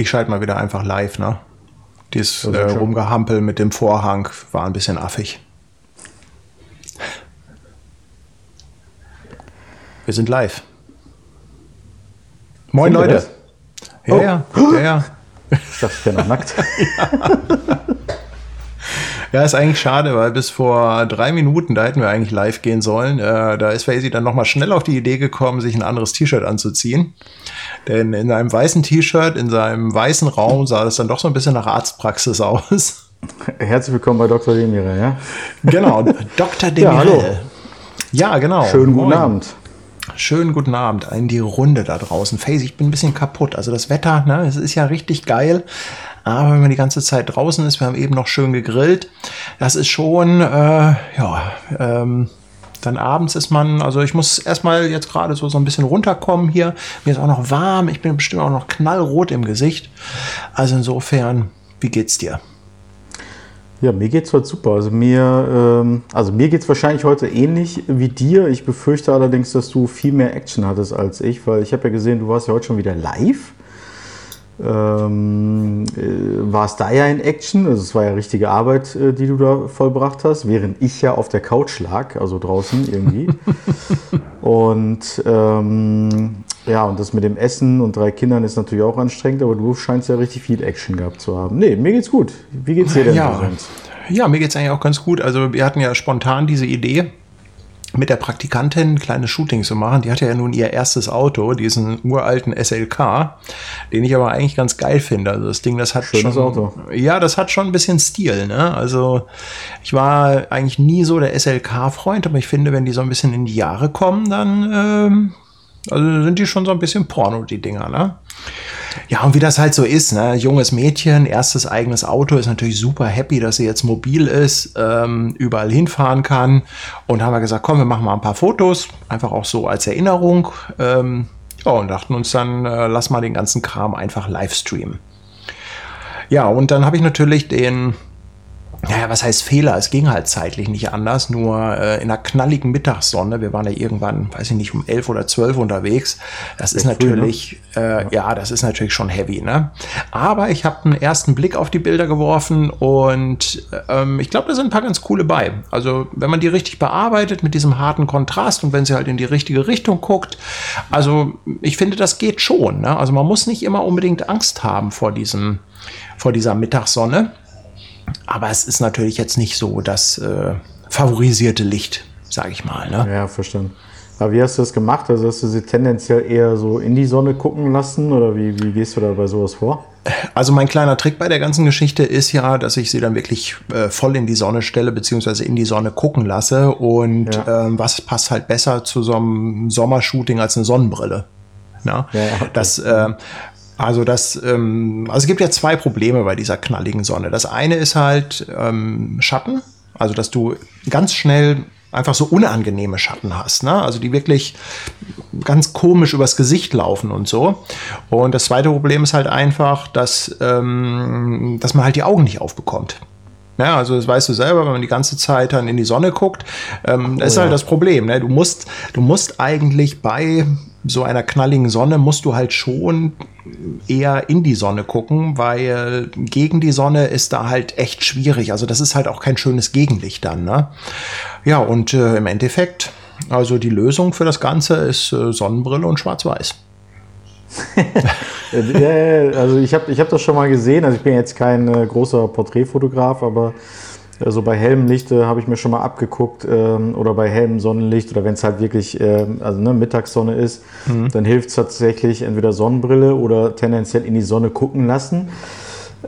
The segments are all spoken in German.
Ich schalte mal wieder einfach live, ne? Dieses äh, Rumgehampel mit dem Vorhang war ein bisschen affig. Wir sind live. Moin sind Leute. Ja, oh. ja, ja, ja. Ich dachte, ich wäre noch nackt. ja. Ja, ist eigentlich schade, weil bis vor drei Minuten, da hätten wir eigentlich live gehen sollen. Äh, da ist Faisy dann nochmal schnell auf die Idee gekommen, sich ein anderes T-Shirt anzuziehen. Denn in einem weißen T-Shirt, in seinem weißen Raum sah das dann doch so ein bisschen nach Arztpraxis aus. Herzlich willkommen bei Dr. Demire, ja? Genau, Dr. Demire. Ja, hallo. Ja, genau. Schönen guten Moin. Abend. Schönen guten Abend in die Runde da draußen. Face, ich bin ein bisschen kaputt. Also das Wetter, ne, es ist ja richtig geil. Aber wenn man die ganze Zeit draußen ist, wir haben eben noch schön gegrillt, das ist schon, äh, ja, ähm, dann abends ist man, also ich muss erstmal jetzt gerade so, so ein bisschen runterkommen hier. Mir ist auch noch warm, ich bin bestimmt auch noch knallrot im Gesicht. Also insofern, wie geht's dir? Ja, mir geht's heute super. Also mir, ähm, also mir geht's wahrscheinlich heute ähnlich wie dir. Ich befürchte allerdings, dass du viel mehr Action hattest als ich, weil ich habe ja gesehen, du warst ja heute schon wieder live ähm, äh, war es da ja in Action. Also es war ja richtige Arbeit, äh, die du da vollbracht hast, während ich ja auf der Couch lag, also draußen irgendwie. und ähm, ja, und das mit dem Essen und drei Kindern ist natürlich auch anstrengend, aber du scheinst ja richtig viel Action gehabt zu haben. Nee, mir geht's gut. Wie geht's dir denn ja. Ja, mir geht's eigentlich auch ganz gut. Also wir hatten ja spontan diese Idee, mit der Praktikantin kleine Shootings zu machen. Die hatte ja nun ihr erstes Auto, diesen uralten SLK, den ich aber eigentlich ganz geil finde. Also das Ding, das hat Schönes schon, Auto. ja, das hat schon ein bisschen Stil. Ne? Also ich war eigentlich nie so der SLK-Freund, aber ich finde, wenn die so ein bisschen in die Jahre kommen, dann ähm, also sind die schon so ein bisschen Porno, die Dinger. Ne? Ja, und wie das halt so ist, ne? junges Mädchen, erstes eigenes Auto, ist natürlich super happy, dass sie jetzt mobil ist, ähm, überall hinfahren kann. Und haben wir gesagt, komm, wir machen mal ein paar Fotos, einfach auch so als Erinnerung. Ähm, ja, und dachten uns dann, äh, lass mal den ganzen Kram einfach live streamen. Ja, und dann habe ich natürlich den naja, was heißt Fehler? Es ging halt zeitlich nicht anders, nur äh, in einer knalligen Mittagssonne. Wir waren ja irgendwann, weiß ich nicht, um elf oder zwölf unterwegs. Das ist natürlich, früh, ne? äh, ja, das ist natürlich schon heavy, ne? Aber ich habe einen ersten Blick auf die Bilder geworfen und ähm, ich glaube, da sind ein paar ganz coole bei. Also, wenn man die richtig bearbeitet mit diesem harten Kontrast und wenn sie halt in die richtige Richtung guckt, also ich finde, das geht schon. Ne? Also man muss nicht immer unbedingt Angst haben vor diesem, vor dieser Mittagssonne. Aber es ist natürlich jetzt nicht so das äh, favorisierte Licht, sage ich mal. Ne? Ja, verstanden. Aber wie hast du das gemacht? Also hast du sie tendenziell eher so in die Sonne gucken lassen oder wie, wie gehst du da bei sowas vor? Also mein kleiner Trick bei der ganzen Geschichte ist ja, dass ich sie dann wirklich äh, voll in die Sonne stelle, beziehungsweise in die Sonne gucken lasse. Und ja. ähm, was passt halt besser zu so einem Sommershooting als eine Sonnenbrille? Na? Ja, okay. Das, äh, also das, ähm, also es gibt ja zwei Probleme bei dieser knalligen Sonne. Das eine ist halt ähm, Schatten, also dass du ganz schnell einfach so unangenehme Schatten hast, ne? Also die wirklich ganz komisch übers Gesicht laufen und so. Und das zweite Problem ist halt einfach, dass, ähm, dass man halt die Augen nicht aufbekommt. Ja, also das weißt du selber, wenn man die ganze Zeit dann in die Sonne guckt, ähm, oh, ist halt das Problem. Ne? Du musst, du musst eigentlich bei so einer knalligen Sonne musst du halt schon eher in die Sonne gucken, weil gegen die Sonne ist da halt echt schwierig. Also das ist halt auch kein schönes Gegenlicht dann. Ne? Ja, und äh, im Endeffekt, also die Lösung für das Ganze ist äh, Sonnenbrille und Schwarz-Weiß. also ich habe ich hab das schon mal gesehen. Also ich bin jetzt kein äh, großer Porträtfotograf, aber also bei hellem Licht äh, habe ich mir schon mal abgeguckt ähm, oder bei hellem Sonnenlicht oder wenn es halt wirklich äh, also ne, Mittagssonne ist, mhm. dann hilft es tatsächlich entweder Sonnenbrille oder tendenziell in die Sonne gucken lassen.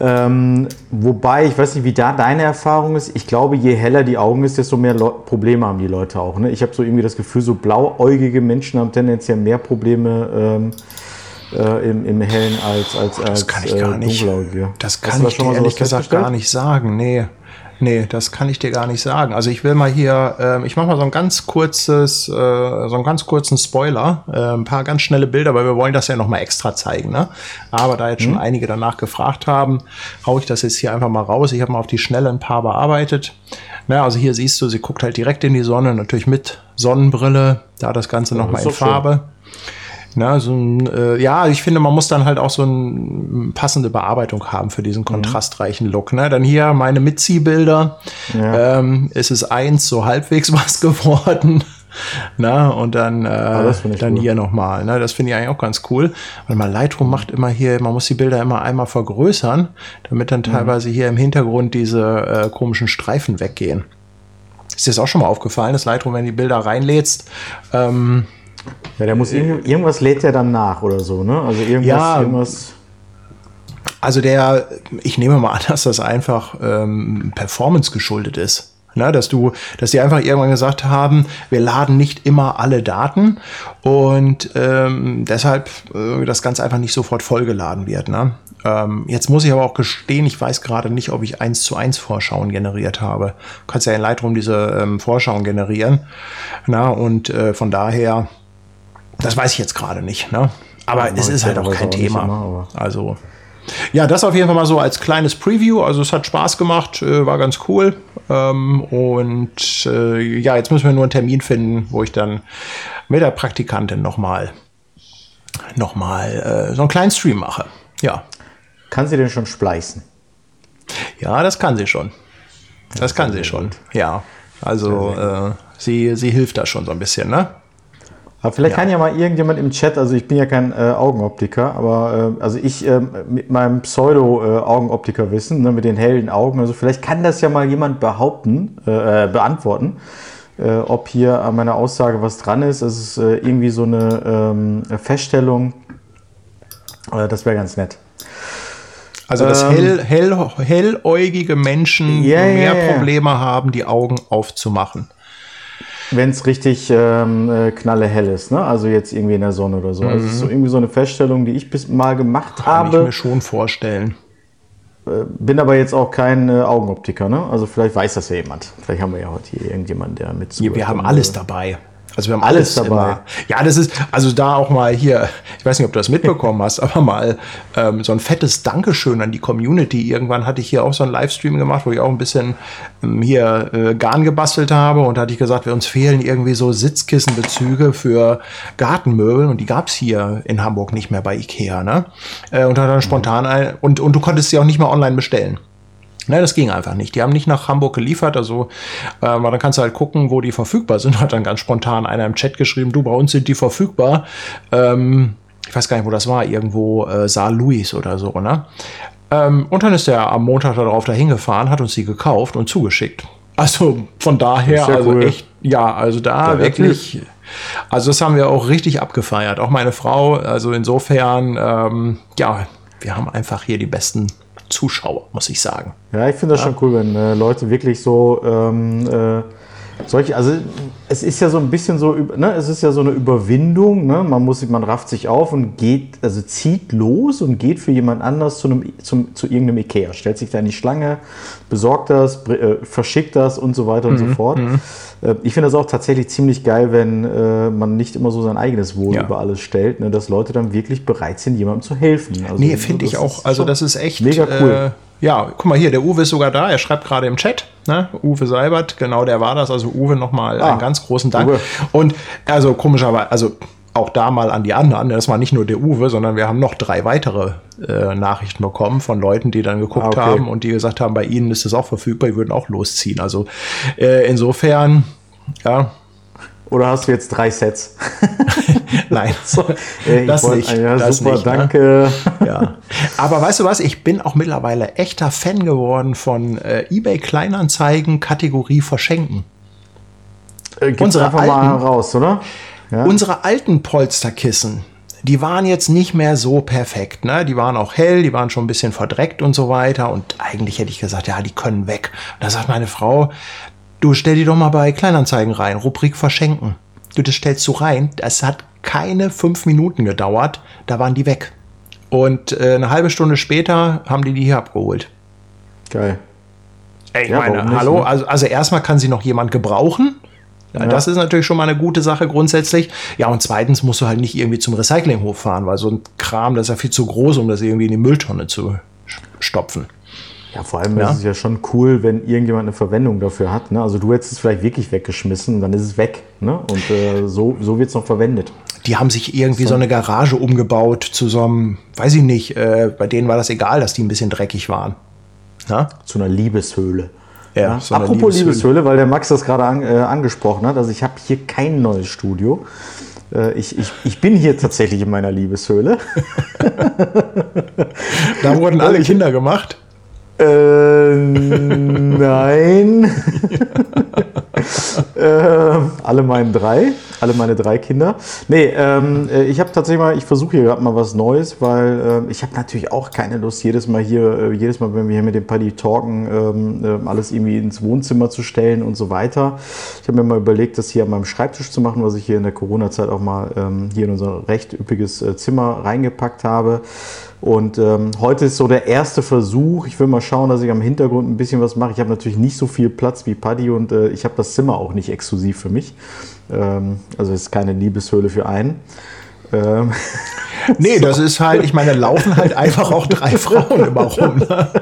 Ähm, wobei, ich weiß nicht, wie da deine Erfahrung ist. Ich glaube, je heller die Augen ist, desto mehr Le Probleme haben die Leute auch. Ne? Ich habe so irgendwie das Gefühl, so blauäugige Menschen haben tendenziell mehr Probleme ähm, äh, im, im, Hellen als als als Das kann ich gar äh, nicht. Das kann ich dir ehrlich gesagt gar nicht sagen. Nee. Nee, das kann ich dir gar nicht sagen. Also ich will mal hier, äh, ich mache mal so ein ganz kurzes, äh, so einen ganz kurzen Spoiler, äh, ein paar ganz schnelle Bilder, weil wir wollen das ja noch mal extra zeigen. Ne? Aber da jetzt schon mhm. einige danach gefragt haben, hau ich das jetzt hier einfach mal raus. Ich habe mal auf die Schnelle ein paar bearbeitet. Na, also hier siehst du, sie guckt halt direkt in die Sonne, natürlich mit Sonnenbrille, da das Ganze ja, noch mal in Farbe. Na, so ein, äh, ja, ich finde, man muss dann halt auch so eine passende Bearbeitung haben für diesen kontrastreichen Look. Ne? Dann hier meine Mitziehbilder. Ja. Ähm, es ist eins so halbwegs was geworden. Na, und dann, äh, dann cool. hier nochmal. Ne? Das finde ich eigentlich auch ganz cool. Weil man Lightroom macht immer hier, man muss die Bilder immer einmal vergrößern, damit dann mhm. teilweise hier im Hintergrund diese äh, komischen Streifen weggehen. Ist dir das auch schon mal aufgefallen, dass Lightroom, wenn die Bilder reinlädst, ähm, ja, der muss irgend, irgendwas lädt er dann nach oder so, ne? Also irgendwas, ja, irgendwas. Also der, ich nehme mal an, dass das einfach ähm, Performance geschuldet ist. Ne, dass du, dass die einfach irgendwann gesagt haben, wir laden nicht immer alle Daten und ähm, deshalb äh, das Ganze einfach nicht sofort vollgeladen wird. Ne? Ähm, jetzt muss ich aber auch gestehen, ich weiß gerade nicht, ob ich eins zu eins Vorschauen generiert habe. Du kannst ja in Lightroom diese ähm, Vorschauen generieren. Na, und äh, von daher, das weiß ich jetzt gerade nicht. Ne? Aber ja, es ist halt auch kein Thema. Immer, also. Ja, das auf jeden Fall mal so als kleines Preview. Also es hat Spaß gemacht, äh, war ganz cool. Ähm, und äh, ja, jetzt müssen wir nur einen Termin finden, wo ich dann mit der Praktikantin nochmal noch mal, äh, so einen kleinen Stream mache. Ja. Kann sie denn schon spleißen? Ja, das kann sie schon. Das, das kann sie schon. Gut. Ja. Also äh, sie, sie hilft da schon so ein bisschen, ne? Aber vielleicht ja. kann ja mal irgendjemand im Chat, also ich bin ja kein äh, Augenoptiker, aber äh, also ich äh, mit meinem Pseudo-Augenoptiker-Wissen, ne, mit den hellen Augen, also vielleicht kann das ja mal jemand behaupten, äh, äh, beantworten, äh, ob hier an meiner Aussage was dran ist. Es ist irgendwie so eine ähm, Feststellung, das wäre ganz nett. Also, dass ähm, hell, hell, helläugige Menschen yeah, mehr yeah, Probleme yeah. haben, die Augen aufzumachen. Wenn es richtig ähm, äh, knalle hell ist, ne? also jetzt irgendwie in der Sonne oder so. Mhm. Also, es ist so irgendwie so eine Feststellung, die ich bis mal gemacht Kann habe. Kann ich mir schon vorstellen. Äh, bin aber jetzt auch kein äh, Augenoptiker, ne? Also vielleicht weiß das ja jemand. Vielleicht haben wir ja heute hier irgendjemanden, der mit. Wir haben alles dabei. Also wir haben alles, alles dabei. Immer. Ja, das ist, also da auch mal hier, ich weiß nicht, ob du das mitbekommen hast, aber mal ähm, so ein fettes Dankeschön an die Community. Irgendwann hatte ich hier auch so einen Livestream gemacht, wo ich auch ein bisschen ähm, hier äh, Garn gebastelt habe und da hatte ich gesagt, wir uns fehlen irgendwie so Sitzkissenbezüge für Gartenmöbel und die gab es hier in Hamburg nicht mehr bei Ikea. Ne? Äh, und dann spontan ein, und, und du konntest sie auch nicht mehr online bestellen. Ne, das ging einfach nicht. Die haben nicht nach Hamburg geliefert, also äh, dann kannst du halt gucken, wo die verfügbar sind. Hat dann ganz spontan einer im Chat geschrieben, du, bei uns sind die verfügbar. Ähm, ich weiß gar nicht, wo das war, irgendwo äh, Saar Louis oder so, ne? Ähm, und dann ist er am Montag darauf dahin gefahren, hat uns die gekauft und zugeschickt. Also von daher, also cool. echt, ja, also da ja, wirklich. wirklich. Also das haben wir auch richtig abgefeiert. Auch meine Frau, also insofern, ähm, ja, wir haben einfach hier die besten Zuschauer, muss ich sagen. Ja, ich finde das ja. schon cool, wenn äh, Leute wirklich so ähm, äh, solche, also es ist ja so ein bisschen so, ne, es ist ja so eine Überwindung, ne? man muss, man rafft sich auf und geht, also zieht los und geht für jemand anders zu, einem, zum, zu irgendeinem Ikea, stellt sich da in die Schlange, besorgt das, äh, verschickt das und so weiter und mhm, so fort. Mhm. Äh, ich finde das auch tatsächlich ziemlich geil, wenn äh, man nicht immer so sein eigenes Wohl ja. über alles stellt, ne, dass Leute dann wirklich bereit sind, jemandem zu helfen. Also, nee, finde ich auch, also das ist echt mega cool. Ja, guck mal hier, der Uwe ist sogar da, er schreibt gerade im Chat, ne? Uwe Seibert, genau der war das, also Uwe nochmal ah, einen ganz großen Dank. Uwe. Und also komischerweise, also auch da mal an die anderen, das war nicht nur der Uwe, sondern wir haben noch drei weitere äh, Nachrichten bekommen von Leuten, die dann geguckt ah, okay. haben und die gesagt haben, bei ihnen ist es auch verfügbar, die würden auch losziehen. Also äh, insofern, ja, oder hast du jetzt drei Sets? Nein, so, äh, das wollt, nicht. Ja, das super, nicht, ne? danke. Ne? Ja. Aber weißt du was? Ich bin auch mittlerweile echter Fan geworden von äh, eBay Kleinanzeigen Kategorie Verschenken. Äh, unsere einfach alten, mal raus, oder? Ja. Unsere alten Polsterkissen, die waren jetzt nicht mehr so perfekt. Ne? Die waren auch hell, die waren schon ein bisschen verdreckt und so weiter. Und eigentlich hätte ich gesagt, ja, die können weg. Und da sagt meine Frau, Du stell die doch mal bei Kleinanzeigen rein, Rubrik Verschenken. Du, das stellst du rein. Es hat keine fünf Minuten gedauert, da waren die weg. Und äh, eine halbe Stunde später haben die die hier abgeholt. Geil. Ey, ich ja, meine, nicht, hallo, ne? also, also erstmal kann sie noch jemand gebrauchen. Ja. Das ist natürlich schon mal eine gute Sache grundsätzlich. Ja, und zweitens musst du halt nicht irgendwie zum Recyclinghof fahren, weil so ein Kram, das ist ja viel zu groß, um das irgendwie in die Mülltonne zu stopfen. Ja, vor allem ja. ist es ja schon cool, wenn irgendjemand eine Verwendung dafür hat. Ne? Also du hättest es vielleicht wirklich weggeschmissen, dann ist es weg. Ne? Und äh, so, so wird es noch verwendet. Die haben sich irgendwie so, so eine Garage umgebaut zu so einem, weiß ich nicht, äh, bei denen war das egal, dass die ein bisschen dreckig waren. Na? Zu einer Liebeshöhle. Ja, ja. So Apropos Liebeshöhle. Liebeshöhle, weil der Max das gerade an, äh, angesprochen hat. Also ich habe hier kein neues Studio. Äh, ich, ich, ich bin hier tatsächlich in meiner Liebeshöhle. da wurden alle Kinder gemacht. Äh, nein. äh, alle meine drei, alle meine drei Kinder. Nee, ähm, äh, ich habe tatsächlich mal, ich versuche hier gerade mal was Neues, weil äh, ich habe natürlich auch keine Lust, jedes Mal hier, äh, jedes Mal, wenn wir hier mit dem Paddy talken, äh, alles irgendwie ins Wohnzimmer zu stellen und so weiter. Ich habe mir mal überlegt, das hier an meinem Schreibtisch zu machen, was ich hier in der Corona-Zeit auch mal ähm, hier in unser recht üppiges Zimmer reingepackt habe. Und ähm, heute ist so der erste Versuch. Ich will mal schauen, dass ich am Hintergrund ein bisschen was mache. Ich habe natürlich nicht so viel Platz wie Paddy und äh, ich habe das Zimmer auch nicht exklusiv für mich. Ähm, also es ist keine Liebeshöhle für einen. Ähm, nee, so. das ist halt, ich meine, da laufen halt einfach auch drei Frauen immer rum. Ne?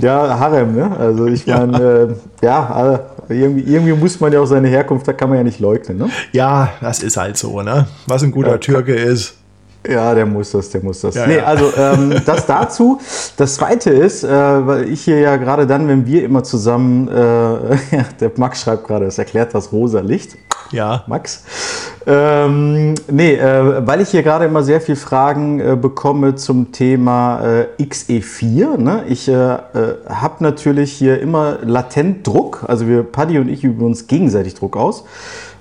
Ja, Harem, ne? Also ich meine, ja, äh, ja irgendwie, irgendwie, muss man ja auch seine Herkunft, da kann man ja nicht leugnen, ne? Ja, das ist halt so, ne? Was ein guter ja, Türke ist. Ja, der muss das, der muss das. Ja, nee, ja. also ähm, das dazu. Das zweite ist, äh, weil ich hier ja gerade dann, wenn wir immer zusammen, äh, der Max schreibt gerade, es erklärt das rosa Licht. Ja. Max. Ähm, nee, äh, weil ich hier gerade immer sehr viel Fragen äh, bekomme zum Thema äh, XE4. Ne? Ich äh, äh, habe natürlich hier immer latent Druck. Also wir, Paddy und ich üben uns gegenseitig Druck aus.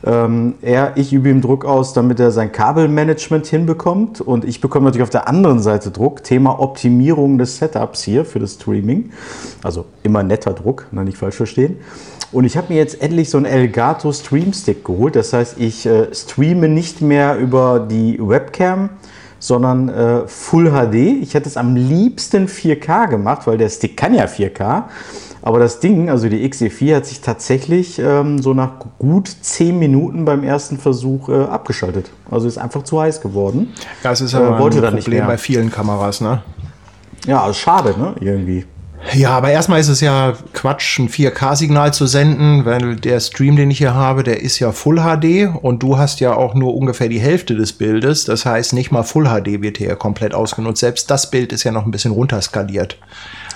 Ähm, er, ich übe ihm Druck aus, damit er sein Kabelmanagement hinbekommt. Und ich bekomme natürlich auf der anderen Seite Druck. Thema Optimierung des Setups hier für das Streaming. Also immer netter Druck, ne, nicht falsch verstehen. Und ich habe mir jetzt endlich so einen Elgato Stream Stick geholt. Das heißt, ich äh, streame nicht mehr über die Webcam, sondern äh, Full HD. Ich hätte es am liebsten 4K gemacht, weil der Stick kann ja 4K. Aber das Ding, also die XE4, hat sich tatsächlich ähm, so nach gut 10 Minuten beim ersten Versuch äh, abgeschaltet. Also ist einfach zu heiß geworden. Das ist aber äh, wollte ein Problem bei vielen Kameras, ne? Ja, also schade, ne? Irgendwie. Ja, aber erstmal ist es ja Quatsch, ein 4K-Signal zu senden, weil der Stream, den ich hier habe, der ist ja Full HD und du hast ja auch nur ungefähr die Hälfte des Bildes. Das heißt, nicht mal Full HD wird hier komplett ausgenutzt. Selbst das Bild ist ja noch ein bisschen runterskaliert.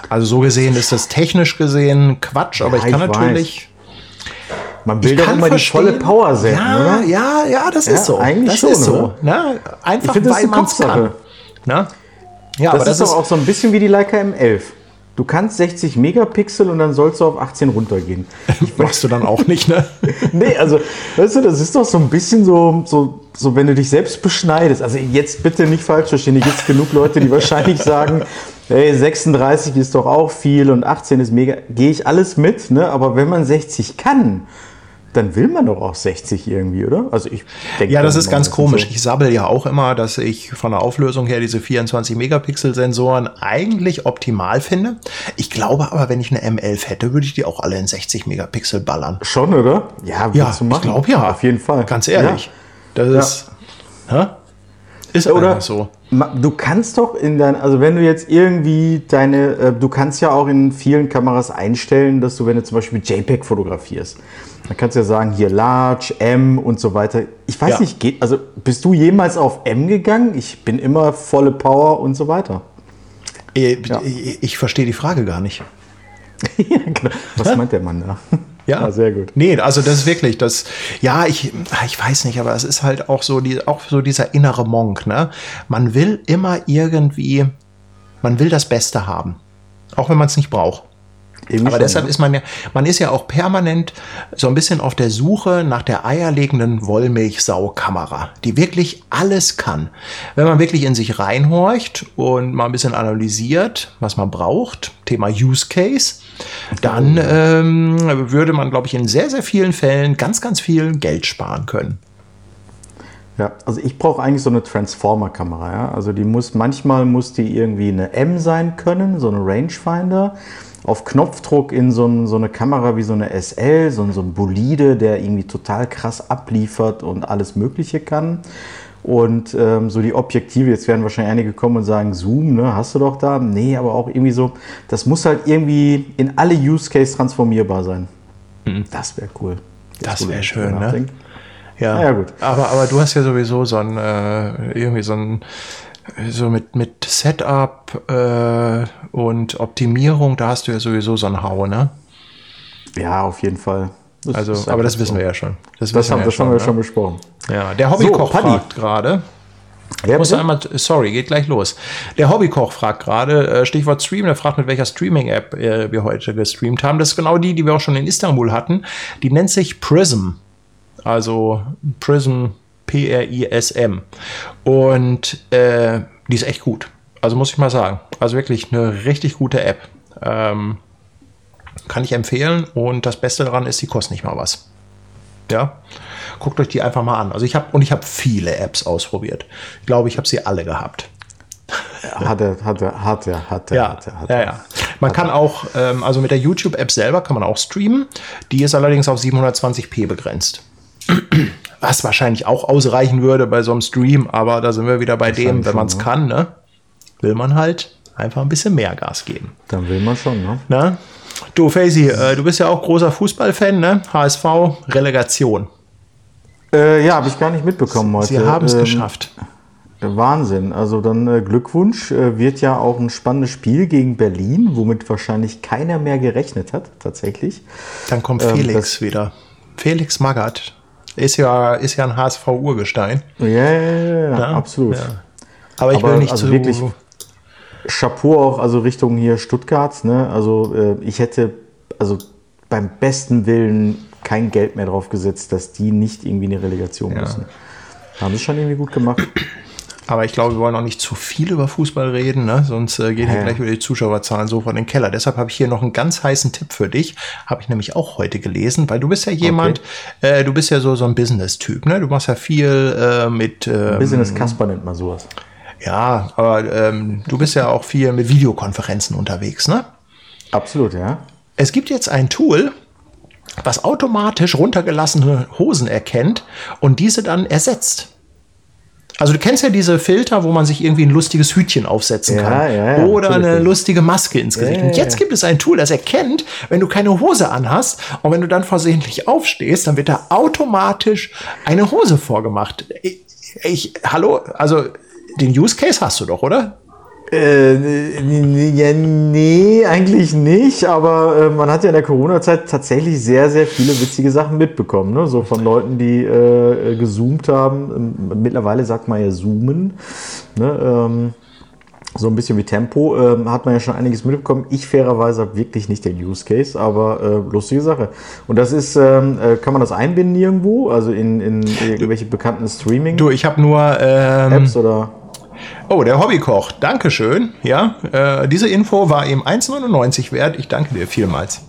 Also so gesehen ist das technisch gesehen Quatsch, aber ja, ich kann ich natürlich. Man will doch immer die volle Power senden, ja, oder? Ja, ja, das ja, ist so. Eigentlich das schon, ist so. Ne? Einfach ich weil man es kann. Ne? Ja, das, aber das ist doch auch so ein bisschen wie die Leica M11. Du kannst 60 Megapixel und dann sollst du auf 18 runtergehen. Machst du dann auch nicht, ne? nee, also, weißt du, das ist doch so ein bisschen so, so, so, wenn du dich selbst beschneidest. Also jetzt bitte nicht falsch verstehen. Hier gibt es genug Leute, die wahrscheinlich sagen, hey, 36 ist doch auch viel und 18 ist mega. Gehe ich alles mit, ne? Aber wenn man 60 kann, dann will man doch auch 60 irgendwie, oder? Also ich denke. Ja, das ist ganz komisch. So. Ich sabbel ja auch immer, dass ich von der Auflösung her diese 24 Megapixel Sensoren eigentlich optimal finde. Ich glaube aber, wenn ich eine M11 hätte, würde ich die auch alle in 60 Megapixel ballern. Schon, oder? Ja, ja ich glaube ja. Auf jeden Fall. Ganz ehrlich. Ja. Das ist. Hä? Ist oder so. Du kannst doch in dein, also wenn du jetzt irgendwie deine, äh, du kannst ja auch in vielen Kameras einstellen, dass du, wenn du zum Beispiel JPEG fotografierst, dann kannst du ja sagen, hier Large, M und so weiter. Ich weiß ja. nicht, geht, also bist du jemals auf M gegangen? Ich bin immer volle Power und so weiter. Ich, äh, ja. ich, ich verstehe die Frage gar nicht. ja, genau. Was meint der Mann da? Ja, ah, sehr gut. Nee, also das ist wirklich, das, ja, ich, ich weiß nicht, aber es ist halt auch so, die, auch so dieser innere Monk, ne? Man will immer irgendwie, man will das Beste haben. Auch wenn man es nicht braucht. Irgendwie Aber schon, deshalb ja. ist man ja, man ist ja auch permanent so ein bisschen auf der Suche nach der eierlegenden Wollmilchsau-Kamera, die wirklich alles kann. Wenn man wirklich in sich reinhorcht und mal ein bisschen analysiert, was man braucht, Thema Use Case, dann ähm, würde man, glaube ich, in sehr, sehr vielen Fällen ganz, ganz viel Geld sparen können. Ja, also ich brauche eigentlich so eine Transformer-Kamera. Ja? Also die muss, manchmal muss die irgendwie eine M sein können, so eine Rangefinder auf Knopfdruck in so, ein, so, eine Kamera wie so eine SL, so, so ein Bolide, der irgendwie total krass abliefert und alles Mögliche kann. Und ähm, so die Objektive, jetzt werden wahrscheinlich einige kommen und sagen, Zoom, ne, hast du doch da. Nee, aber auch irgendwie so, das muss halt irgendwie in alle Use Case transformierbar sein. Mhm. Das wäre cool. Das, das wäre schön, ne? Ja, Na ja, gut. Aber, aber du hast ja sowieso so ein, äh, irgendwie so ein, so mit, mit Setup äh, und Optimierung, da hast du ja sowieso so ein Hau, ne? Ja, auf jeden Fall. Das also, aber das wissen so. wir ja schon. Das, das, haben, wir, ja schon, haben wir ne? schon besprochen. Ja, der Hobbykoch so, fragt gerade. Ja, muss einmal, sorry, geht gleich los. Der Hobbykoch fragt gerade, äh, Stichwort Stream, der fragt, mit welcher Streaming-App äh, wir heute gestreamt haben. Das ist genau die, die wir auch schon in Istanbul hatten. Die nennt sich Prism. Also Prism, P-R-I-S-M. Und äh, die ist echt gut. Also muss ich mal sagen. Also wirklich eine richtig gute App. Ähm, kann ich empfehlen. Und das Beste daran ist, sie kostet nicht mal was. Ja. Guckt euch die einfach mal an. Also ich habe und ich habe viele Apps ausprobiert. Ich glaube, ich habe sie alle gehabt. Hatte, hatte, hatte, hatte, ja, hatte, hatte. Ja, ja. Man kann auch, ähm, also mit der YouTube-App selber kann man auch streamen. Die ist allerdings auf 720p begrenzt. Was wahrscheinlich auch ausreichen würde bei so einem Stream, aber da sind wir wieder bei dem, wenn man es ne? kann, ne? Will man halt einfach ein bisschen mehr Gas geben. Dann will man schon, ne? Na? Du, Faisy, äh, du bist ja auch großer Fußballfan, ne? HSV, Relegation. Äh, ja, habe ich gar nicht mitbekommen heute. Sie haben es ähm, geschafft. Wahnsinn. Also dann äh, Glückwunsch. Äh, wird ja auch ein spannendes Spiel gegen Berlin, womit wahrscheinlich keiner mehr gerechnet hat, tatsächlich. Dann kommt ähm, Felix wieder. Felix Magath. Ist ja, ist ja ein HSV-Urgestein. Ja, ja, absolut. Ja. Aber ich Aber, will nicht also zu wirklich Chapeau auch, also Richtung hier Stuttgart. Ne? Also äh, ich hätte also beim besten Willen kein Geld mehr drauf gesetzt, dass die nicht irgendwie eine Relegation ja. müssen. Haben sie schon irgendwie gut gemacht. Aber ich glaube, wir wollen auch nicht zu viel über Fußball reden, ne? sonst äh, gehen hier gleich wieder die Zuschauerzahlen so von den Keller. Deshalb habe ich hier noch einen ganz heißen Tipp für dich. Habe ich nämlich auch heute gelesen, weil du bist ja jemand, okay. äh, du bist ja so, so ein Business-Typ. Ne? Du machst ja viel äh, mit. Ähm, Business Kasper nennt man sowas. Ja, aber ähm, du bist ja auch viel mit Videokonferenzen unterwegs, ne? Absolut, ja. Es gibt jetzt ein Tool, was automatisch runtergelassene Hosen erkennt und diese dann ersetzt. Also du kennst ja diese Filter, wo man sich irgendwie ein lustiges Hütchen aufsetzen ja, kann. Ja, ja, oder eine lustige Maske ins Gesicht. Und jetzt gibt es ein Tool, das erkennt, wenn du keine Hose anhast und wenn du dann versehentlich aufstehst, dann wird da automatisch eine Hose vorgemacht. Ich, ich hallo, also den Use Case hast du doch, oder? Äh, ja, nee, eigentlich nicht, aber äh, man hat ja in der Corona-Zeit tatsächlich sehr, sehr viele witzige Sachen mitbekommen. Ne? So von Leuten, die äh, gezoomt haben. Ähm, mittlerweile sagt man ja zoomen. Ne? Ähm, so ein bisschen wie Tempo, ähm, hat man ja schon einiges mitbekommen. Ich fairerweise habe wirklich nicht den Use Case, aber äh, lustige Sache. Und das ist, ähm, äh, kann man das einbinden irgendwo? Also in, in irgendwelche bekannten Streaming? Du, ich habe nur ähm, Apps oder? Oh, der Hobbykoch. Dankeschön. Ja, äh, diese Info war ihm 1,99 wert. Ich danke dir vielmals.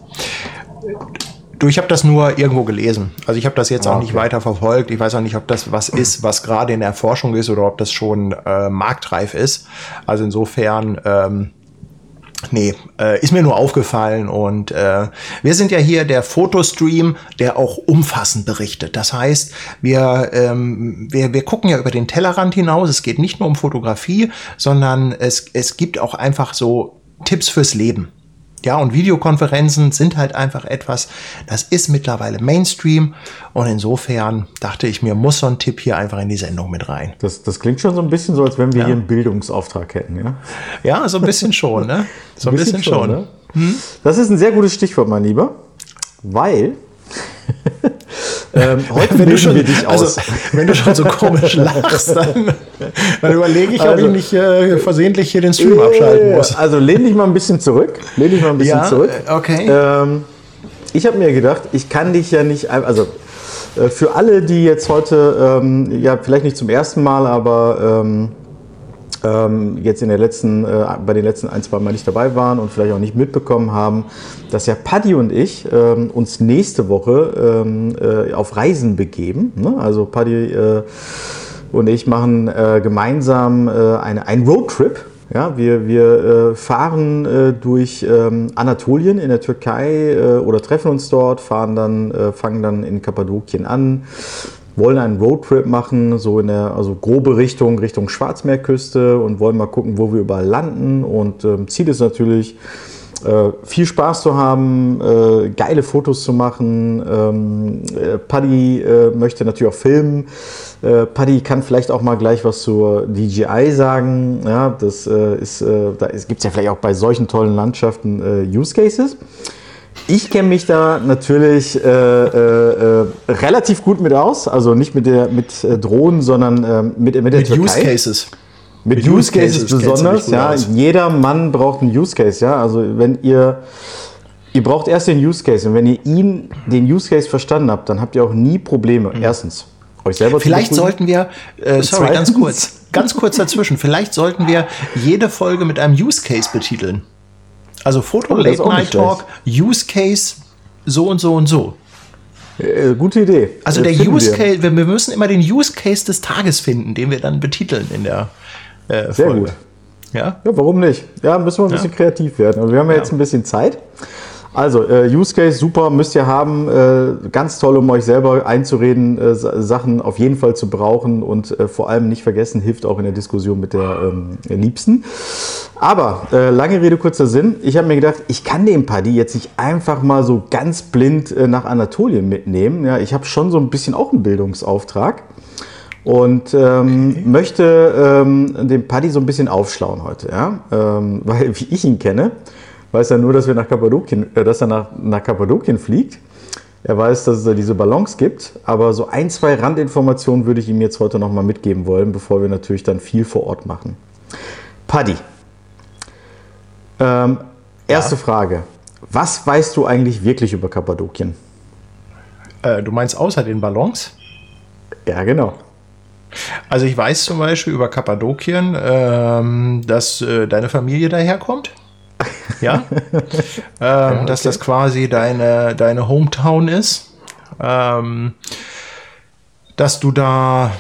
Du, ich habe das nur irgendwo gelesen. Also ich habe das jetzt ah, auch nicht weiter verfolgt. Ich weiß auch nicht, ob das was ist, was gerade in der Forschung ist oder ob das schon äh, marktreif ist. Also insofern ähm, Nee, äh, ist mir nur aufgefallen und äh, wir sind ja hier der Fotostream, der auch umfassend berichtet. Das heißt, wir, ähm, wir, wir gucken ja über den Tellerrand hinaus. Es geht nicht nur um Fotografie, sondern es, es gibt auch einfach so Tipps fürs Leben. Ja, und Videokonferenzen sind halt einfach etwas, das ist mittlerweile Mainstream. Und insofern dachte ich mir, muss so ein Tipp hier einfach in die Sendung mit rein. Das, das klingt schon so ein bisschen so, als wenn wir ja. hier einen Bildungsauftrag hätten, ja? Ja, so ein bisschen schon, ne? So ein, bisschen, bisschen, schon. Ne? Hm? Das ist ein sehr gutes Stichwort, mein Lieber, weil ähm, heute wenn du schon, wir dich also, aus. wenn du schon so komisch lachst, dann, dann überlege ich, also, ob ich nicht äh, versehentlich hier den Stream abschalten muss. Also lehn dich mal ein bisschen zurück. Lehn dich mal ein bisschen ja, zurück. Okay. Ähm, ich habe mir gedacht, ich kann dich ja nicht, also äh, für alle, die jetzt heute, ähm, ja vielleicht nicht zum ersten Mal, aber ähm, jetzt in der letzten, äh, bei den letzten ein, zwei Mal nicht dabei waren und vielleicht auch nicht mitbekommen haben, dass ja Paddy und ich ähm, uns nächste Woche ähm, äh, auf Reisen begeben. Ne? Also Paddy äh, und ich machen äh, gemeinsam äh, eine, einen Roadtrip. Ja, wir, wir äh, fahren äh, durch ähm, Anatolien in der Türkei äh, oder treffen uns dort, fahren dann, äh, fangen dann in Kappadokien an, wollen einen Roadtrip machen, so in der also grobe Richtung, Richtung Schwarzmeerküste und wollen mal gucken, wo wir überall landen. Und ähm, Ziel ist natürlich, äh, viel Spaß zu haben, äh, geile Fotos zu machen. Ähm, äh, Paddy äh, möchte natürlich auch filmen. Äh, Paddy kann vielleicht auch mal gleich was zur DJI sagen. Ja, das äh, ist, da gibt es ja vielleicht auch bei solchen tollen Landschaften Use Cases. Ich kenne mich da natürlich äh, äh, äh, relativ gut mit aus, also nicht mit der mit äh, Drohnen, sondern äh, mit, mit der Mit Türkei. Use Cases. Mit, Mit Use Cases Cases besonders, ja. aus. Jeder Mann braucht einen Use Case, ja. Also wenn ihr, ihr braucht erst den Use Case und wenn ihr ihn, den Use Case verstanden habt, dann habt ihr auch nie Probleme. Erstens, euch selber zu Mhm. Vielleicht sollten wir, äh, sorry, ganz zweitens- kurz, ganz kurz dazwischen, vielleicht sollten wir jede Folge mit einem Use Case betiteln. Also Foto, Oh, das Late Night Talk, Use Case, so und so und so. Äh, gute Idee. Also Äh, der Use wir. Case, wir müssen immer den Use Case des Tages finden, den wir dann betiteln in der äh, Sehr Folge. gut. Ja? Ja, warum nicht? Ja, müssen wir ein bisschen kreativ werden. Also wir haben ja jetzt ein bisschen Zeit. Also, äh, Use Case, super, müsst ihr haben. Äh, ganz toll, um euch selber einzureden, äh, Sa- Sachen auf jeden Fall zu brauchen und äh, vor allem nicht vergessen, hilft auch in der Diskussion mit der ähm, Liebsten. Aber, äh, lange Rede, kurzer Sinn. Ich habe mir gedacht, ich kann den Paddy jetzt nicht einfach mal so ganz blind äh, nach Anatolien mitnehmen. Ja, ich habe schon so ein bisschen auch einen Bildungsauftrag und ähm, möchte ähm, den Paddy so ein bisschen aufschlauen heute, ja? ähm, weil wie ich ihn kenne, weiß er nur, dass wir nach Kappadokien, äh, dass er nach, nach Kappadokien fliegt. Er weiß, dass es da diese Ballons gibt, aber so ein, zwei Randinformationen würde ich ihm jetzt heute noch mal mitgeben wollen, bevor wir natürlich dann viel vor Ort machen. Paddy, ähm, erste Frage. Was weißt du eigentlich wirklich über Kappadokien? Äh, du meinst außer den Ballons? Ja, genau. Also ich weiß zum Beispiel über Kappadokien, ähm, dass äh, deine Familie daherkommt. Ja. ähm, Dass das quasi deine, deine Hometown ist. Ähm, dass du da.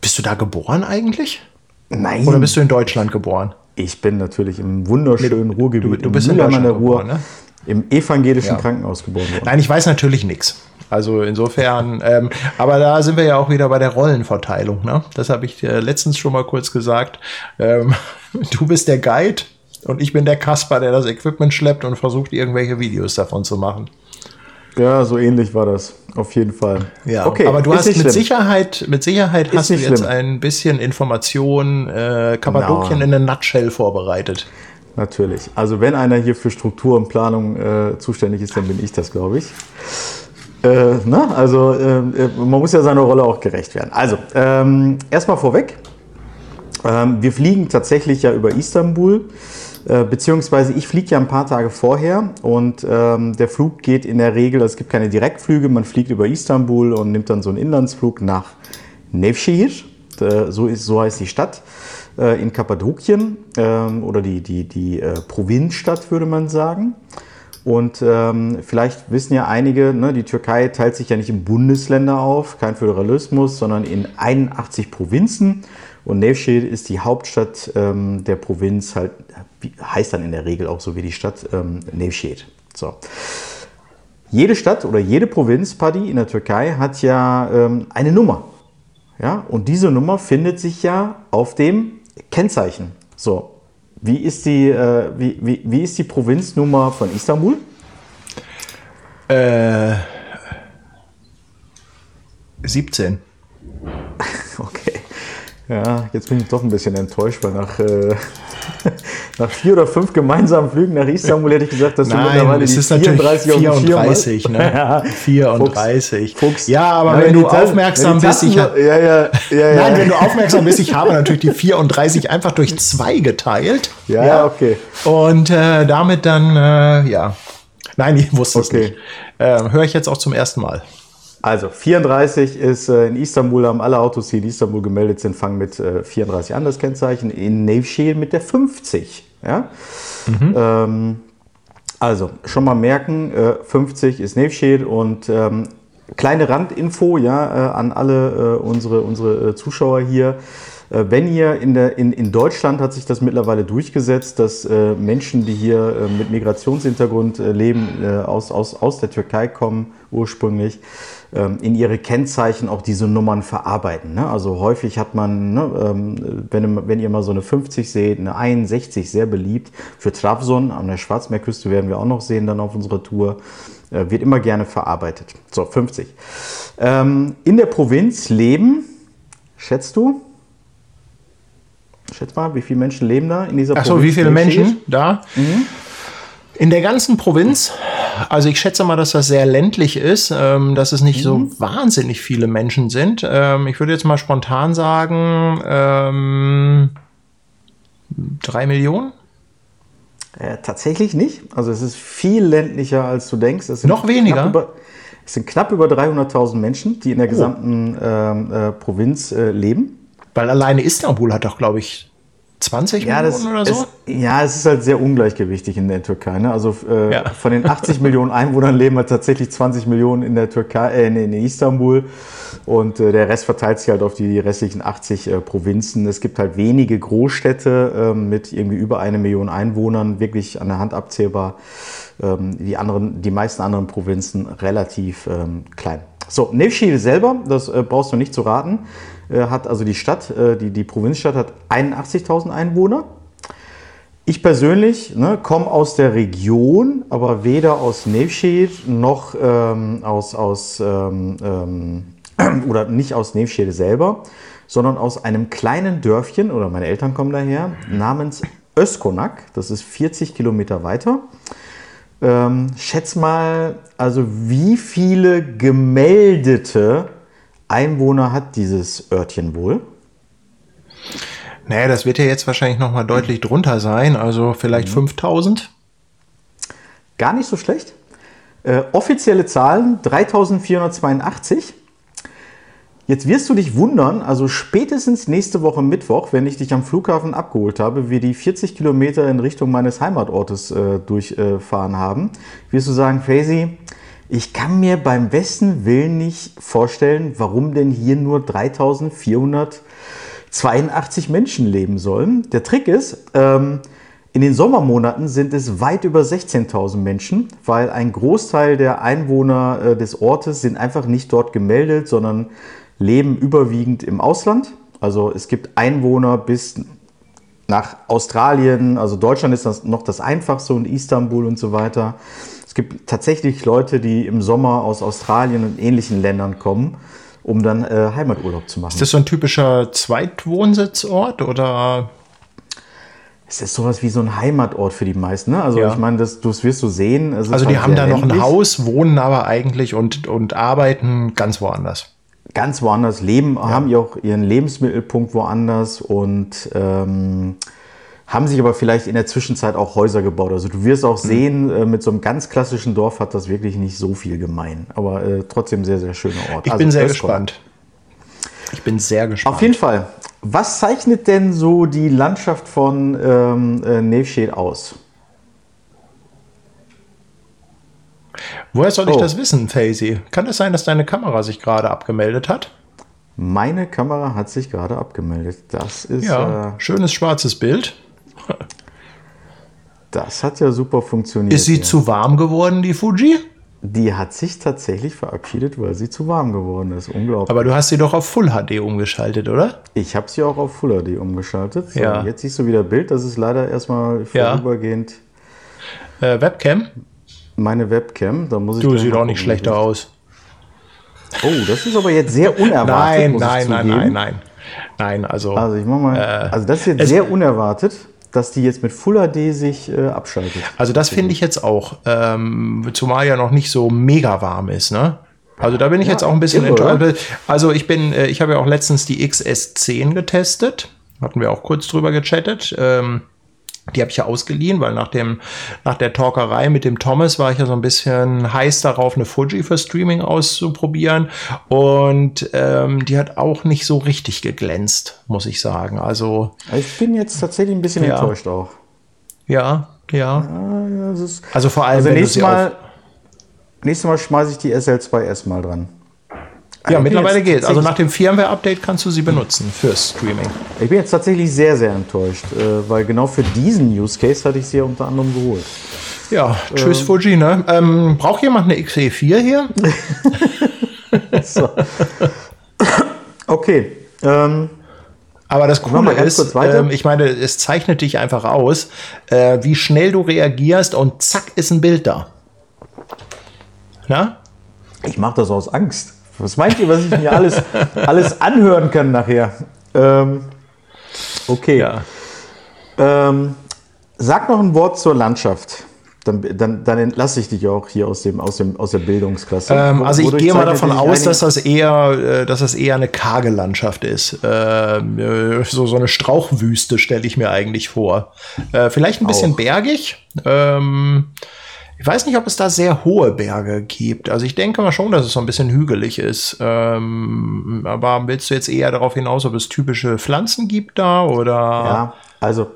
Bist du da geboren eigentlich? Nein. Oder bist du in Deutschland geboren? Ich bin natürlich im wunderschönen Nee, Ruhrgebiet. du- du bist in an der Deutschland Ruhr, geboren, ne? Im evangelischen Ja. Krankenhaus geboren worden. Nein, ich weiß natürlich nichts. Also insofern, ähm, aber da sind wir ja auch wieder bei der Rollenverteilung. Ne? Das habe ich dir letztens schon mal kurz gesagt. Ähm, du bist der Guide und ich bin der Kasper, der das Equipment schleppt und versucht, irgendwelche Videos davon zu machen. Ja, so ähnlich war das. Auf jeden Fall. Ja, okay, aber du ist hast mit schlimm. Sicherheit, mit Sicherheit hast du jetzt schlimm. ein bisschen Information äh, Kappadokien Genau. in eine Nutshell vorbereitet. Natürlich. Also wenn einer hier für Struktur und Planung äh, zuständig ist, dann bin ich das, glaube ich. Äh, na, also äh, äh, man muss ja seiner Rolle auch gerecht werden. Also ähm, erstmal vorweg. Ähm, wir fliegen tatsächlich ja über Istanbul, äh, beziehungsweise ich fliege ja ein paar Tage vorher und ähm, der Flug geht in der Regel, also es gibt keine Direktflüge, man fliegt über Istanbul und nimmt dann so einen Inlandsflug nach Nevşehir, so, so heißt die Stadt, äh, in Kappadokien ähm, oder die, die, die äh, Provinzstadt würde man sagen. Und ähm, vielleicht wissen ja einige, ne, die Türkei teilt sich ja nicht in Bundesländer auf, kein Föderalismus, sondern in 81 Provinzen. Und Nevşehir ist die Hauptstadt ähm, der Provinz, halt, heißt dann in der Regel auch so wie die Stadt ähm, Nevşehir. So. Jede Stadt oder jede Provinz, Paddy, in der Türkei hat ja ähm, eine Nummer. Ja, und diese Nummer findet sich ja auf dem Kennzeichen. So, wie ist die, äh, wie, wie, wie ist die Provinznummer von Istanbul? Äh, 17. Okay. Ja, jetzt bin ich doch ein bisschen enttäuscht, weil nach, äh, nach vier oder fünf gemeinsamen Flügen nach Istanbul hätte ich gesagt, dass du mittlerweile Nein, es die ist natürlich 34 auf dem Schirm hast. 34, ne? Ja, 34. Fuchs. Ja, aber wenn die du aufmerksam wenn die bist, ich ja, ja, ja, ja. Nein, wenn du aufmerksam bist, ich habe natürlich die 34 einfach durch zwei geteilt. Ja, ja, okay. Und äh, damit dann, äh, ja. Nein, ich wusste es Okay. nicht. Äh, Höre ich jetzt auch zum ersten Mal. Also 34 ist äh, in Istanbul, haben alle Autos, die in Istanbul gemeldet sind, fangen mit äh, 34 an, das Kennzeichen. In Nevşehir mit der 50. Ja? Ähm, also schon mal merken, äh, 50 ist Nevşehir und ähm, kleine Randinfo ja, äh, an alle äh, unsere, unsere äh, Zuschauer hier. Äh, wenn ihr in, der, in, in Deutschland hat sich das mittlerweile durchgesetzt, dass äh, Menschen, die hier äh, mit Migrationshintergrund äh, leben, äh, aus, aus, aus der Türkei kommen ursprünglich, in ihre Kennzeichen auch diese Nummern verarbeiten. Ne? Also häufig hat man, ne, ähm, wenn, wenn ihr mal so eine 50 seht, eine 61 sehr beliebt für Trabzon, an der Schwarzmeerküste werden wir auch noch sehen dann auf unserer Tour, äh, wird immer gerne verarbeitet. So, 50. Ähm, in der Provinz leben, schätzt du? Schätz mal, wie viele Menschen leben da in dieser Ach so, Provinz? wie viele? Menschen da? In der ganzen Provinz, also ich schätze mal, dass das sehr ländlich ist, ähm, dass es nicht so wahnsinnig viele Menschen sind. Ähm, ich würde jetzt mal spontan sagen, ähm, drei Millionen? Äh, tatsächlich nicht. Also es ist viel ländlicher, als du denkst. Es sind Noch weniger? Knapp über, es sind knapp über 300.000 Menschen, die in der gesamten ähm, äh, Provinz äh, leben. Weil alleine Istanbul hat doch, glaube ich, 20 Ja, Millionen oder so. es, ja, es ist halt sehr ungleichgewichtig in der Türkei. Ne? Also äh, Ja. von den 80 Millionen Einwohnern leben halt tatsächlich 20 Millionen in der Türkei, äh, in, Istanbul. Und äh, der Rest verteilt sich halt auf die restlichen 80 äh, Provinzen. Es gibt halt wenige Großstädte ähm, mit irgendwie über eine Million Einwohnern, wirklich an der Hand abzählbar. Ähm, die, anderen, die meisten anderen Provinzen relativ ähm, klein. So, Nevşehir selber, das äh, brauchst du nicht zu raten, hat also die Stadt, äh, die, die Provinzstadt hat 81.000 Einwohner. Ich persönlich ne, komme aus der Region, aber weder aus Nevşehir noch ähm, aus, aus ähm, ähm, oder nicht aus Nevşehir selber, sondern aus einem kleinen Dörfchen, oder meine Eltern kommen daher, namens Özkonak. Das ist 40 Kilometer weiter. Ähm, schätz mal, also wie viele gemeldete Einwohner hat dieses Örtchen wohl? Naja, das wird ja jetzt wahrscheinlich noch mal deutlich drunter sein, also vielleicht 5000. Gar nicht so schlecht. Äh, offizielle Zahlen 3482. Jetzt wirst du dich wundern, also spätestens nächste Woche Mittwoch, wenn ich dich am Flughafen abgeholt habe, wir die 40 Kilometer in Richtung meines Heimatortes äh, durchfahren haben, wirst du sagen, Faisy, ich kann mir beim besten Willen nicht vorstellen, warum denn hier nur 3482 Menschen leben sollen. Der Trick ist, ähm, in den Sommermonaten sind es weit über 16.000 Menschen, weil ein Großteil der Einwohner äh, des Ortes sind einfach nicht dort gemeldet, sondern leben überwiegend im Ausland. Also es gibt Einwohner bis nach Australien, also Deutschland ist das noch das einfachste und Istanbul und so weiter. Es gibt tatsächlich Leute, die im Sommer aus Australien und ähnlichen Ländern kommen, um dann äh, Heimaturlaub zu machen. Ist das so ein typischer Zweitwohnsitzort oder? Es ist sowas wie so ein Heimatort für die meisten. Ne? Also Ja. ich meine, das, das wirst du sehen. Also die halt haben da noch ein. Haus, wohnen aber eigentlich und, und arbeiten ganz woanders. ganz woanders leben, haben ja auch ihren Lebensmittelpunkt woanders und ähm, haben sich aber vielleicht in der Zwischenzeit auch Häuser gebaut. Also du wirst Mhm. auch sehen, äh, mit so einem ganz klassischen Dorf hat das wirklich nicht so viel gemein, aber äh, trotzdem sehr, sehr schöner Ort. Ich Also bin sehr gespannt. Ich bin sehr gespannt. Auf jeden Fall. Was zeichnet denn so die Landschaft von ähm, äh, Nevşehir aus? Woher soll ich Oh. das wissen, Faisy? Kann es sein, dass deine Kamera sich gerade abgemeldet hat? Meine Kamera hat sich gerade abgemeldet. Das ist Ja, äh, schönes schwarzes Bild. Das hat ja super funktioniert. Ist sie hier. zu warm geworden, die Fuji? Die hat sich tatsächlich verabschiedet, weil sie zu warm geworden ist. Unglaublich. Aber du hast sie doch auf Full HD umgeschaltet, oder? ich habe sie auch auf Full HD umgeschaltet. So, Ja. Jetzt siehst du wieder Bild. Das ist leider erstmal Ja. vorübergehend Äh, Webcam? meine Webcam. Da muss ich Du, sieht mal auch nicht schlechter aus. Oh, das ist aber jetzt sehr unerwartet. Nein, nein, nein, nein, nein. Nein, also. Also ich mach mal. also das ist jetzt sehr unerwartet, dass die jetzt mit Full HD sich äh, abschaltet. Also das finde ich jetzt auch, ähm, zumal ja noch nicht so mega warm ist, ne? Also da bin ich Ja, jetzt auch ein bisschen enttäuscht. Also ich bin, äh, ich habe ja auch letztens die XS10 getestet, hatten wir auch kurz drüber gechattet. Ähm, die habe ich ja ausgeliehen, weil nach dem, nach der Talkerei mit dem Thomas war ich ja so ein bisschen heiß darauf, eine Fuji für Streaming auszuprobieren. Und ähm, die hat auch nicht so richtig geglänzt, muss ich sagen. Also Ich bin jetzt tatsächlich ein bisschen Ja. enttäuscht auch. ja, ja. Ja, Also vor allem, also nächstes Mal, nächstes Mal schmeiße ich die SL2S mal dran. Ja, mittlerweile geht. Also nach dem Firmware-Update kannst du sie benutzen fürs Streaming. Ich bin jetzt tatsächlich sehr, sehr enttäuscht, äh, weil genau für diesen Use Case hatte ich sie ja unter anderem geholt. Ja, tschüss ähm. Fuji, ne? Ähm, braucht jemand eine XE4 hier? so. Okay. Ähm, aber das Coole ist, ähm, ich meine, es zeichnet dich einfach aus, äh, wie schnell du reagierst und zack ist ein Bild da. Na? Ich mache das aus Angst. Was meint ihr, was ich mir alles, alles anhören kann nachher? Ähm, okay. Ja. Ähm, sag noch ein Wort zur Landschaft. Dann, dann, dann entlasse ich dich auch hier aus, dem, aus, dem, aus der Bildungsklasse. Ähm, also ich gehe mal davon aus, dass das, eher, äh, dass das eher eine karge Landschaft ist. Ähm, äh, so, so eine Strauchwüste stelle ich mir eigentlich vor. Äh, vielleicht ein bisschen auch. bergig. Ähm, ich weiß nicht, ob es da sehr hohe Berge gibt. Also ich denke mal schon, dass es so ein bisschen hügelig ist. Ähm, aber willst du jetzt eher darauf hinaus, ob es typische Pflanzen gibt da oder? Ja, also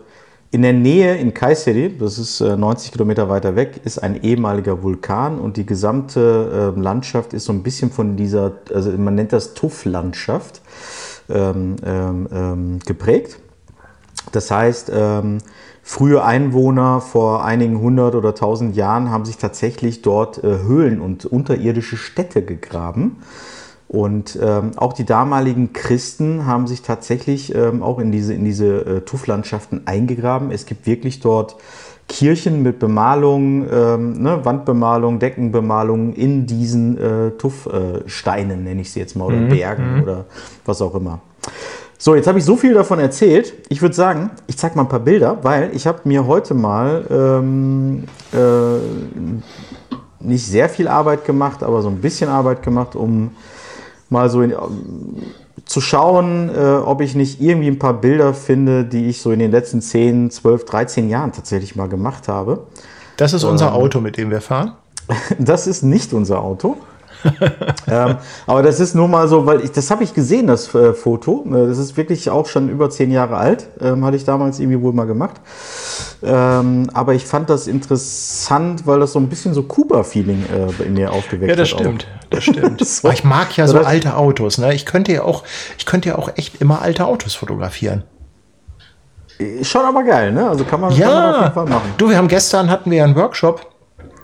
in der Nähe in Kayseri, das ist 90 äh, Kilometer weiter weg, ist ein ehemaliger Vulkan und die gesamte äh, Landschaft ist so ein bisschen von dieser, also man nennt das Tuff-Landschaft ähm, ähm, ähm, geprägt. Das heißt, ähm, frühe Einwohner vor einigen hundert oder tausend Jahren haben sich tatsächlich dort äh, Höhlen und unterirdische Städte gegraben. Und ähm, auch die damaligen Christen haben sich tatsächlich ähm, auch in diese, in diese äh, Tufflandschaften eingegraben. Es gibt wirklich dort Kirchen mit Bemalung, ähm, ne, Wandbemalung, Deckenbemalung in diesen äh, Tuffsteinen, äh, nenne ich sie jetzt mal, oder mhm. Bergen mhm. oder was auch immer. So, jetzt habe ich so viel davon erzählt. Ich würde sagen, ich zeige mal ein paar Bilder, weil ich habe mir heute mal ähm, äh, nicht sehr viel Arbeit gemacht, aber so ein bisschen Arbeit gemacht, um mal so in, zu schauen, äh, ob ich nicht irgendwie ein paar Bilder finde, die ich so in den letzten 10, 12, 13 Jahren tatsächlich mal gemacht habe. Das ist unser ähm, Auto, mit dem wir fahren? Das ist nicht unser Auto. ähm, aber das ist nur mal so, weil ich, das habe ich gesehen, das äh, Foto. Äh, das ist wirklich auch schon über zehn Jahre alt. Ähm, hatte ich damals irgendwie wohl mal gemacht. Ähm, aber ich fand das interessant, weil das so ein bisschen so Kuba-Feeling äh, in mir aufgeweckt hat. Ja, das stimmt. Auch. Das stimmt. so. Ich mag ja so alte Autos. Ne? Ich könnte ja auch, ich könnte ja auch echt immer alte Autos fotografieren. Schon aber geil, ne? Also kann man, ja. Kann man auf jeden Fall machen. Du, wir haben gestern hatten wir einen Workshop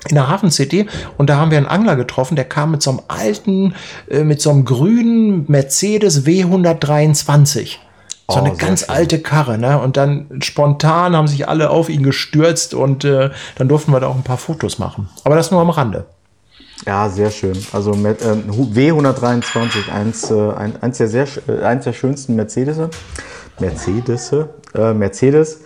in der Hafen City und da haben wir einen Angler getroffen, der kam mit so einem alten, äh, mit so einem grünen Mercedes W123. So eine oh, ganz schön. alte Karre, ne? Und dann spontan haben sich alle auf ihn gestürzt und äh, dann durften wir da auch ein paar Fotos machen. Aber das nur am Rande. Ja, sehr schön. Also mit, äh, W123, eins, äh, eins, der sehr, äh, eins der schönsten Mercedes. Mercedes, äh, Mercedes.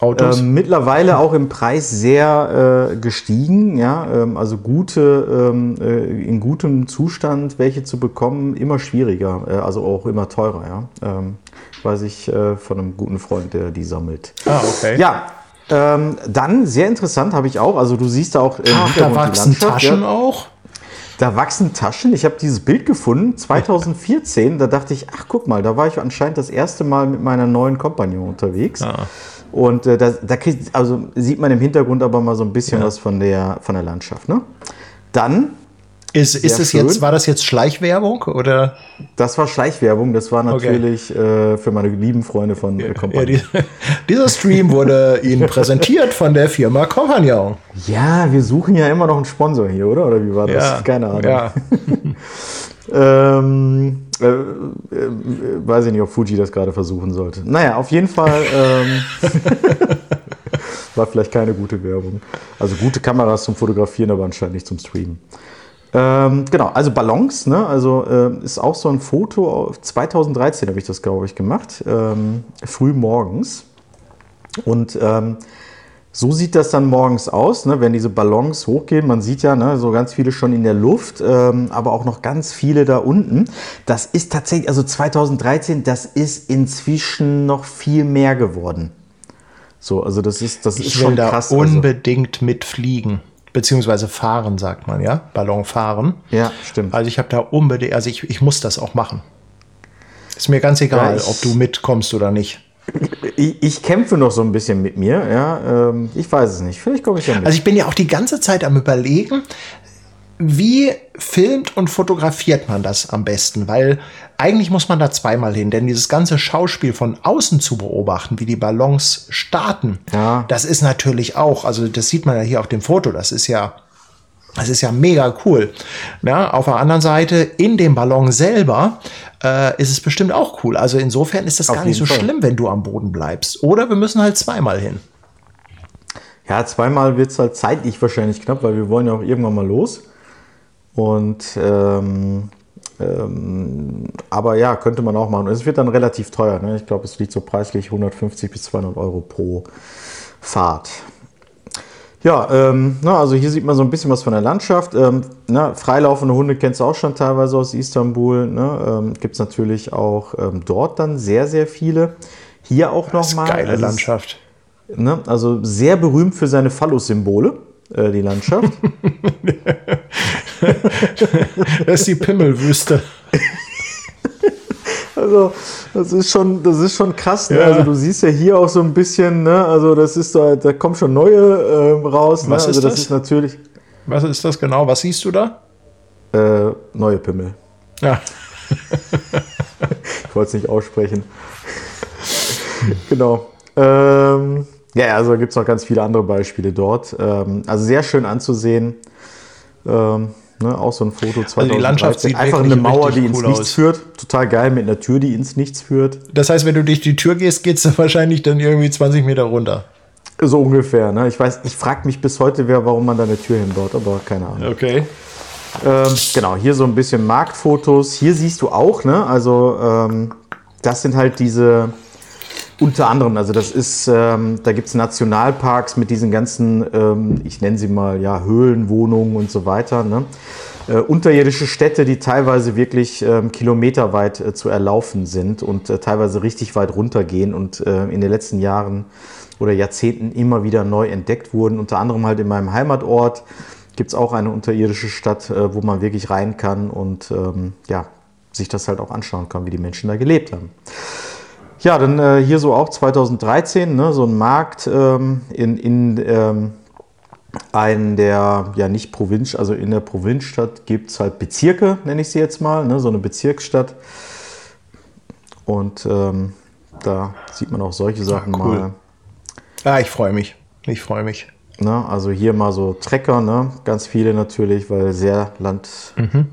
Autos. Ähm, mittlerweile auch im Preis sehr äh, gestiegen, ja, ähm, also gute, ähm, äh, in gutem Zustand welche zu bekommen, immer schwieriger, äh, also auch immer teurer, ja. Ähm, weiß ich äh, von einem guten Freund, der die sammelt. Ah, okay. Ja, ähm, dann sehr interessant habe ich auch, also du siehst da auch im Ach, da wachsen Taschen ja. auch. Da wachsen Taschen. Ich habe dieses Bild gefunden, 2014. da dachte ich, ach guck mal, da war ich anscheinend das erste Mal mit meiner neuen Kompagnon unterwegs. Ah. Und äh, da, da kriegt, also sieht man im Hintergrund aber mal so ein bisschen ja. was von der, von der Landschaft. Ne? Dann. Ist, ist es jetzt, war das jetzt Schleichwerbung oder? Das war Schleichwerbung, das war natürlich okay. äh, für meine lieben Freunde von ja, Compagnon. Ja, die, dieser Stream wurde Ihnen präsentiert von der Firma Compagnon. Ja, wir suchen ja immer noch einen Sponsor hier, oder? Oder wie war das? Ja, Keine Ahnung. Ja. ähm, äh, äh, weiß ich nicht, ob Fuji das gerade versuchen sollte. Naja, auf jeden Fall ähm, war vielleicht keine gute Werbung. Also gute Kameras zum Fotografieren, aber anscheinend nicht zum Streamen. Ähm, genau, also Ballons, ne? also äh, ist auch so ein Foto. 2013 habe ich das, glaube ich, gemacht, ähm, früh morgens. Und ähm, so sieht das dann morgens aus, ne, wenn diese Ballons hochgehen. Man sieht ja ne, so ganz viele schon in der Luft, ähm, aber auch noch ganz viele da unten. Das ist tatsächlich, also 2013, das ist inzwischen noch viel mehr geworden. So, also das ist, das ich ist schon da krass. Also unbedingt also. mitfliegen. Beziehungsweise fahren, sagt man, ja? Ballon fahren. Ja, stimmt. Also ich habe da unbedingt, also ich, ich muss das auch machen. Ist mir ganz egal, ja, ob du mitkommst oder nicht. Ich, ich, kämpfe noch so ein bisschen mit mir, ja. Ähm, ich weiß es nicht. Vielleicht komme ich ja mit. Also ich bin ja auch die ganze Zeit am überlegen, wie filmt und fotografiert man das am besten? Weil eigentlich muss man da zweimal hin, denn dieses ganze Schauspiel von außen zu beobachten, wie die Ballons starten, ja. das ist natürlich auch, also das sieht man ja hier auf dem Foto, das ist ja, das ist ja mega cool. Ja, auf der anderen Seite, in dem Ballon selber, äh, ist es bestimmt auch cool. Also insofern ist das auf gar nicht so Fall. schlimm, wenn du am Boden bleibst. Oder wir müssen halt zweimal hin. Ja, zweimal wird es halt zeitlich wahrscheinlich knapp, weil wir wollen ja auch irgendwann mal los. Und ähm, ähm, aber ja, könnte man auch machen. Es wird dann relativ teuer. Ne? Ich glaube, es liegt so preislich 150 bis 200 Euro pro Fahrt. Ja, ähm, na, also hier sieht man so ein bisschen was von der Landschaft. Ähm, na, freilaufende Hunde kennst du auch schon teilweise aus Istanbul. Ne? Ähm, Gibt es natürlich auch ähm, dort dann sehr, sehr viele. Hier auch nochmal. Geile also Landschaft. Ne, also sehr berühmt für seine Phallus-Symbole, äh, die Landschaft. das ist die Pimmelwüste. Also, das ist schon, das ist schon krass. Ne? Ja. Also, du siehst ja hier auch so ein bisschen, ne? also, das ist da, da kommen schon neue äh, raus. Ne? Was also, ist das? das ist natürlich. Was ist das genau? Was siehst du da? Äh, neue Pimmel. Ja. ich wollte es nicht aussprechen. genau. Ähm, ja, also gibt es noch ganz viele andere Beispiele dort. Ähm, also sehr schön anzusehen. Ähm, Ne, auch so ein Foto 2013. Also die Landschaft sieht Einfach eine Mauer, die ins cool Nichts aus. führt. Total geil mit einer Tür, die ins Nichts führt. Das heißt, wenn du durch die Tür gehst, geht es wahrscheinlich dann irgendwie 20 Meter runter. So ungefähr. Ne? Ich weiß, ich frage mich bis heute, wer, warum man da eine Tür hinbaut, aber keine Ahnung. Okay. Ähm, genau, hier so ein bisschen Marktfotos. Hier siehst du auch, ne? Also ähm, das sind halt diese unter anderem, also das ist, ähm, da gibt es Nationalparks mit diesen ganzen, ähm, ich nenne sie mal, ja, Höhlenwohnungen und so weiter. Ne? Äh, unterirdische Städte, die teilweise wirklich ähm, kilometerweit äh, zu erlaufen sind und äh, teilweise richtig weit runtergehen und äh, in den letzten Jahren oder Jahrzehnten immer wieder neu entdeckt wurden. Unter anderem halt in meinem Heimatort gibt es auch eine unterirdische Stadt, äh, wo man wirklich rein kann und ähm, ja, sich das halt auch anschauen kann, wie die Menschen da gelebt haben. Ja, dann äh, hier so auch 2013, ne, so ein Markt ähm, in, in ähm, einen der, ja nicht Provinz, also in der Provinzstadt gibt es halt Bezirke, nenne ich sie jetzt mal, ne, so eine Bezirksstadt. Und ähm, da sieht man auch solche Sachen Ach, cool. mal. Ja, ich freue mich. Ich freue mich. Ne, also hier mal so Trecker, ne, ganz viele natürlich, weil sehr land, mhm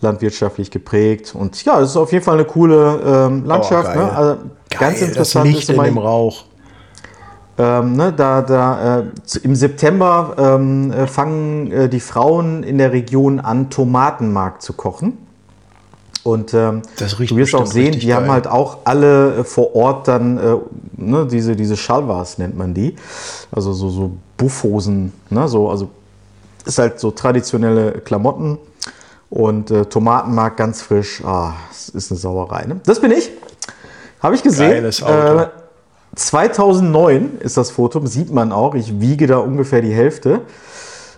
landwirtschaftlich geprägt. Und ja, es ist auf jeden Fall eine coole ähm, Landschaft. Oh, ne? also, ganz interessant das Licht ist in dem Rauch. Ähm, ne, da, da, äh, Im September ähm, äh, fangen äh, die Frauen in der Region an, Tomatenmark zu kochen. Und ähm, du wirst auch sehen, die geil. haben halt auch alle äh, vor Ort dann äh, ne, diese, diese Schalwas nennt man die. Also so, so Buffhosen, ne, so, also ist halt so traditionelle Klamotten und äh, Tomatenmark ganz frisch. Ah, das ist eine Sauerei. Ne? Das bin ich. Habe ich gesehen. Geiles Auto. Äh, 2009 ist das Foto, sieht man auch. Ich wiege da ungefähr die Hälfte.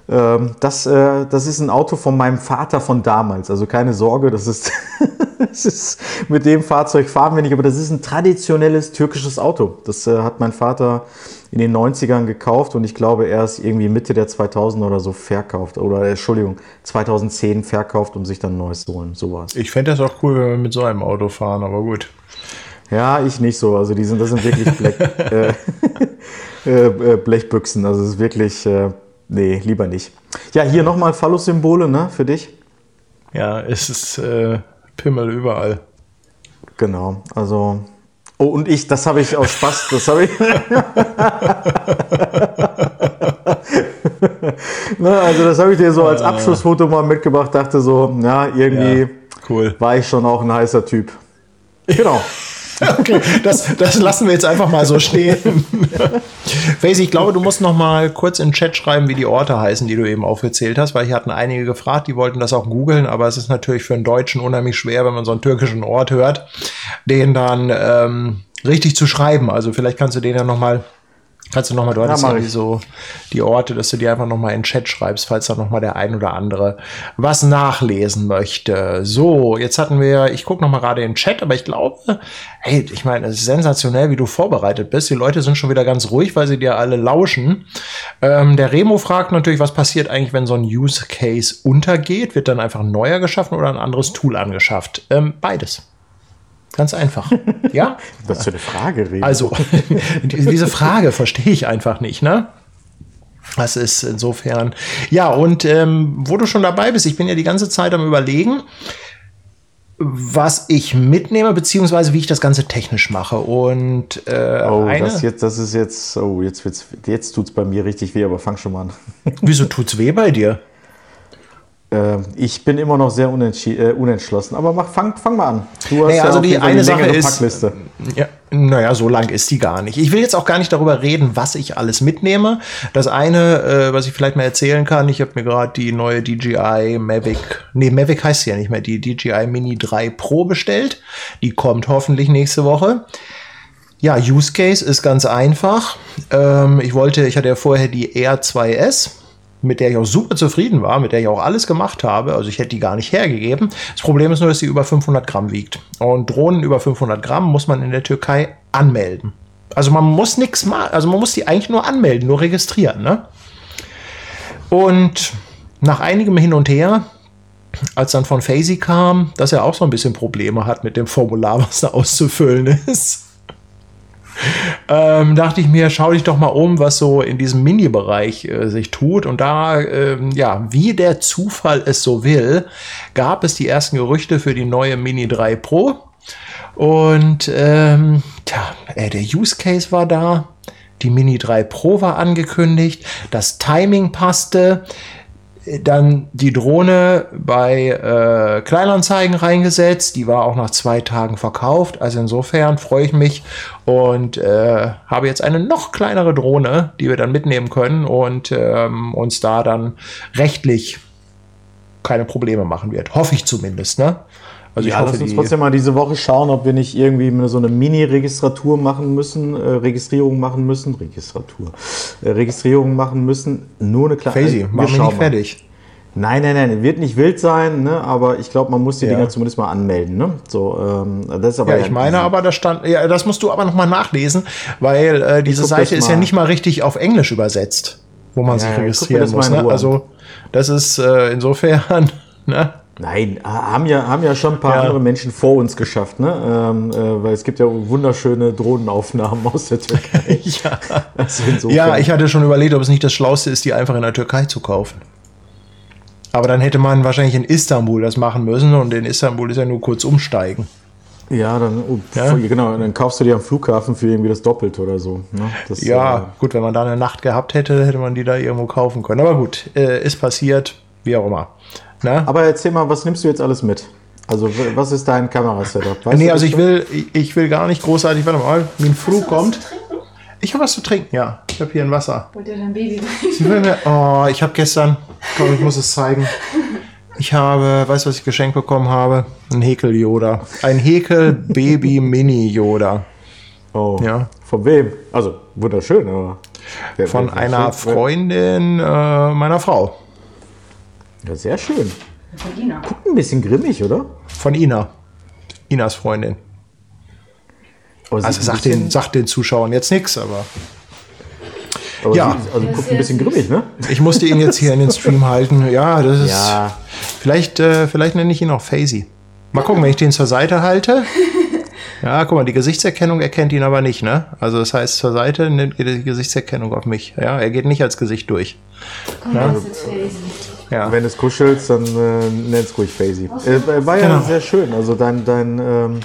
Ähm, das, äh, das ist ein Auto von meinem Vater von damals. Also keine Sorge, das ist, das ist mit dem Fahrzeug fahren wir nicht, aber das ist ein traditionelles türkisches Auto. Das äh, hat mein Vater in den 90ern gekauft und ich glaube erst irgendwie Mitte der 2000 oder so verkauft. Oder Entschuldigung, 2010 verkauft, um sich dann ein neues zu holen. Sowas. Ich fände das auch cool, wenn wir mit so einem Auto fahren, aber gut. Ja, ich nicht so. Also die sind, das sind wirklich Blech, äh, äh, äh, Blechbüchsen. Also es ist wirklich, äh, nee, lieber nicht. Ja, hier nochmal Phallus-Symbole, ne, für dich. Ja, es ist äh, Pimmel überall. Genau, also Oh, und ich, das habe ich aus Spaß, das habe ich. Na, also das habe ich dir so als Abschlussfoto mal mitgebracht, dachte so, ja, irgendwie ja, cool. war ich schon auch ein heißer Typ. Genau. Okay, das, das lassen wir jetzt einfach mal so stehen. Face, ich glaube, du musst noch mal kurz in den Chat schreiben, wie die Orte heißen, die du eben aufgezählt hast, weil hier hatten einige gefragt, die wollten das auch googeln, aber es ist natürlich für einen Deutschen unheimlich schwer, wenn man so einen türkischen Ort hört, den dann ähm, richtig zu schreiben. Also vielleicht kannst du den ja noch mal Kannst du nochmal, du hattest ja, ja so die Orte, dass du die einfach nochmal in den Chat schreibst, falls da nochmal der ein oder andere was nachlesen möchte. So, jetzt hatten wir, ich gucke nochmal gerade in den Chat, aber ich glaube, hey, ich meine, es ist sensationell, wie du vorbereitet bist. Die Leute sind schon wieder ganz ruhig, weil sie dir alle lauschen. Ähm, der Remo fragt natürlich, was passiert eigentlich, wenn so ein Use Case untergeht? Wird dann einfach ein neuer geschaffen oder ein anderes Tool angeschafft? Ähm, beides. Ganz einfach. Ja? Was für eine Frage, Remo. Also, diese Frage verstehe ich einfach nicht, ne? Das ist insofern. Ja, und ähm, wo du schon dabei bist, ich bin ja die ganze Zeit am Überlegen, was ich mitnehme, beziehungsweise wie ich das Ganze technisch mache. Und äh, oh, das jetzt, das ist jetzt, oh, jetzt wird's, jetzt tut's bei mir richtig weh, aber fang schon mal an. Wieso tut's weh bei dir? Äh, ich bin immer noch sehr äh, unentschlossen, aber mach, fang, fang mal an. Du hast naja, ja also die eine Sache ist, Packliste. Ja, naja, so lang ist die gar nicht. Ich will jetzt auch gar nicht darüber reden, was ich alles mitnehme. Das eine, äh, was ich vielleicht mal erzählen kann, ich habe mir gerade die neue DJI Mavic, nee, Mavic heißt sie ja nicht mehr, die DJI Mini 3 Pro bestellt. Die kommt hoffentlich nächste Woche. Ja, Use Case ist ganz einfach. Ähm, ich wollte, ich hatte ja vorher die R2S mit der ich auch super zufrieden war, mit der ich auch alles gemacht habe. Also ich hätte die gar nicht hergegeben. Das Problem ist nur, dass sie über 500 Gramm wiegt. Und Drohnen über 500 Gramm muss man in der Türkei anmelden. Also man muss nichts machen, also man muss die eigentlich nur anmelden, nur registrieren. Ne? Und nach einigem Hin und Her, als dann von Faisy kam, dass er auch so ein bisschen Probleme hat mit dem Formular, was da auszufüllen ist ähm, dachte ich mir, schau dich doch mal um, was so in diesem Mini-Bereich äh, sich tut. Und da, ähm, ja, wie der Zufall es so will, gab es die ersten Gerüchte für die neue Mini 3 Pro. Und ähm, tja, äh, der Use Case war da. Die Mini 3 Pro war angekündigt. Das Timing passte dann die Drohne bei äh, Kleinanzeigen reingesetzt. Die war auch nach zwei Tagen verkauft. Also insofern freue ich mich und äh, habe jetzt eine noch kleinere Drohne, die wir dann mitnehmen können und ähm, uns da dann rechtlich keine Probleme machen wird. Hoffe ich zumindest, ne? Also ja, hoffe, lass uns trotzdem mal diese Woche schauen, ob wir nicht irgendwie so eine Mini-Registratur machen müssen, äh, Registrierung machen müssen, Registratur, äh, Registrierung machen müssen. Nur eine kleine. Crazy, machen wir nicht fertig. Nein, nein, nein, wird nicht wild sein, ne? aber ich glaube, man muss die ja. Dinger zumindest mal anmelden. Ne? So, ähm, das ist aber ja, ich meine aber, da stand, ja, das musst du aber nochmal nachlesen, weil äh, diese Seite ist ja nicht mal richtig auf Englisch übersetzt, wo man ja, sich registrieren muss. Ne? Also, das ist äh, insofern, ne? Nein, haben ja, haben ja schon ein paar ja. andere Menschen vor uns geschafft, ne? Ähm, äh, weil es gibt ja wunderschöne Drohnenaufnahmen aus der Türkei. ja. Also ja, ich hatte schon überlegt, ob es nicht das Schlauste ist, die einfach in der Türkei zu kaufen. Aber dann hätte man wahrscheinlich in Istanbul das machen müssen und in Istanbul ist ja nur kurz umsteigen. Ja, dann, oh, ja? genau, dann kaufst du die am Flughafen für irgendwie das Doppelte oder so. Ne? Das, ja, äh, gut, wenn man da eine Nacht gehabt hätte, hätte man die da irgendwo kaufen können. Aber gut, äh, ist passiert, wie auch immer. Ne? Aber erzähl mal, was nimmst du jetzt alles mit? Also, was ist dein Kamerasetup? Weißt nee, also ich will, ich will gar nicht großartig, warte mal, wie ein Flug kommt. Ich habe was zu trinken, ja. Ich habe hier ein Wasser. Und dir dein Baby mir, Oh, ich habe gestern, glaube ich, muss es zeigen. Ich habe, weißt du, was ich geschenkt bekommen habe? Ein Häkel-Yoda. Ein Häkel-Baby-Mini-Yoda. Oh. Ja. Von wem? Also, wunderschön, aber. Von einer Freundin äh, meiner Frau. Ja, sehr schön. Von Ina. Guckt ein bisschen grimmig, oder? Von Ina. Inas Freundin. Also sagt den, sagt den Zuschauern jetzt nichts, aber. aber ja. Sie, also guckt ein bisschen grimmig, ne? Ich musste ihn jetzt hier in den Stream halten. Ja, das ist. Ja. Vielleicht, äh, vielleicht nenne ich ihn auch Faisy. Mal gucken, wenn ich den zur Seite halte. Ja, guck mal, die Gesichtserkennung erkennt ihn aber nicht, ne? Also das heißt, zur Seite nimmt die Gesichtserkennung auf mich. Ja, er geht nicht als Gesicht durch. Komm, ja? Ja. Wenn es kuschelst, dann äh, nenn's ruhig Faisy. Äh, war ja genau. sehr schön. Also dein, dein, ähm,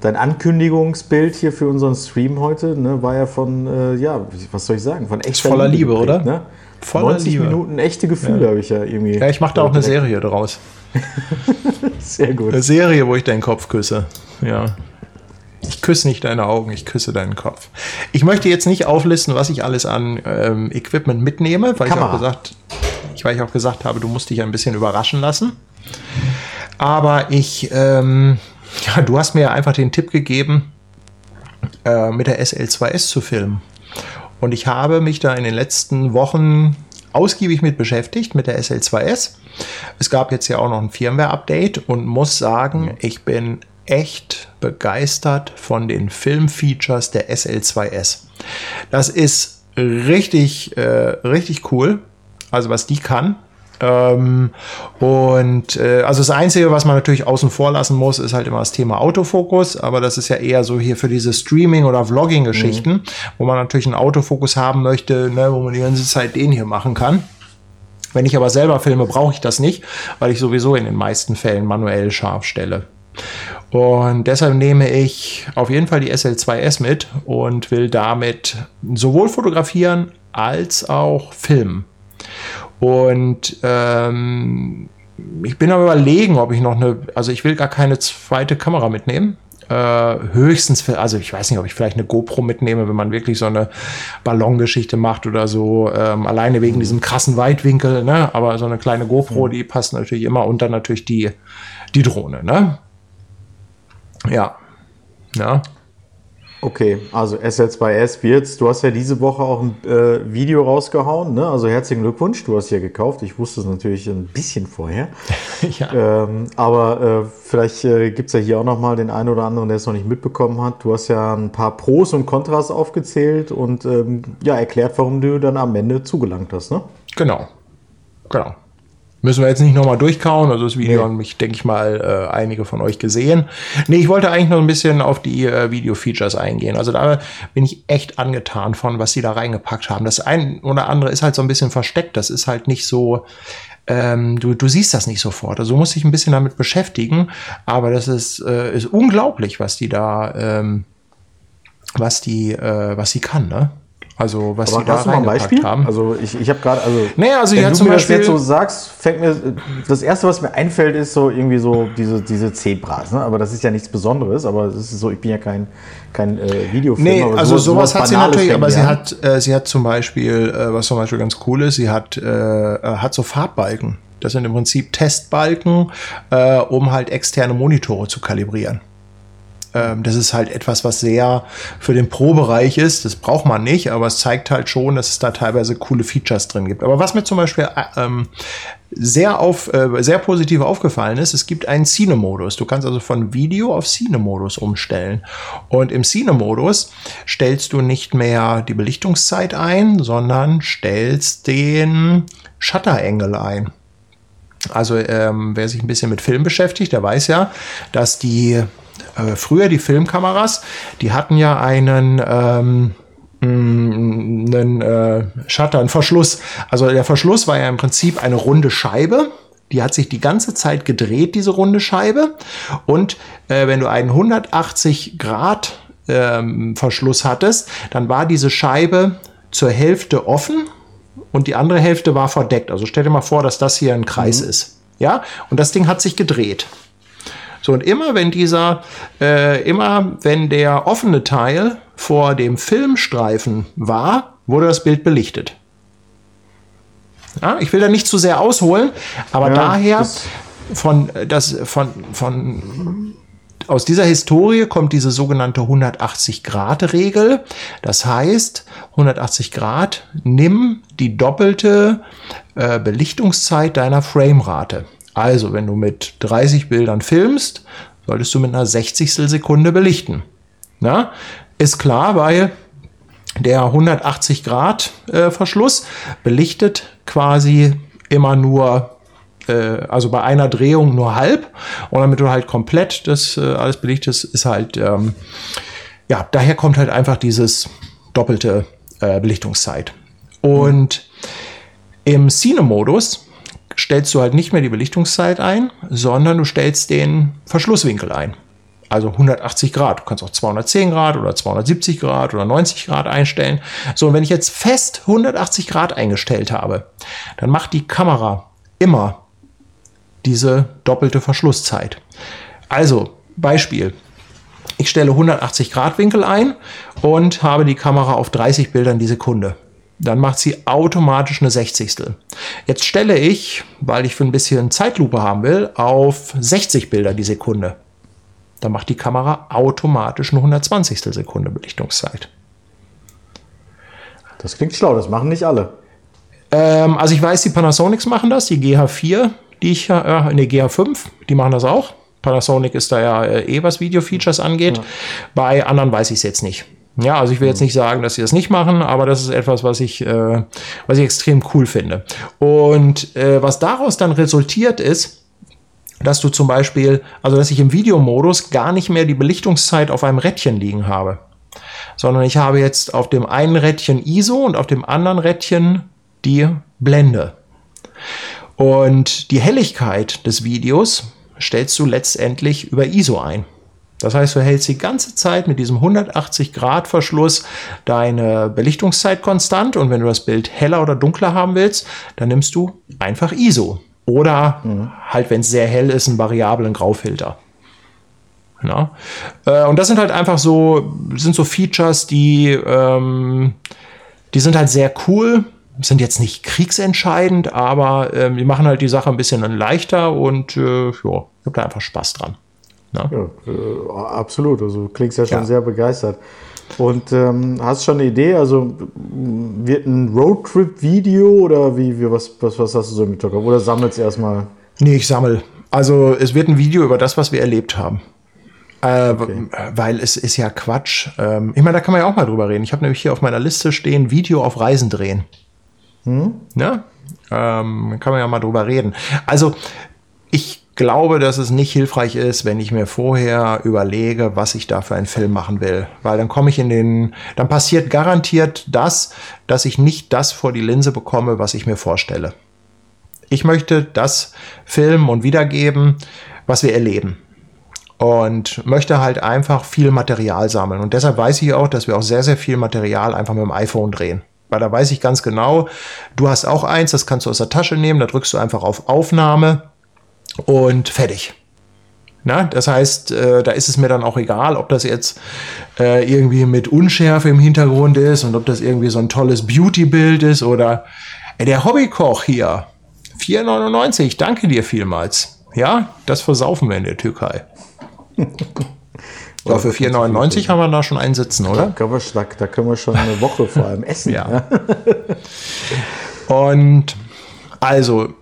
dein Ankündigungsbild hier für unseren Stream heute ne, war ja von, äh, ja, was soll ich sagen, von echter voller Liebe, Liebe oder? Ne? Voller 90 Liebe. Minuten echte Gefühle ja. habe ich ja irgendwie. Ja, ich mache da auch eine Serie draus. Sehr gut. Eine Serie, wo ich deinen Kopf küsse. Ja. Ich küsse nicht deine Augen, ich küsse deinen Kopf. Ich möchte jetzt nicht auflisten, was ich alles an ähm, Equipment mitnehme, weil ich auch gesagt, ich, weil ich auch gesagt habe, du musst dich ein bisschen überraschen lassen. Aber ich, ähm, ja, du hast mir einfach den Tipp gegeben, äh, mit der SL2S zu filmen. Und ich habe mich da in den letzten Wochen ausgiebig mit beschäftigt, mit der SL2S. Es gab jetzt ja auch noch ein Firmware-Update und muss sagen, ich bin echt begeistert von den Filmfeatures der SL2S. Das ist richtig, äh, richtig cool. Also was die kann. Ähm, und äh, also das Einzige, was man natürlich außen vor lassen muss, ist halt immer das Thema Autofokus, aber das ist ja eher so hier für diese Streaming- oder Vlogging-Geschichten, mhm. wo man natürlich einen Autofokus haben möchte, ne, wo man die ganze Zeit den hier machen kann. Wenn ich aber selber filme, brauche ich das nicht, weil ich sowieso in den meisten Fällen manuell scharf stelle. Und deshalb nehme ich auf jeden Fall die SL2S mit und will damit sowohl fotografieren als auch filmen. Und ähm, ich bin aber überlegen, ob ich noch eine, also ich will gar keine zweite Kamera mitnehmen. Äh, höchstens, für, also ich weiß nicht, ob ich vielleicht eine GoPro mitnehme, wenn man wirklich so eine Ballongeschichte macht oder so, ähm, alleine wegen diesem krassen Weitwinkel, ne? aber so eine kleine GoPro, die passt natürlich immer und dann natürlich die, die Drohne. Ne? Ja. Ja. Okay, also SL2S wird's. Du hast ja diese Woche auch ein äh, Video rausgehauen, ne? Also herzlichen Glückwunsch, du hast ja gekauft. Ich wusste es natürlich ein bisschen vorher. ja. Ähm, aber äh, vielleicht äh, gibt es ja hier auch nochmal den einen oder anderen, der es noch nicht mitbekommen hat. Du hast ja ein paar Pros und Kontras aufgezählt und ähm, ja, erklärt, warum du dann am Ende zugelangt hast, ne? Genau. Genau. Müssen wir jetzt nicht nochmal durchkauen. Also das Video nee. haben mich, denke ich mal, äh, einige von euch gesehen. Nee, ich wollte eigentlich noch ein bisschen auf die äh, Video-Features eingehen. Also da bin ich echt angetan von, was sie da reingepackt haben. Das ein oder andere ist halt so ein bisschen versteckt. Das ist halt nicht so, ähm, du, du siehst das nicht sofort. Also du musst dich ein bisschen damit beschäftigen. Aber das ist, äh, ist unglaublich, was die da, ähm, was die, äh, was sie kann, ne? Also was Aber sie da reingepackt haben. Also ich, ich habe gerade, also, naja, also wenn du zum mir Beispiel das jetzt so sagst, fängt mir das erste, was mir einfällt, ist so irgendwie so diese, diese Zebras. Ne? Aber das ist ja nichts Besonderes. Aber es ist so, ich bin ja kein kein äh, Videofilm. Nee, also sowas, sowas hat sie natürlich, aber sie hat, äh, sie hat zum Beispiel, äh, was zum Beispiel ganz cool ist, sie hat, äh, äh hat so Farbbalken. Das sind im Prinzip Testbalken, äh, um halt externe Monitore zu kalibrieren. Ähm, das ist halt etwas, was sehr für den Pro-Bereich ist. Das braucht man nicht, aber es zeigt halt schon, dass es da teilweise coole Features drin gibt. Aber was mir zum Beispiel äh, ähm, sehr, auf, äh, sehr positiv aufgefallen ist, es gibt einen Cine-Modus. Du kannst also von Video auf Cine-Modus umstellen. Und im Cine-Modus stellst du nicht mehr die Belichtungszeit ein, sondern stellst den Shutter-Angle ein. Also ähm, wer sich ein bisschen mit Film beschäftigt, der weiß ja, dass die äh, früher die Filmkameras, die hatten ja einen ähm, mm, einen äh, Shutter, einen Verschluss. Also der Verschluss war ja im Prinzip eine runde Scheibe. Die hat sich die ganze Zeit gedreht, diese runde Scheibe. Und äh, wenn du einen 180 Grad ähm, Verschluss hattest, dann war diese Scheibe zur Hälfte offen und die andere Hälfte war verdeckt. Also stell dir mal vor, dass das hier ein Kreis mhm. ist. Ja, und das Ding hat sich gedreht. So, und immer wenn dieser, äh, immer wenn der offene Teil vor dem Filmstreifen war, wurde das Bild belichtet. Ja, ich will da nicht zu sehr ausholen, aber ja, daher das von, das, von, von, aus dieser Historie kommt diese sogenannte 180-Grad-Regel. Das heißt, 180 Grad, nimm die doppelte äh, Belichtungszeit deiner Framerate. Also, wenn du mit 30 Bildern filmst, solltest du mit einer 60. Sekunde belichten. Na? Ist klar, weil der 180 Grad äh, Verschluss belichtet quasi immer nur, äh, also bei einer Drehung nur halb. Und damit du halt komplett das äh, alles belichtest, ist halt, ähm, ja, daher kommt halt einfach dieses doppelte äh, Belichtungszeit. Und im Cine-Modus stellst du halt nicht mehr die Belichtungszeit ein, sondern du stellst den Verschlusswinkel ein. Also 180 Grad. Du kannst auch 210 Grad oder 270 Grad oder 90 Grad einstellen. So, und wenn ich jetzt fest 180 Grad eingestellt habe, dann macht die Kamera immer diese doppelte Verschlusszeit. Also, Beispiel. Ich stelle 180 Grad Winkel ein und habe die Kamera auf 30 Bildern die Sekunde dann macht sie automatisch eine Sechzigstel. Jetzt stelle ich, weil ich für ein bisschen Zeitlupe haben will, auf 60 Bilder die Sekunde. Dann macht die Kamera automatisch eine 120. Sekunde Belichtungszeit. Das klingt schlau, das machen nicht alle. Ähm, also ich weiß, die Panasonics machen das, die GH4, die ich, äh, ne, GH5, die machen das auch. Panasonic ist da ja äh, eh, was Video-Features angeht. Ja. Bei anderen weiß ich es jetzt nicht. Ja, also ich will jetzt nicht sagen, dass sie das nicht machen, aber das ist etwas, was ich, äh, was ich extrem cool finde. Und äh, was daraus dann resultiert ist, dass du zum Beispiel, also dass ich im Videomodus gar nicht mehr die Belichtungszeit auf einem Rädchen liegen habe, sondern ich habe jetzt auf dem einen Rädchen ISO und auf dem anderen Rädchen die Blende. Und die Helligkeit des Videos stellst du letztendlich über ISO ein. Das heißt, du hältst die ganze Zeit mit diesem 180 Grad Verschluss deine Belichtungszeit konstant und wenn du das Bild heller oder dunkler haben willst, dann nimmst du einfach ISO oder mhm. halt, wenn es sehr hell ist, einen variablen Graufilter. Ja. Äh, und das sind halt einfach so, sind so Features, die, ähm, die sind halt sehr cool, sind jetzt nicht kriegsentscheidend, aber äh, die machen halt die Sache ein bisschen leichter und äh, ja, ich habe da einfach Spaß dran. Ne? Ja, äh, absolut. Also klingst ja schon ja. sehr begeistert. Und ähm, hast schon eine Idee? Also wird ein Roadtrip-Video oder wie, wie was, was, was hast du so im Hinterkopf? Oder sammelst erstmal? Nee, ich sammle. Also es wird ein Video über das, was wir erlebt haben. Äh, okay. Weil es ist ja Quatsch. Ähm, ich meine, da kann man ja auch mal drüber reden. Ich habe nämlich hier auf meiner Liste stehen, Video auf Reisen drehen. Hm? Ja? Ähm, kann man ja mal drüber reden. Also ich glaube, dass es nicht hilfreich ist, wenn ich mir vorher überlege, was ich da für einen Film machen will. Weil dann komme ich in den, dann passiert garantiert das, dass ich nicht das vor die Linse bekomme, was ich mir vorstelle. Ich möchte das filmen und wiedergeben, was wir erleben. Und möchte halt einfach viel Material sammeln. Und deshalb weiß ich auch, dass wir auch sehr, sehr viel Material einfach mit dem iPhone drehen. Weil da weiß ich ganz genau, du hast auch eins, das kannst du aus der Tasche nehmen, da drückst du einfach auf Aufnahme und fertig. Na, das heißt, äh, da ist es mir dann auch egal, ob das jetzt äh, irgendwie mit Unschärfe im Hintergrund ist und ob das irgendwie so ein tolles Beauty-Bild ist oder äh, der Hobbykoch hier. 4,99, danke dir vielmals. Ja, das versaufen wir in der Türkei. Ja, für 4,99 haben wir da schon einen sitzen, oder? Da können, wir, da können wir schon eine Woche vor allem essen. ja. Und also,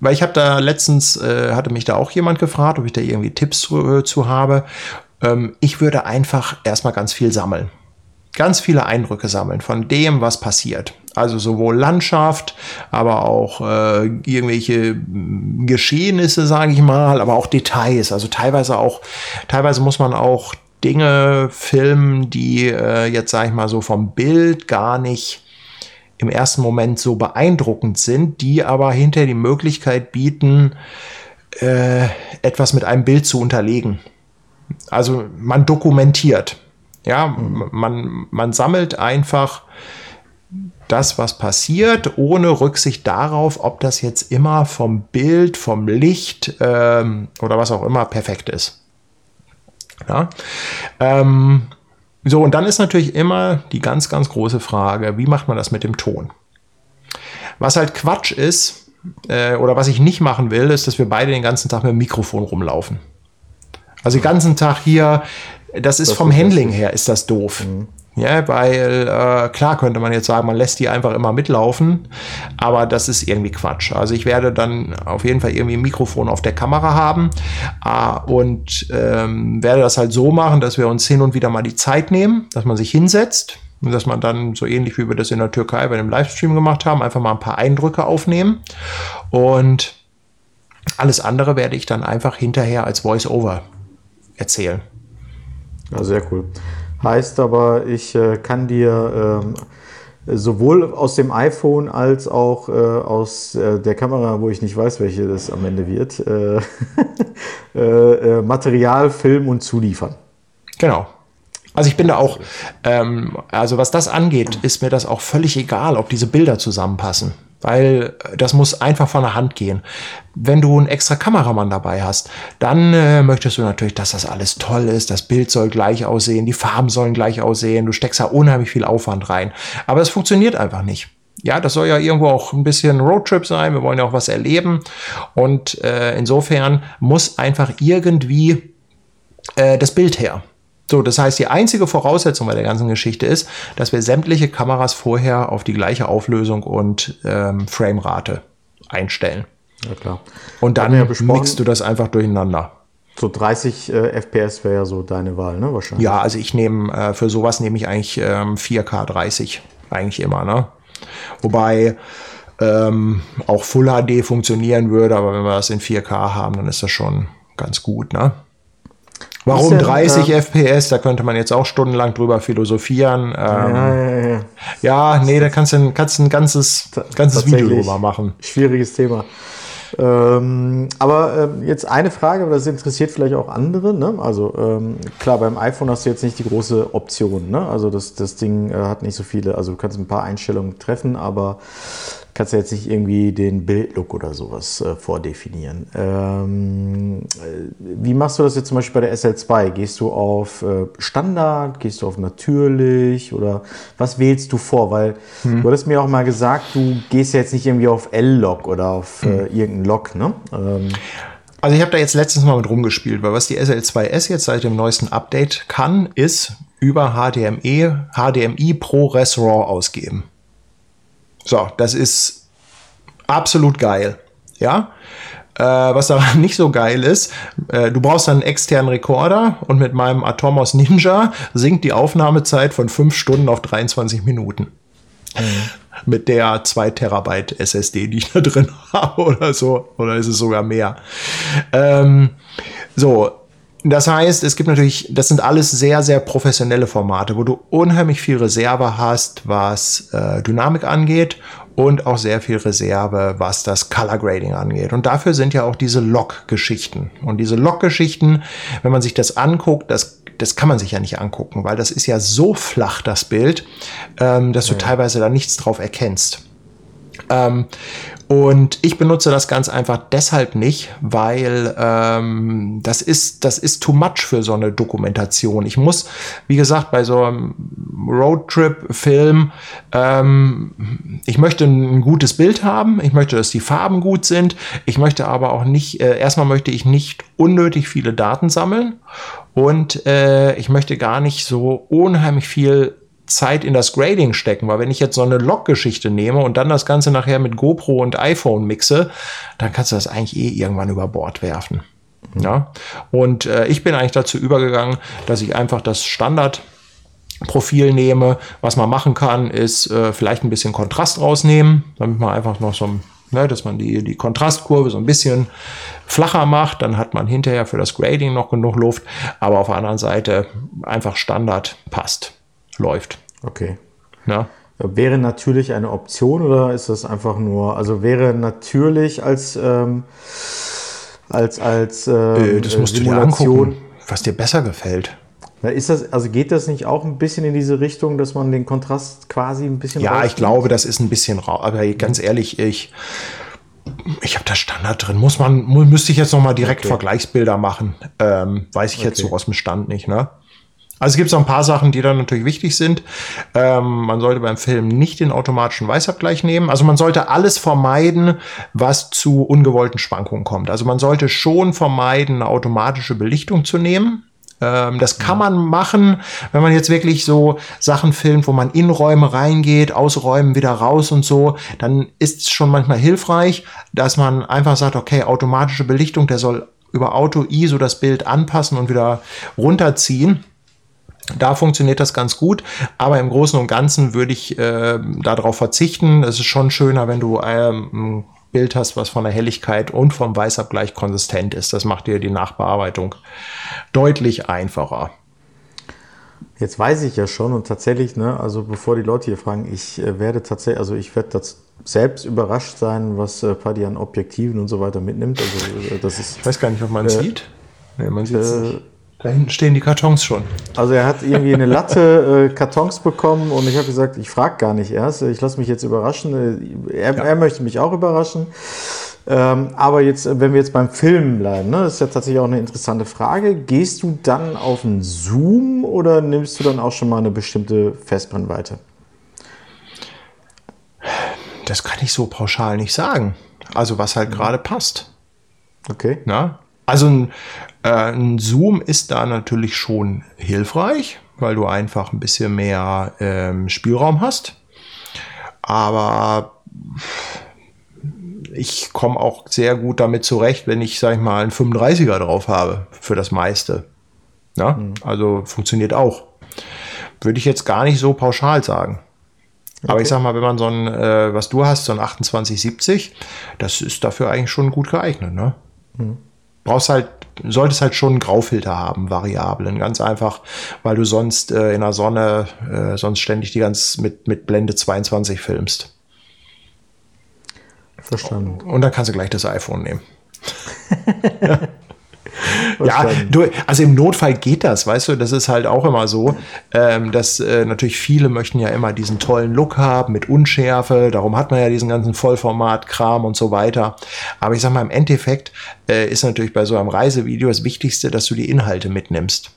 weil ich habe da letztens, äh, hatte mich da auch jemand gefragt, ob ich da irgendwie Tipps zu, äh, zu habe. Ähm, ich würde einfach erstmal ganz viel sammeln. Ganz viele Eindrücke sammeln von dem, was passiert. Also sowohl Landschaft, aber auch äh, irgendwelche mm, Geschehnisse, sage ich mal, aber auch Details. Also teilweise auch, teilweise muss man auch Dinge filmen, die äh, jetzt, sage ich mal, so vom Bild gar nicht im ersten Moment so beeindruckend sind, die aber hinter die Möglichkeit bieten, äh, etwas mit einem Bild zu unterlegen. Also man dokumentiert. Ja, man, man sammelt einfach das, was passiert, ohne Rücksicht darauf, ob das jetzt immer vom Bild, vom Licht ähm, oder was auch immer perfekt ist. Ja? Ähm, so, und dann ist natürlich immer die ganz, ganz große Frage, wie macht man das mit dem Ton? Was halt Quatsch ist, äh, oder was ich nicht machen will, ist, dass wir beide den ganzen Tag mit dem Mikrofon rumlaufen. Also den ganzen Tag hier, das ist das vom ist Handling her, ist das doof. Mhm. Ja, weil äh, klar könnte man jetzt sagen, man lässt die einfach immer mitlaufen, aber das ist irgendwie Quatsch. Also ich werde dann auf jeden Fall irgendwie ein Mikrofon auf der Kamera haben äh, und ähm, werde das halt so machen, dass wir uns hin und wieder mal die Zeit nehmen, dass man sich hinsetzt, und dass man dann so ähnlich wie wir das in der Türkei bei dem Livestream gemacht haben, einfach mal ein paar Eindrücke aufnehmen und alles andere werde ich dann einfach hinterher als Voice-Over erzählen. Ja, sehr cool. Heißt aber, ich äh, kann dir ähm, sowohl aus dem iPhone als auch äh, aus äh, der Kamera, wo ich nicht weiß, welche das am Ende wird, äh, äh, äh, Material filmen und zuliefern. Genau. Also ich bin da auch, ähm, also was das angeht, ist mir das auch völlig egal, ob diese Bilder zusammenpassen weil äh, das muss einfach von der Hand gehen. Wenn du einen extra Kameramann dabei hast, dann äh, möchtest du natürlich, dass das alles toll ist, das Bild soll gleich aussehen, die Farben sollen gleich aussehen, du steckst da unheimlich viel Aufwand rein. Aber es funktioniert einfach nicht. Ja, das soll ja irgendwo auch ein bisschen Roadtrip sein, wir wollen ja auch was erleben und äh, insofern muss einfach irgendwie äh, das Bild her. So, das heißt, die einzige Voraussetzung bei der ganzen Geschichte ist, dass wir sämtliche Kameras vorher auf die gleiche Auflösung und ähm, Framerate einstellen. Ja, klar. Und dann ja mixt du das einfach durcheinander. So 30 äh, FPS wäre ja so deine Wahl, ne? Wahrscheinlich. Ja, also ich nehme, äh, für sowas nehme ich eigentlich ähm, 4K 30. Eigentlich immer, ne? Wobei ähm, auch Full HD funktionieren würde, aber wenn wir das in 4K haben, dann ist das schon ganz gut, ne? Warum denn, 30 äh, FPS? Da könnte man jetzt auch stundenlang drüber philosophieren. Ähm, ja, ja, ja. ja, nee, da kannst du ein, kannst ein ganzes, ganzes Video drüber machen. Schwieriges Thema. Ähm, aber ähm, jetzt eine Frage, aber das interessiert vielleicht auch andere. Ne? Also ähm, klar, beim iPhone hast du jetzt nicht die große Option. Ne? Also das, das Ding äh, hat nicht so viele, also du kannst ein paar Einstellungen treffen, aber kannst ja jetzt nicht irgendwie den Bildlook oder sowas äh, vordefinieren. Ähm, äh, wie machst du das jetzt zum Beispiel bei der SL2? Gehst du auf äh, Standard, gehst du auf natürlich oder was wählst du vor? Weil du hattest mir auch mal gesagt, du gehst ja jetzt nicht irgendwie auf L-Log oder auf äh, irgendeinen Log, ne? Ähm, Also ich habe da jetzt letztens mal mit rumgespielt, weil was die SL2S jetzt seit dem neuesten Update kann, ist über HDMI, HDMI ProRes RAW ausgeben. So, das ist absolut geil. Ja. Äh, was daran nicht so geil ist, äh, du brauchst dann einen externen Rekorder und mit meinem Atomos Ninja sinkt die Aufnahmezeit von 5 Stunden auf 23 Minuten. Mit der 2 Terabyte SSD, die ich da drin habe oder so. Oder ist es sogar mehr. Ähm, so, das heißt, es gibt natürlich, das sind alles sehr, sehr professionelle Formate, wo du unheimlich viel Reserve hast, was äh, Dynamik angeht und auch sehr viel Reserve, was das Color Grading angeht. Und dafür sind ja auch diese Log-Geschichten. Und diese Log-Geschichten, wenn man sich das anguckt, das, das kann man sich ja nicht angucken, weil das ist ja so flach, das Bild, ähm, dass du teilweise da nichts drauf erkennst. Ähm, und ich benutze das ganz einfach deshalb nicht, weil ähm, das ist das ist too much für so eine Dokumentation. Ich muss, wie gesagt, bei so einem Roadtrip-Film, ähm, ich möchte ein gutes Bild haben. Ich möchte, dass die Farben gut sind. Ich möchte aber auch nicht. Äh, erstmal möchte ich nicht unnötig viele Daten sammeln und äh, ich möchte gar nicht so unheimlich viel Zeit in das Grading stecken, weil wenn ich jetzt so eine Log-Geschichte nehme und dann das Ganze nachher mit GoPro und iPhone mixe, dann kannst du das eigentlich eh irgendwann über Bord werfen. Ja? Und äh, ich bin eigentlich dazu übergegangen, dass ich einfach das Standard Profil nehme. Was man machen kann, ist äh, vielleicht ein bisschen Kontrast rausnehmen, damit man einfach noch so ein, ne, dass man die, die Kontrastkurve so ein bisschen flacher macht. Dann hat man hinterher für das Grading noch genug Luft. Aber auf der anderen Seite einfach Standard passt, läuft. okay. Ja. Wäre natürlich eine Option oder ist das einfach nur, also wäre natürlich als, ähm, als, als ähm, Äh, das musst du dir Simulation. angucken, was dir besser gefällt. Ist das, also geht das nicht auch ein bisschen in diese Richtung, dass man den Kontrast quasi ein bisschen Ja, ich rausnimmt? glaube, das ist ein bisschen rau. Aber ganz ehrlich, ich, ich habe da Standard drin. Muss man, müsste ich jetzt noch mal direkt Okay. Vergleichsbilder machen. Ähm, weiß ich jetzt Okay. so aus dem Stand nicht, ne? Also es gibt so ein paar Sachen, die dann natürlich wichtig sind. Ähm, man sollte beim Film nicht den automatischen Weißabgleich nehmen. Also man sollte alles vermeiden, was zu ungewollten Schwankungen kommt. Also man sollte schon vermeiden, eine automatische Belichtung zu nehmen. Ähm, das kann man machen, wenn man jetzt wirklich so Sachen filmt, wo man in Räume reingeht, aus Räumen wieder raus und so, dann ist es schon manchmal hilfreich, dass man einfach sagt, okay, automatische Belichtung, der soll über Auto ISO das Bild anpassen und wieder runterziehen. Da funktioniert das ganz gut, aber im Großen und Ganzen würde ich äh, darauf verzichten. Es ist schon schöner, wenn du ähm, ein Bild hast, was von der Helligkeit und vom Weißabgleich konsistent ist. Das macht dir die Nachbearbeitung deutlich einfacher. Jetzt weiß ich ja schon und tatsächlich, ne, also bevor die Leute hier fragen, ich äh, werde tatsächlich, also ich werde das selbst überrascht sein, was äh, Paddy an Objektiven und so weiter mitnimmt. Also äh, das ist, Ich weiß gar nicht, ob man es sieht. Nee, man sieht äh, Da hinten stehen die Kartons schon. also er hat irgendwie eine Latte äh, Kartons bekommen und ich habe gesagt, ich frage gar nicht erst, ich lasse mich jetzt überraschen. Äh, Er, Ja. er möchte mich auch überraschen. Ähm, aber jetzt, äh, wenn wir jetzt beim Film bleiben, ne, das ist ja tatsächlich auch eine interessante Frage. Gehst du dann auf einen Zoom oder nimmst du dann auch schon mal eine bestimmte Festbrennweite? Das kann ich so pauschal nicht sagen. Also was halt gerade passt. Okay. Na? Also ein, ein Zoom ist da natürlich schon hilfreich, weil du einfach ein bisschen mehr ähm, Spielraum hast. Aber ich komme auch sehr gut damit zurecht, wenn ich, sag ich mal, einen 35er drauf habe für das meiste. Ja, mhm. Also funktioniert auch. Würde ich jetzt gar nicht so pauschal sagen. Okay. Aber ich sag mal, wenn man so ein, äh, was du hast, so ein 2870, das ist dafür eigentlich schon gut geeignet, ne? Mhm. Brauchst halt, solltest halt schon einen Graufilter haben, variablen, ganz einfach, weil du sonst äh, in der Sonne äh, sonst ständig die ganz mit, mit Blende 22 filmst. Verstanden. Und dann kannst du gleich das iPhone nehmen. ja, du, also im Notfall geht das, weißt du, das ist halt auch immer so, ähm, dass äh, natürlich viele möchten ja immer diesen tollen Look haben mit Unschärfe, darum hat man ja diesen ganzen Vollformat-Kram und so weiter. Aber ich sag mal, im Endeffekt äh, ist natürlich bei so einem Reisevideo das Wichtigste, dass du die Inhalte mitnimmst.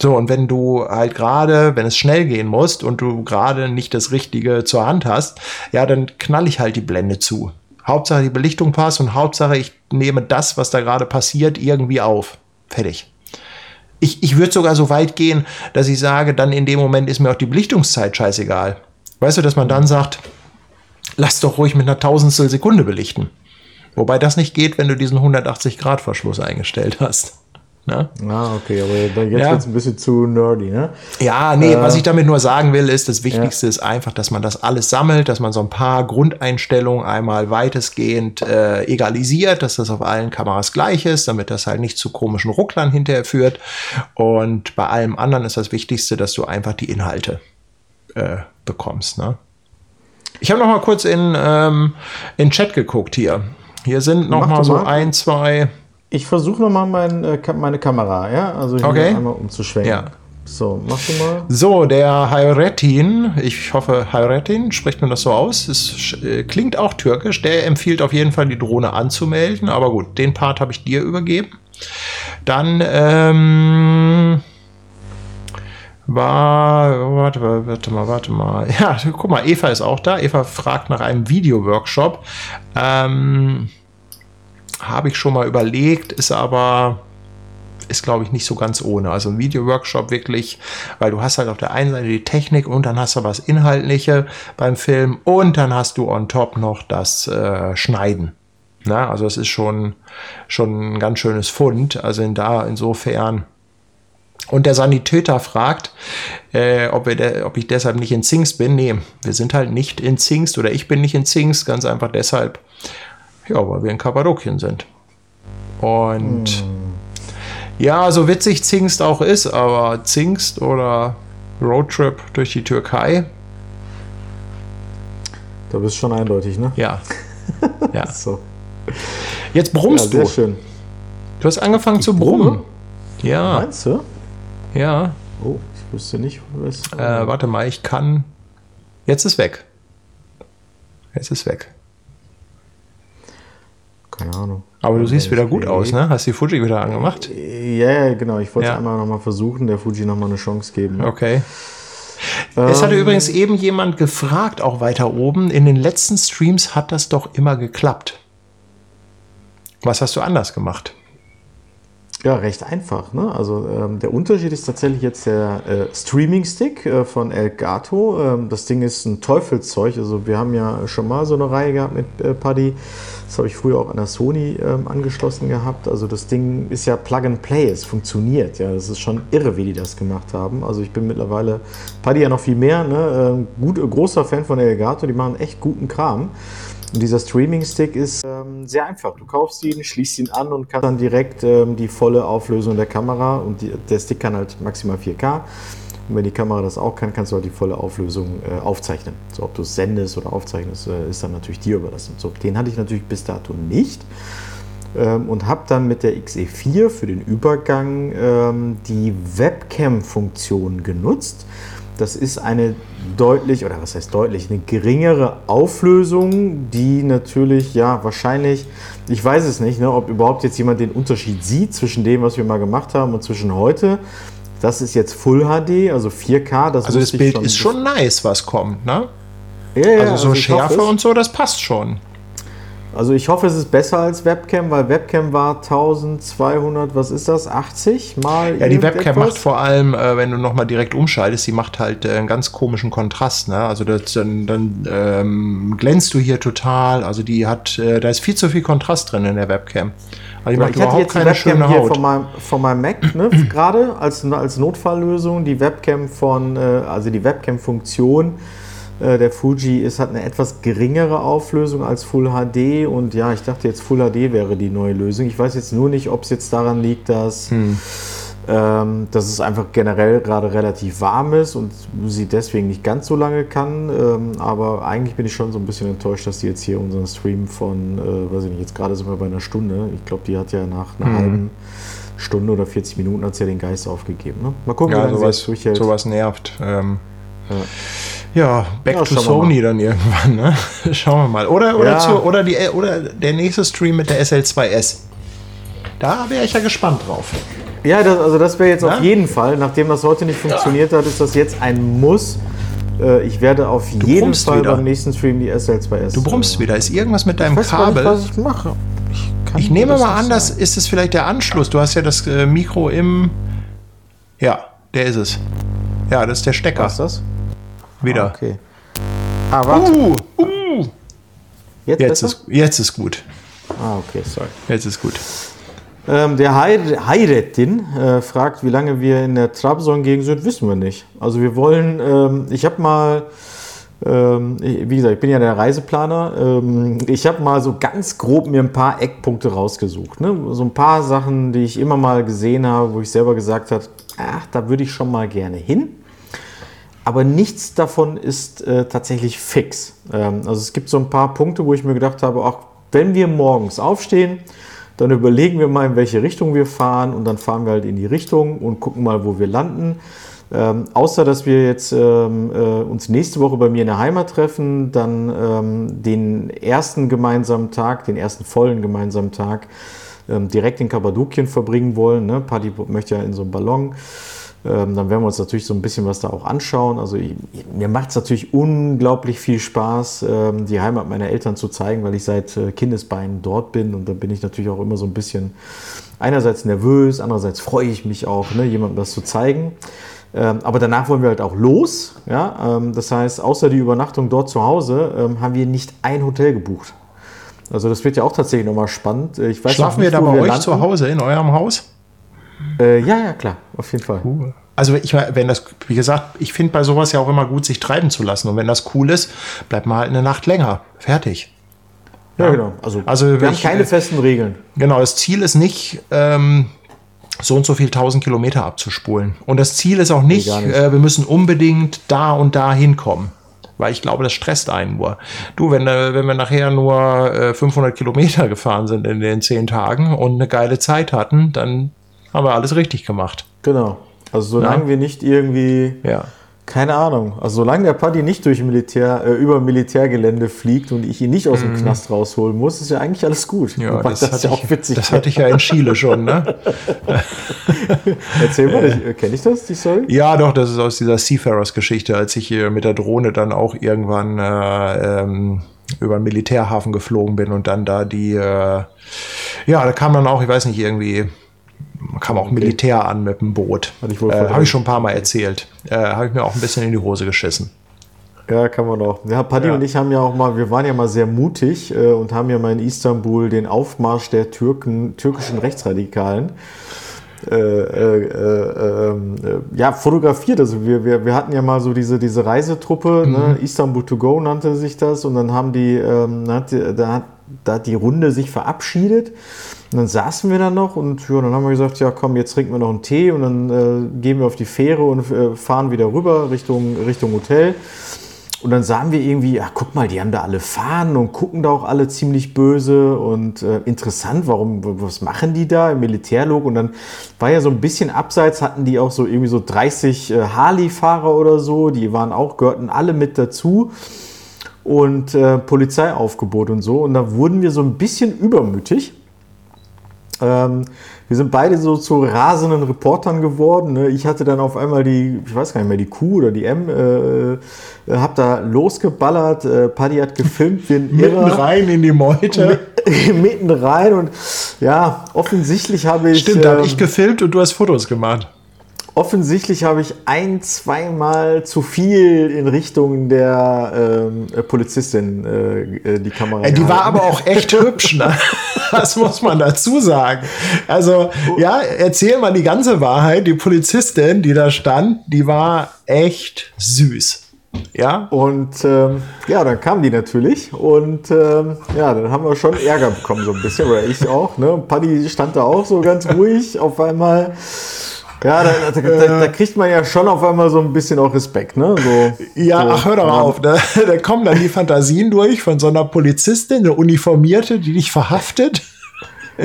So, und wenn du halt gerade, wenn es schnell gehen muss und du gerade nicht das Richtige zur Hand hast, ja, dann knall ich halt die Blende zu. Hauptsache die Belichtung passt und Hauptsache ich nehme das, was da gerade passiert, irgendwie auf. Fertig. Ich, ich würde sogar so weit gehen, dass ich sage, dann in dem Moment ist mir auch die Belichtungszeit scheißegal. Weißt du, dass man dann sagt, lass doch ruhig mit einer Tausendstel Sekunde belichten. Wobei das nicht geht, wenn du diesen 180 Grad Verschluss eingestellt hast. Ne? Ah, okay, aber jetzt ja. wird es ein bisschen zu nerdy, ne? Ja, nee, äh, was ich damit nur sagen will, ist, das Wichtigste ja. ist einfach, dass man das alles sammelt, dass man so ein paar Grundeinstellungen einmal weitestgehend äh, egalisiert, dass das auf allen Kameras gleich ist, damit das halt nicht zu komischen Rucklern hinterher führt. Und bei allem anderen ist das Wichtigste, dass du einfach die Inhalte äh, bekommst, ne? Ich habe noch mal kurz in, ähm, in Chat geguckt hier. Hier sind noch Mach mal so mal. ein, zwei ich versuche nochmal mein, äh, meine Kamera, ja? Also hier okay. einmal umzuschwenken. Ja. So, mach du mal. So, der Hayretin, ich hoffe, Hayretin, spricht man das so aus? Es äh, klingt auch türkisch. Der empfiehlt auf jeden Fall, die Drohne anzumelden. Aber gut, den Part habe ich dir übergeben. Dann, ähm, war, warte mal, warte mal, warte mal. Ja, guck mal, Eva ist auch da. Eva fragt nach einem Video-Workshop. Ähm, habe ich schon mal überlegt, ist aber ist, glaube ich, nicht so ganz ohne. Also ein Video-Workshop wirklich, weil du hast halt auf der einen Seite die Technik und dann hast du was Inhaltliche beim Film und dann hast du on top noch das äh, Schneiden. Na, also es ist schon, schon ein ganz schönes Fund. Also in da, insofern. Und der Sanitäter fragt, äh, ob, wir ob ich deshalb nicht in Zingst bin. Nee, wir sind halt nicht in Zingst oder ich bin nicht in Zingst, ganz einfach deshalb, ja, weil wir in Kappadokien sind. Und hm. ja, so witzig Zingst auch ist, aber Zingst oder Roadtrip durch die Türkei. Da bist du schon eindeutig, ne? Ja. ja. so. Jetzt brummst ja, sehr du. schön. Du hast angefangen ich zu brummen. Ja. Meinst du? Ja. Oh, ich wüsste nicht, was. Äh, warte mal, ich kann. Jetzt ist weg. Jetzt ist weg. Keine Ahnung. Aber du siehst wieder gut aus, ne? Hast die Fuji wieder angemacht? Ja, ja genau. Ich wollte ja. einmal nochmal versuchen, der Fuji nochmal eine Chance geben. Okay. Ähm, es hatte übrigens eben jemand gefragt, auch weiter oben. In den letzten Streams hat das doch immer geklappt. Was hast du anders gemacht? Ja, recht einfach. Ne? Also ähm, der Unterschied ist tatsächlich jetzt der äh, Streaming-Stick äh, von Elgato. Ähm, das Ding ist ein Teufelszeug. Also wir haben ja schon mal so eine Reihe gehabt mit äh, Paddy. Das habe ich früher auch an der Sony ähm, angeschlossen gehabt. Also das Ding ist ja Plug and Play. Es funktioniert. Ja, das ist schon irre, wie die das gemacht haben. Also ich bin mittlerweile Paddy ja noch viel mehr. Ne? Ähm, gut, großer Fan von Elgato. Die machen echt guten Kram. Und dieser Streaming-Stick ist ähm, sehr einfach. Du kaufst ihn, schließt ihn an und kannst dann direkt ähm, die volle Auflösung der Kamera und die, der Stick kann halt maximal 4K. Und wenn die Kamera das auch kann, kannst du halt die volle Auflösung äh, aufzeichnen. So, ob du es sendest oder aufzeichnest, äh, ist dann natürlich dir überlassen. So, den hatte ich natürlich bis dato nicht. Ähm, und habe dann mit der XE4 für den Übergang ähm, die Webcam-Funktion genutzt. Das ist eine deutlich, oder was heißt deutlich, eine geringere Auflösung, die natürlich, ja, wahrscheinlich, ich weiß es nicht, ne, ob überhaupt jetzt jemand den Unterschied sieht zwischen dem, was wir mal gemacht haben und zwischen heute. Das ist jetzt Full HD, also 4K. Das also das Bild schon ist schon nice, was kommt, ne? Ja, ja, also so also Schärfe und so, das passt schon. Also ich hoffe, es ist besser als Webcam, weil Webcam war 1200, was ist das, 80 mal? Ja, die Webcam macht vor allem, äh, wenn du nochmal direkt umschaltest, die macht halt äh, einen ganz komischen Kontrast. Ne? Also das, dann, dann ähm, glänzt du hier total. Also die hat, äh, da ist viel zu viel Kontrast drin in der Webcam. Die macht ich hatte jetzt die Webcam hier von meinem, von meinem Mac ne, gerade als, als Notfalllösung. Die Webcam von, äh, also die Webcam-Funktion äh, der Fuji ist, hat eine etwas geringere Auflösung als Full HD und ja, ich dachte jetzt Full HD wäre die neue Lösung. Ich weiß jetzt nur nicht, ob es jetzt daran liegt, dass, hm. Ähm, dass es einfach generell gerade relativ warm ist und sie deswegen nicht ganz so lange kann. Ähm, aber eigentlich bin ich schon so ein bisschen enttäuscht, dass die jetzt hier unseren Stream von, äh, weiß ich nicht, jetzt gerade sind wir bei einer Stunde. Ich glaube, die hat ja nach einer hm. halben Stunde oder 40 Minuten hat sie ja den Geist aufgegeben. Ne? Mal gucken, ja, wie lange sowas, sie sowas nervt. Ähm, ja. Ja, back ja, to Sony dann irgendwann, ne? Schauen wir mal. Oder, oder, zu, oder, die, oder der nächste Stream mit der SL2S. Da wäre ich ja gespannt drauf. Ja, das, also das wäre jetzt ja? auf jeden Fall, nachdem das heute nicht funktioniert hat, ist das jetzt ein Muss. Äh, ich werde auf du jeden Fall wieder. beim nächsten Stream die SL2S. Du brummst wieder. Ist irgendwas mit deinem ich Kabel? Nicht, was ich mache. Ich, ich nehme mal an, das ist es vielleicht der Anschluss. Du hast ja das äh, Mikro im. Ja, der ist es. Ja, das ist der Stecker. Was ist das? Wieder. Ah, okay. Ah, warte. Uh, uh. Jetzt, jetzt ist, jetzt ist gut. Ah, okay, sorry. Jetzt ist gut. Ähm, der Hayrettin äh, fragt, wie lange wir in der Trabzon-Gegend sind, wissen wir nicht. Also wir wollen, ähm, ich habe mal, ähm, wie gesagt, ich bin ja der Reiseplaner, ähm, ich habe mal so ganz grob mir ein paar Eckpunkte rausgesucht. Ne? So ein paar Sachen, die ich immer mal gesehen habe, wo ich selber gesagt habe, ach, da würde ich schon mal gerne hin aber nichts davon ist äh, tatsächlich fix. Ähm, also es gibt so ein paar Punkte, wo ich mir gedacht habe, auch wenn wir morgens aufstehen, dann überlegen wir mal, in welche Richtung wir fahren und dann fahren wir halt in die Richtung und gucken mal, wo wir landen. Ähm, außer dass wir jetzt ähm, äh, uns nächste Woche bei mir in der Heimat treffen, dann ähm, den ersten gemeinsamen Tag, den ersten vollen gemeinsamen Tag ähm, direkt in Kappadokien verbringen wollen. Ne? Paddy möchte ja in so einem Ballon. Ähm, dann werden wir uns natürlich so ein bisschen was da auch anschauen. Also ich, mir macht es natürlich unglaublich viel Spaß, ähm, die Heimat meiner Eltern zu zeigen, weil ich seit äh, Kindesbeinen dort bin und da bin ich natürlich auch immer so ein bisschen einerseits nervös, andererseits freue ich mich auch, ne, jemandem das zu zeigen. Ähm, aber danach wollen wir halt auch los. Ja? das heißt, außer die Übernachtung dort zu Hause haben wir nicht ein Hotel gebucht. Also das wird ja auch tatsächlich nochmal spannend. Ich weiß Schlafen nicht, wir da bei euch landen. zu Hause in eurem Haus? Äh, ja, ja, klar, auf jeden Fall. Cool. Also ich, wenn das, wie gesagt, ich finde bei sowas ja auch immer gut, sich treiben zu lassen. Und wenn das cool ist, bleibt mal halt eine Nacht länger. Fertig. Ja, ja genau. Also, also wir haben keine festen Regeln. Genau, das Ziel ist nicht, ähm, so und so viel tausend Kilometer abzuspulen. Und das Ziel ist auch nicht, nee, nicht. Äh, wir müssen unbedingt da und da hinkommen. Weil ich glaube, das stresst einen nur. Du, wenn, äh, wenn wir nachher nur äh, 500 Kilometer gefahren sind in den zehn Tagen und eine geile Zeit hatten, dann haben wir alles richtig gemacht. Genau. Also solange ja. wir nicht irgendwie, ja. keine Ahnung, also solange der Paddy nicht durch Militär, äh, über Militärgelände fliegt und ich ihn nicht aus dem mhm. Knast rausholen muss, ist ja eigentlich alles gut. Ja, das, das, ist ja auch witzig. Das hatte ich ja in Chile schon, ne? Erzähl mal, äh, kenne ich das, die Story? Ja, doch, das ist aus dieser Seafarers-Geschichte, als ich hier mit der Drohne dann auch irgendwann äh, ähm, über den Militärhafen geflogen bin und dann da die, äh, ja, da kam dann auch, ich weiß nicht, irgendwie kam auch Militär an mit dem Boot. Äh, Habe ich schon ein paar Mal erzählt. Äh, Habe ich mir auch ein bisschen in die Hose geschissen. Ja, kann man auch. Ja, Paddy ja. und ich haben ja auch mal, wir waren ja mal sehr mutig äh, und haben ja mal in Istanbul den Aufmarsch der Türken, türkischen Rechtsradikalen äh, äh, äh, ähm, ja, fotografiert. Also wir, wir, wir hatten ja mal so diese, diese Reisetruppe, mhm. ne? Istanbul to go nannte sich das und dann haben die, ähm, hat, da, hat, da hat die Runde sich verabschiedet und dann saßen wir da noch und ja, dann haben wir gesagt, ja komm, jetzt trinken wir noch einen Tee und dann äh, gehen wir auf die Fähre und äh, fahren wieder rüber Richtung, Richtung Hotel. Und dann sahen wir irgendwie, ach guck mal, die haben da alle Fahnen und gucken da auch alle ziemlich böse und äh, interessant, warum, was machen die da im Militärlog? Und dann war ja so ein bisschen abseits, hatten die auch so irgendwie so 30 äh, Harley-Fahrer oder so, die waren auch, gehörten alle mit dazu und äh, Polizeiaufgebot und so. Und da wurden wir so ein bisschen übermütig Ähm, wir sind beide so zu rasenden Reportern geworden. Ne? Ich hatte dann auf einmal die, ich weiß gar nicht mehr, die Q oder die M, äh, äh, hab da losgeballert. Äh, Paddy hat gefilmt wie ein Mitten rein in die Meute. Mitten rein und ja, offensichtlich habe ich. Stimmt, da habe ich ähm, gefilmt und du hast Fotos gemacht offensichtlich habe ich ein, zweimal zu viel in Richtung der ähm, äh, Polizistin äh, äh, die Kamera. Äh, die gehalten. war aber auch echt hübsch, ne? Das muss man dazu sagen. Also, ja, erzähl mal die ganze Wahrheit. Die Polizistin, die da stand, die war echt süß. Ja. Und ähm, ja, dann kam die natürlich und ähm, ja, dann haben wir schon Ärger bekommen, so ein bisschen, oder ich auch. Ne? Paddy stand da auch so ganz ruhig. Auf einmal ja, da, da, da, da, kriegt man ja schon auf einmal so ein bisschen auch Respekt, ne? So, ja, so, ach, hör doch mal auf. Da, da kommen dann die Fantasien durch von so einer Polizistin, eine Uniformierte, die dich verhaftet.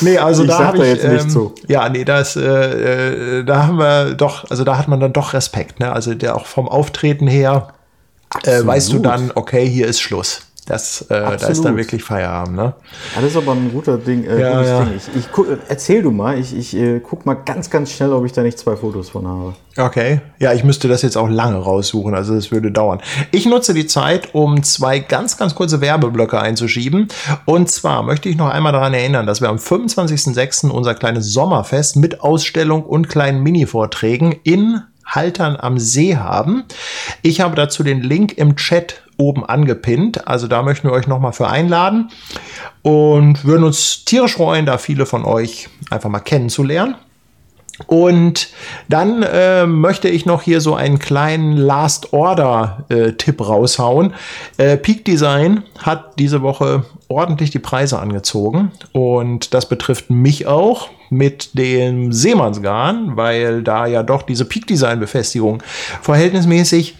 nee, also ich da habe ich jetzt ähm, nicht zu. Ja, nee, das, äh, äh, da haben wir doch, also da hat man dann doch Respekt, ne? Also der auch vom Auftreten her äh, weißt du dann, okay, hier ist Schluss. Das, äh, da ist dann wirklich Feierabend. Ne? Ja, das ist aber ein guter Ding. Äh, ja, ja. Ding. Ich, ich guck, erzähl du mal, ich, ich äh, guck mal ganz, ganz schnell, ob ich da nicht zwei Fotos von habe. Okay, ja, ich müsste das jetzt auch lange raussuchen, also das würde dauern. Ich nutze die Zeit, um zwei ganz, ganz kurze Werbeblöcke einzuschieben. Und zwar möchte ich noch einmal daran erinnern, dass wir am 25.06. unser kleines Sommerfest mit Ausstellung und kleinen Mini-Vorträgen in Haltern am See haben. Ich habe dazu den Link im Chat oben angepinnt. Also da möchten wir euch nochmal für einladen und würden uns tierisch freuen, da viele von euch einfach mal kennenzulernen. Und dann äh, möchte ich noch hier so einen kleinen Last Order äh, Tipp raushauen. Äh, Peak Design hat diese Woche ordentlich die Preise angezogen und das betrifft mich auch mit dem Seemannsgarn, weil da ja doch diese Peak Design Befestigung verhältnismäßig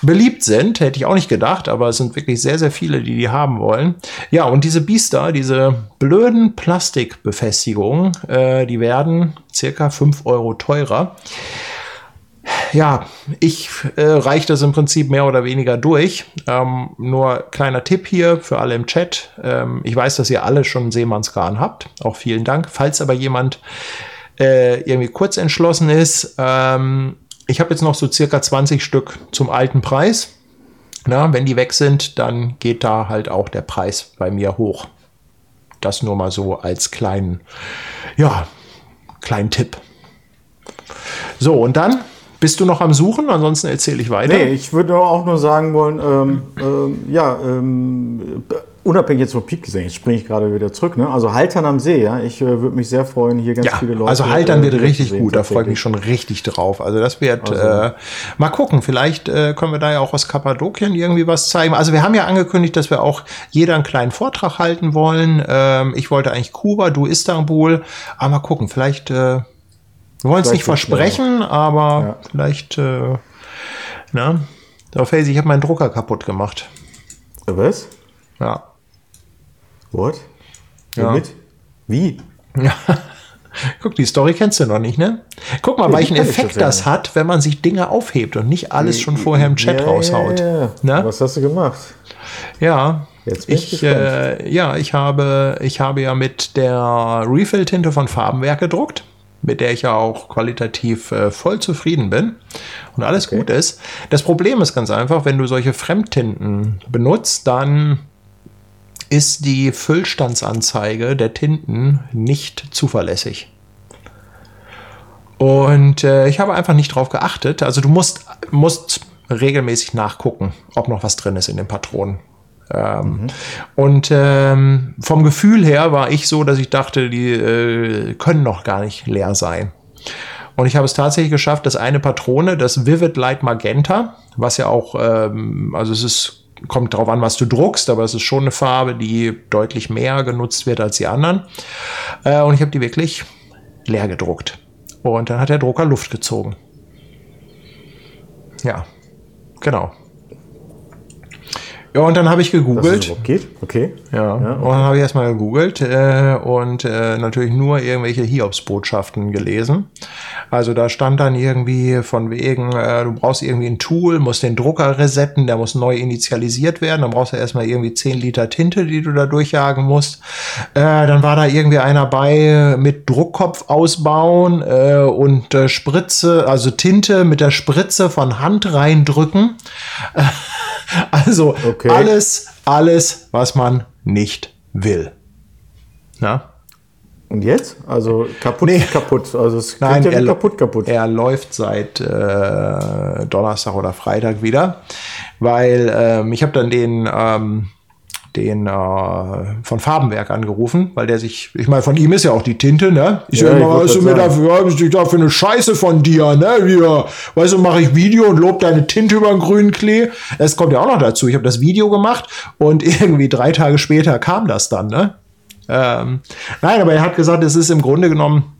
beliebt sind. Hätte ich auch nicht gedacht, aber es sind wirklich sehr, sehr viele, die die haben wollen. Ja, und diese Biester, diese blöden Plastikbefestigungen, äh, die werden circa 5 Euro teurer. Ja, ich äh, reiche das im Prinzip mehr oder weniger durch. Ähm, nur kleiner Tipp hier für alle im Chat. Ähm, ich weiß, dass ihr alle schon Seemannsgarn habt. Auch vielen Dank. Falls aber jemand äh, irgendwie kurz entschlossen ist, ähm, ich habe jetzt noch so circa 20 Stück zum alten Preis. Na, wenn die weg sind, dann geht da halt auch der Preis bei mir hoch. Das nur mal so als kleinen, ja, kleinen Tipp. So, und dann bist du noch am Suchen? Ansonsten erzähle ich weiter. Nee, ich würde auch nur sagen wollen, ähm, ähm, ja, ähm, unabhängig jetzt vom Peak gesehen, jetzt springe ich gerade wieder zurück, ne? Also Haltern am See, ja. Ich äh, würde mich sehr freuen, hier ganz ja, viele Leute. Also Haltern äh, wird richtig gut, da freue ich mich schon richtig drauf. Also das wird also, äh, mal gucken, vielleicht äh, können wir da ja auch aus Kappadokien irgendwie was zeigen. Also wir haben ja angekündigt, dass wir auch jeder einen kleinen Vortrag halten wollen. Ähm, ich wollte eigentlich Kuba, du Istanbul, aber mal gucken, vielleicht, äh, wir wollen es nicht versprechen, aber ja. vielleicht, äh, na, auf Hazy, ich habe meinen Drucker kaputt gemacht. Was? Ja. What? Ja. Mit? Wie? Ja. Guck, die Story kennst du noch nicht, ne? Guck mal, ja, welchen Effekt das, das, hat, wenn man sich Dinge aufhebt und nicht alles schon vorher im Chat ja, raushaut. Ja, ne? Was hast du gemacht? Ja, ich, äh, ja, ich habe, ich habe ja mit der Refill-Tinte von Farbenwerk gedruckt, mit der ich ja auch qualitativ äh, voll zufrieden bin und alles okay. gut ist. Das Problem ist ganz einfach, wenn du solche Fremdtinten benutzt, dann ist die Füllstandsanzeige der Tinten nicht zuverlässig. Und äh, ich habe einfach nicht drauf geachtet. Also du musst, musst regelmäßig nachgucken, ob noch was drin ist in den Patronen. Ähm, mhm. Und ähm, vom Gefühl her war ich so, dass ich dachte, die äh, können noch gar nicht leer sein. Und ich habe es tatsächlich geschafft, dass eine Patrone, das Vivid Light Magenta, was ja auch, ähm, also es ist kommt darauf an, was du druckst, aber es ist schon eine Farbe, die deutlich mehr genutzt wird als die anderen. Äh, und ich habe die wirklich leer gedruckt. Und dann hat der Drucker Luft gezogen. Ja, genau. Ja, und dann habe ich gegoogelt. überhaupt geht? Okay. Ja, und dann habe ich erstmal gegoogelt äh, und äh, natürlich nur irgendwelche Hiobsbotschaften gelesen. Also da stand dann irgendwie von wegen, äh, du brauchst irgendwie ein Tool, musst den Drucker resetten, der muss neu initialisiert werden. Dann brauchst du erstmal irgendwie 10 Liter Tinte, die du da durchjagen musst. Äh, dann war da irgendwie einer bei mit Druckkopf ausbauen äh, und äh, Spritze, also Tinte mit der Spritze von Hand reindrücken. Also Okay. alles, alles, was man nicht will. Na? Und jetzt? Also kaputt, Nee. kaputt. Also es Nein, ja er, kaputt, kaputt. er läuft seit äh, Donnerstag oder Freitag wieder, weil ähm, ich habe dann den ähm, den äh, von Farbenwerk angerufen, weil der sich, ich meine, von ihm ist ja auch die Tinte, ne? Ich Ja, sag wollt weißt du mir dafür, was ich da für eine Scheiße von dir, ne? Hier, weißt du, mache ich Video und lob deine Tinte über den grünen Klee. Es kommt ja auch noch dazu. Ich habe das Video gemacht und irgendwie drei Tage später kam das dann, ne? Ähm, nein, aber er hat gesagt, es ist im Grunde genommen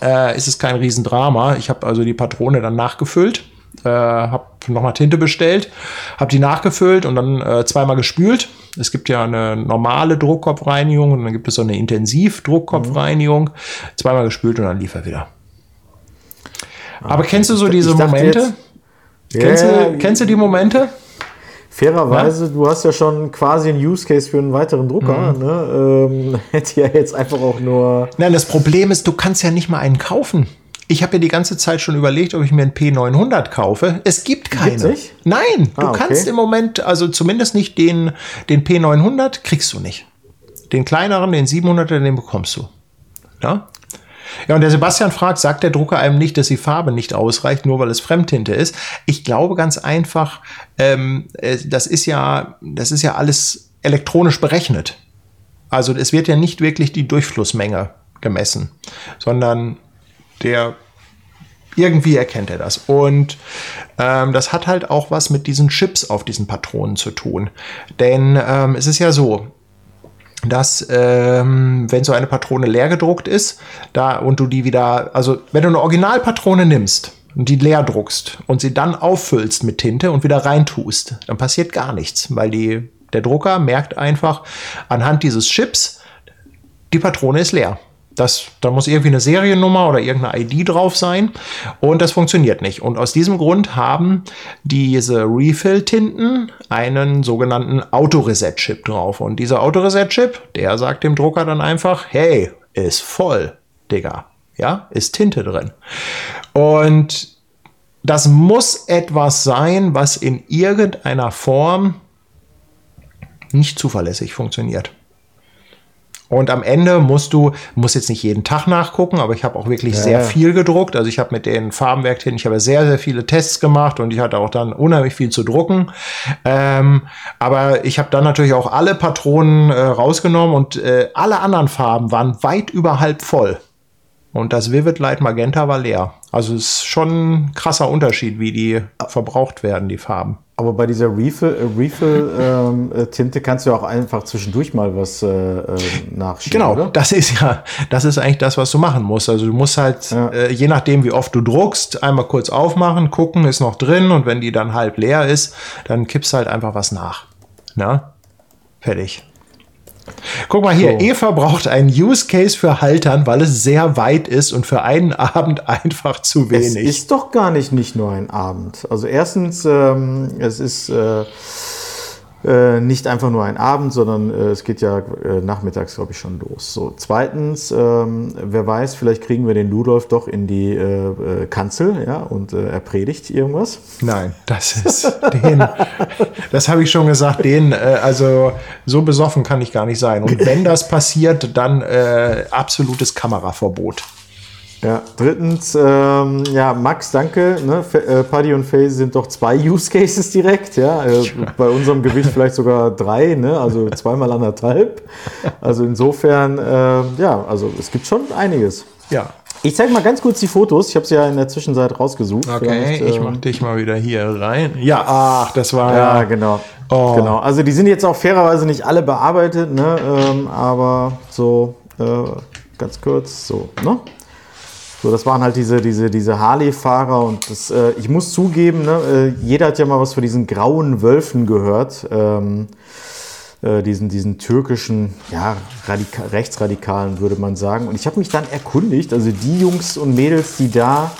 äh, ist es kein Riesendrama. Ich habe also die Patrone dann nachgefüllt, äh, habe nochmal Tinte bestellt, habe die nachgefüllt und dann äh, zweimal gespült. Es gibt ja eine normale Druckkopfreinigung und dann gibt es so eine Intensiv-Druckkopfreinigung. Zweimal gespült und dann lief er wieder. Aber kennst du so diese Momente? jetzt- Kennst, Ja, du, kennst du die Momente? Fairerweise, du hast ja schon quasi einen Use Case für einen weiteren Drucker. Mhm. Ne? Ähm, hätte ja jetzt einfach auch nur. Nein, das Problem ist, du kannst ja nicht mal einen kaufen. Ich habe ja die ganze Zeit schon überlegt, ob ich mir einen P900 kaufe. Es gibt keine. Nein, du Ah, okay. kannst im Moment, also zumindest nicht den, den P900 kriegst du nicht. Den kleineren, den 700er, den bekommst du. Ja? Ja, und der Sebastian fragt, sagt der Drucker einem nicht, dass die Farbe nicht ausreicht, nur weil es Fremdtinte ist? Ich glaube ganz einfach, ähm, äh, das ist ja, das ist ja alles elektronisch berechnet. Also es wird ja nicht wirklich die Durchflussmenge gemessen, sondern der irgendwie erkennt er das. Und ähm, das hat halt auch was mit diesen Chips auf diesen Patronen zu tun. Denn ähm, es ist ja so, dass ähm, wenn so eine Patrone leer gedruckt ist, da und du die wieder, also wenn du eine Originalpatrone nimmst und die leer druckst und sie dann auffüllst mit Tinte und wieder reintust, dann passiert gar nichts, weil die, der Drucker merkt einfach anhand dieses Chips, die Patrone ist leer. Das, da muss irgendwie eine Seriennummer oder irgendeine ID drauf sein und das funktioniert nicht. Und aus diesem Grund haben diese Refill-Tinten einen sogenannten Autoreset-Chip drauf. Und dieser Autoreset-Chip, der sagt dem Drucker dann einfach, hey, ist voll, Digga. Ja, ist Tinte drin. Und das muss etwas sein, was in irgendeiner Form nicht zuverlässig funktioniert. Und am Ende musst du, musst jetzt nicht jeden Tag nachgucken, aber ich habe auch wirklich sehr ja. viel gedruckt. Also ich habe mit den Farbenwerktinten, ich habe sehr, sehr viele Tests gemacht und ich hatte auch dann unheimlich viel zu drucken. Ähm, aber ich habe dann natürlich auch alle Patronen äh, rausgenommen und äh, alle anderen Farben waren weit über halb voll. Und das Vivid Light Magenta war leer. Also es ist schon ein krasser Unterschied, wie die verbraucht werden, die Farben. Aber bei dieser Refill, äh, Refill ähm, äh, kannst du ja auch einfach zwischendurch mal was äh, äh, nachschieben. Genau, Oder? das ist ja, das ist eigentlich das, was du machen musst. Also du musst halt, Ja. äh, je nachdem, wie oft du druckst, einmal kurz aufmachen, gucken, ist noch drin und wenn die dann halb leer ist, dann kippst halt einfach was nach. Na? Fertig. Guck mal hier, So. Eva braucht einen Use Case für Haltern, weil es sehr weit ist und für einen Abend einfach zu Es wenig. ist doch gar nicht nicht nur ein Abend. Also erstens, ähm, es ist äh, äh, nicht einfach nur ein Abend, sondern äh, es geht ja äh, nachmittags, glaube ich, schon los. So, zweitens, ähm, wer weiß, vielleicht kriegen wir den Ludolf doch in die äh, äh, Kanzel, ja, und er predigt irgendwas. Nein, das ist den, das habe ich schon gesagt, den, also so besoffen kann ich gar nicht sein. Und wenn das passiert, dann absolutes Kameraverbot. Ja, drittens, ähm, ja, Max, danke. Ne? Äh, Paddy und Faye sind doch zwei Use Cases direkt, ja. Äh, bei unserem Gewicht vielleicht sogar drei, ne? also zweimal anderthalb. Also insofern, äh, ja, also es gibt schon einiges. Ja. Ich zeige mal ganz kurz die Fotos. Ich habe sie ja in der Zwischenzeit rausgesucht. Okay, ich ähm, mach dich mal wieder hier rein. Ja, ach, das war Ja, ja. genau. Oh. genau. Also die sind jetzt auch fairerweise nicht alle bearbeitet, ne? ähm, aber so äh, ganz kurz, so, ne? So, das waren halt diese, diese, diese Harley-Fahrer und das, äh, ich muss zugeben, ne, äh, jeder hat ja mal was von diesen grauen Wölfen gehört. Ähm, äh, diesen, diesen türkischen, ja, Radika Rechtsradikalen, würde man sagen. Und ich habe mich dann erkundigt, also die Jungs und Mädels, die da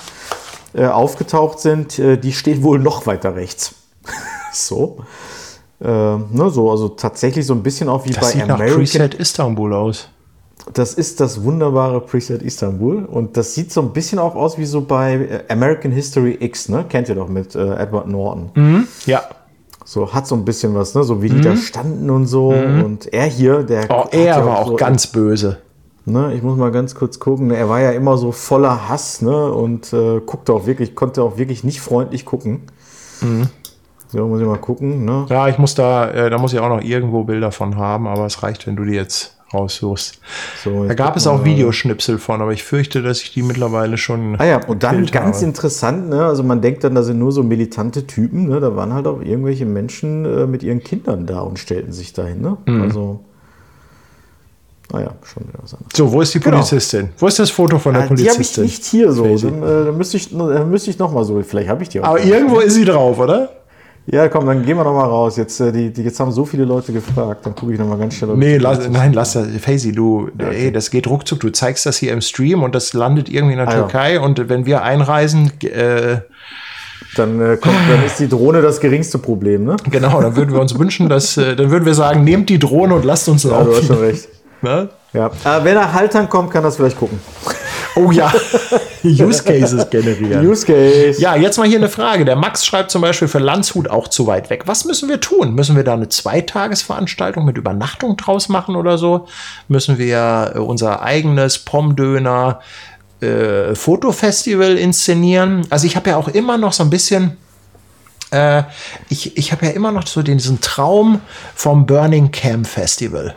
äh, aufgetaucht sind, äh, die stehen wohl noch weiter rechts. so. Äh, ne, so, also tatsächlich so ein bisschen auch wie Das bei sieht nach American. Preset Istanbul aus. Das ist das wunderbare Preset Istanbul und das sieht so ein bisschen auch aus wie so bei äh, American History X, ne? Kennt ihr doch mit äh, Edward Norton. Ja. So hat so ein bisschen was, ne? So wie die da standen und so. Und er hier, der. Mhm. Oh, er ja war auch so, ganz böse. Ne, ich muss mal ganz kurz gucken. Er war ja immer so voller Hass, ne? Und äh, guckte auch wirklich, konnte auch wirklich nicht freundlich gucken. Mhm. So, muss ich mal gucken, ne? Ja, ich muss da, äh, da muss ich auch noch irgendwo Bilder von haben, aber es reicht, wenn du die jetzt raussuchst. So, Da gab es auch. Videoschnipsel von, aber ich fürchte, dass ich die mittlerweile schon. Ah ja, und dann ganz habe. interessant, ne? Also man denkt dann, da sind nur so militante Typen, ne? Da waren halt auch irgendwelche Menschen äh, mit ihren Kindern da und stellten sich dahin, ne? Mhm. Also. Ah ja, schon wieder was anderes. So, wo ist die Genau. Polizistin? Wo ist das Foto von der Ah, die habe ich Polizistin? nicht hier so. Dann, äh, dann müsste ich, dann müsste ich noch mal so. Vielleicht habe ich die auch. aber irgendwo ist sie drauf, oder? Ja, komm, dann gehen wir noch mal raus. Jetzt, äh, die, die, jetzt haben so viele Leute gefragt. Dann gucke ich noch mal ganz schnell. Nee, lass, nein, lass das. Faisy, du, ey, das geht ruckzuck. Du zeigst das hier im Stream und das landet irgendwie in der Ah, ja. Türkei. Und wenn wir einreisen, äh, Dann, äh, kommt, dann ist die Drohne das geringste Problem, ne? genau, dann würden wir uns wünschen, dass, äh, dann würden wir sagen, nehmt die Drohne und lasst uns Ja, du hast laufen. schon recht. Ne? Ja. Äh, wenn er Haltern kommt, kann das vielleicht gucken. Oh ja, Use Cases generieren. Use Case. Ja, jetzt mal hier eine Frage. Der Max schreibt zum Beispiel für Landshut auch zu weit weg. Was müssen wir tun? Müssen wir da eine Zweitagesveranstaltung mit Übernachtung draus machen oder so? Müssen wir äh, unser eigenes Pomdöner äh, Fotofestival inszenieren? Also ich habe ja auch immer noch so ein bisschen äh, ich, ich habe ja immer noch so den, diesen Traum vom Burning Cam Festival.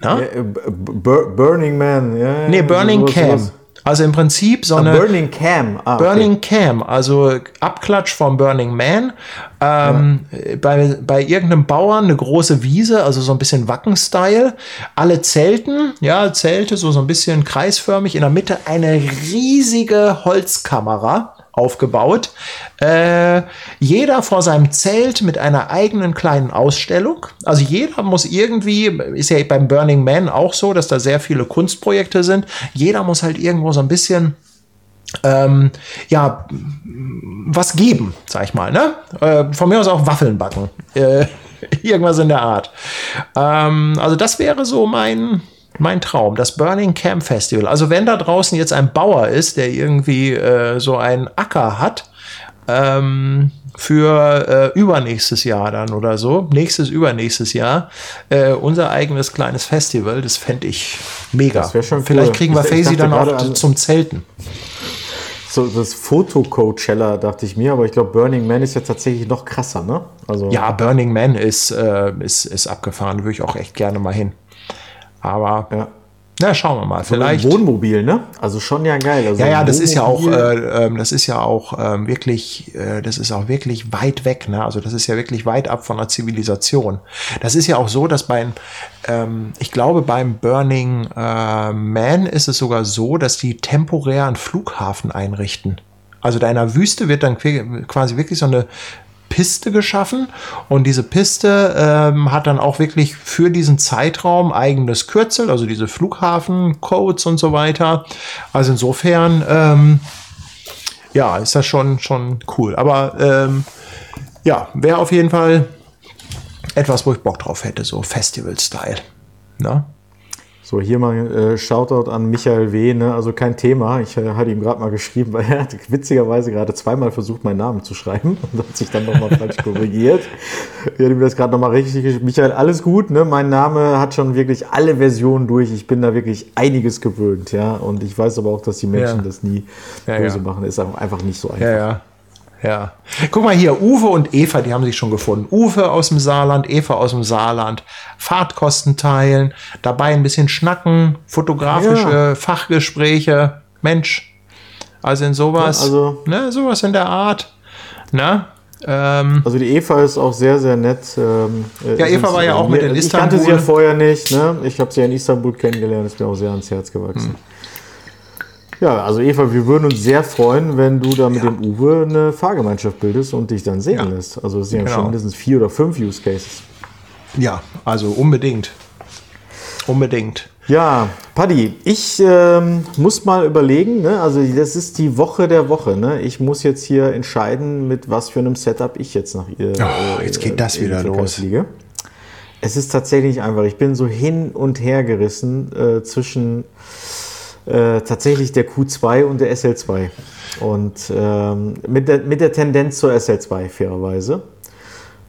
Na? Ja, äh, Burning Man. Ja, ja, nee, Burning sowas, Cam. sowas. Also im Prinzip so Ah, eine. Burning Cam. Ah, okay. Burning Cam, also Abklatsch vom Burning Man. Ähm, bei, bei irgendeinem Bauern eine große Wiese, also so ein bisschen Wacken-Style. Alle Zelten, ja, Zelte, so, so ein bisschen kreisförmig. In der Mitte eine riesige Holzkamera aufgebaut. Äh, jeder vor seinem Zelt mit einer eigenen kleinen Ausstellung. Also jeder muss irgendwie, ist ja beim Burning Man auch so, dass da sehr viele Kunstprojekte sind. Jeder muss halt irgendwo so ein bisschen ähm, ja, was geben, sag ich mal, ne? Äh, von mir aus auch Waffeln backen. Äh, irgendwas in der Art. Ähm, also das wäre so mein, mein Traum, das Burning Camp Festival. Also wenn da draußen jetzt ein Bauer ist, der irgendwie äh, so einen Acker hat, ähm, für äh, übernächstes Jahr dann oder so, nächstes, übernächstes Jahr, äh, unser eigenes kleines Festival, das fände ich mega. Das wär schon Vielleicht cool. kriegen wir Faisy dann auch zum Zelten. So, das Foto-Coachella dachte ich mir, aber ich glaube, Burning Man ist ja tatsächlich noch krasser, ne? Also, Ja, Burning Man ist, äh, ist, ist abgefahren. Würde ich auch echt gerne mal hin. Aber, ja. na, schauen wir mal. Vielleicht. Wohnmobil, ne? Also schon ja geil. Also Ja, ja, das ist ja auch, äh, ähm, das ist ja auch ähm, wirklich, äh, das ist auch wirklich weit weg, ne? Also das ist ja wirklich weit ab von der Zivilisation. Das ist ja auch so, dass beim, ähm, ich glaube, beim Burning äh, Man ist es sogar so, dass die temporär einen Flughafen einrichten. Also da in der Wüste wird dann quasi wirklich so eine Piste geschaffen und diese Piste ähm, hat dann auch wirklich für diesen Zeitraum eigenes Kürzel, also diese Flughafencodes und so weiter. Also insofern, ähm, ja, ist das schon, schon cool. Aber ähm, ja, wäre auf jeden Fall etwas, wo ich Bock drauf hätte, so Festival-Style. Ne? So, hier mal äh, Shoutout an Michael W., ne? Also kein Thema. Ich äh, hatte ihm gerade mal geschrieben, weil er hat witzigerweise gerade zweimal versucht, meinen Namen zu schreiben und hat sich dann nochmal falsch korrigiert. Ich hatte mir das gerade nochmal richtig geschrieben. Michael, alles gut, ne? Mein Name hat schon wirklich alle Versionen durch. Ich bin da wirklich einiges gewöhnt, ja. Und ich weiß aber auch, dass die Menschen Ja. das nie Ja, böse ja. machen. Ist einfach nicht so einfach. Ja, ja. Ja. Guck mal hier, Uwe und Eva, die haben sich schon gefunden. Uwe aus dem Saarland, Eva aus dem Saarland. Fahrtkosten teilen, dabei ein bisschen schnacken, fotografische Ja. Fachgespräche. Mensch, also in sowas, Ja, also- ne, sowas in der Art. Ne? Ähm, Also die Eva ist auch sehr, sehr nett. ähm, äh, Ja, Eva war ja auch mit in Ich kannte sie Istanbul. ja vorher nicht. Ne? Ich habe sie ja in Istanbul kennengelernt. Ist mir auch sehr ans Herz gewachsen. Ja, also Eva, wir würden uns sehr freuen, wenn du da mit ja. dem Uwe eine Fahrgemeinschaft bildest und dich dann sehen ja. lässt. Also es sind ja genau. schon mindestens vier oder fünf Use Cases. Ja, also unbedingt. Unbedingt. Ja, Paddy, ich ähm, muss mal überlegen, ne? also das ist die Woche der Woche. Ne? Ich muss jetzt hier entscheiden, mit was für einem Setup ich jetzt nach ihr. Oh, jetzt geht das wieder los. Liege. Es ist tatsächlich einfach, ich bin so hin und her gerissen äh, zwischen äh, tatsächlich der Q2 und der SL2. Und ähm, mit, der, mit der Tendenz zur SL2, fairerweise.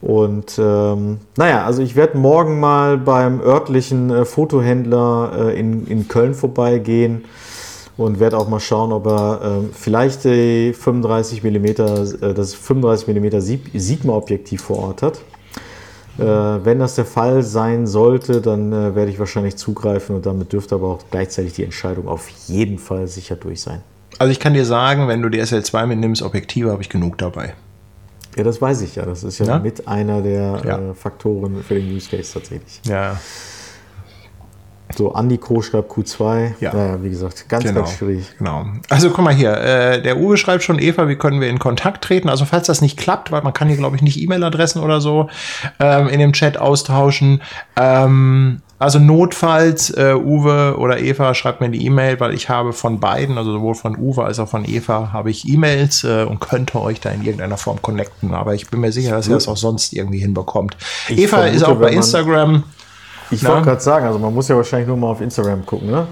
Und ähm, naja, also ich werde morgen mal beim örtlichen äh, Fotohändler äh, in, in Köln vorbeigehen und werde auch mal schauen, ob er äh, vielleicht die 35 mm, das 35 mm Sigma-Objektiv vor Ort hat. Äh, wenn das der Fall sein sollte, dann äh, werde ich wahrscheinlich zugreifen und damit dürfte aber auch gleichzeitig die Entscheidung auf jeden Fall sicher durch sein. Also ich kann dir sagen, wenn du die SL2 mitnimmst, Objektive habe ich genug dabei. Ja, das weiß ich ja. Das ist ja, ja? mit einer der ja. äh, Faktoren für den Use Case tatsächlich. Ja. So, Andi Co. schreibt Q2. Ja. Naja, wie gesagt, ganz, genau. ganz schwierig. Genau. Also guck mal hier, äh, der Uwe schreibt schon, Eva, wie können wir in Kontakt treten? Also falls das nicht klappt, weil man kann hier, glaube ich, nicht E-Mail-Adressen oder so ähm, in dem Chat austauschen. Ähm, also notfalls, äh, Uwe oder Eva, schreibt mir die E-Mail, weil ich habe von beiden, also sowohl von Uwe als auch von Eva, habe ich E-Mails äh, und könnte euch da in irgendeiner Form connecten. Aber ich bin mir sicher, dass ihr das auch sonst irgendwie hinbekommt. Ich Eva vermute, ist auch bei Instagram. Ich wollte gerade sagen, also man muss ja wahrscheinlich nur mal auf Instagram gucken, ne?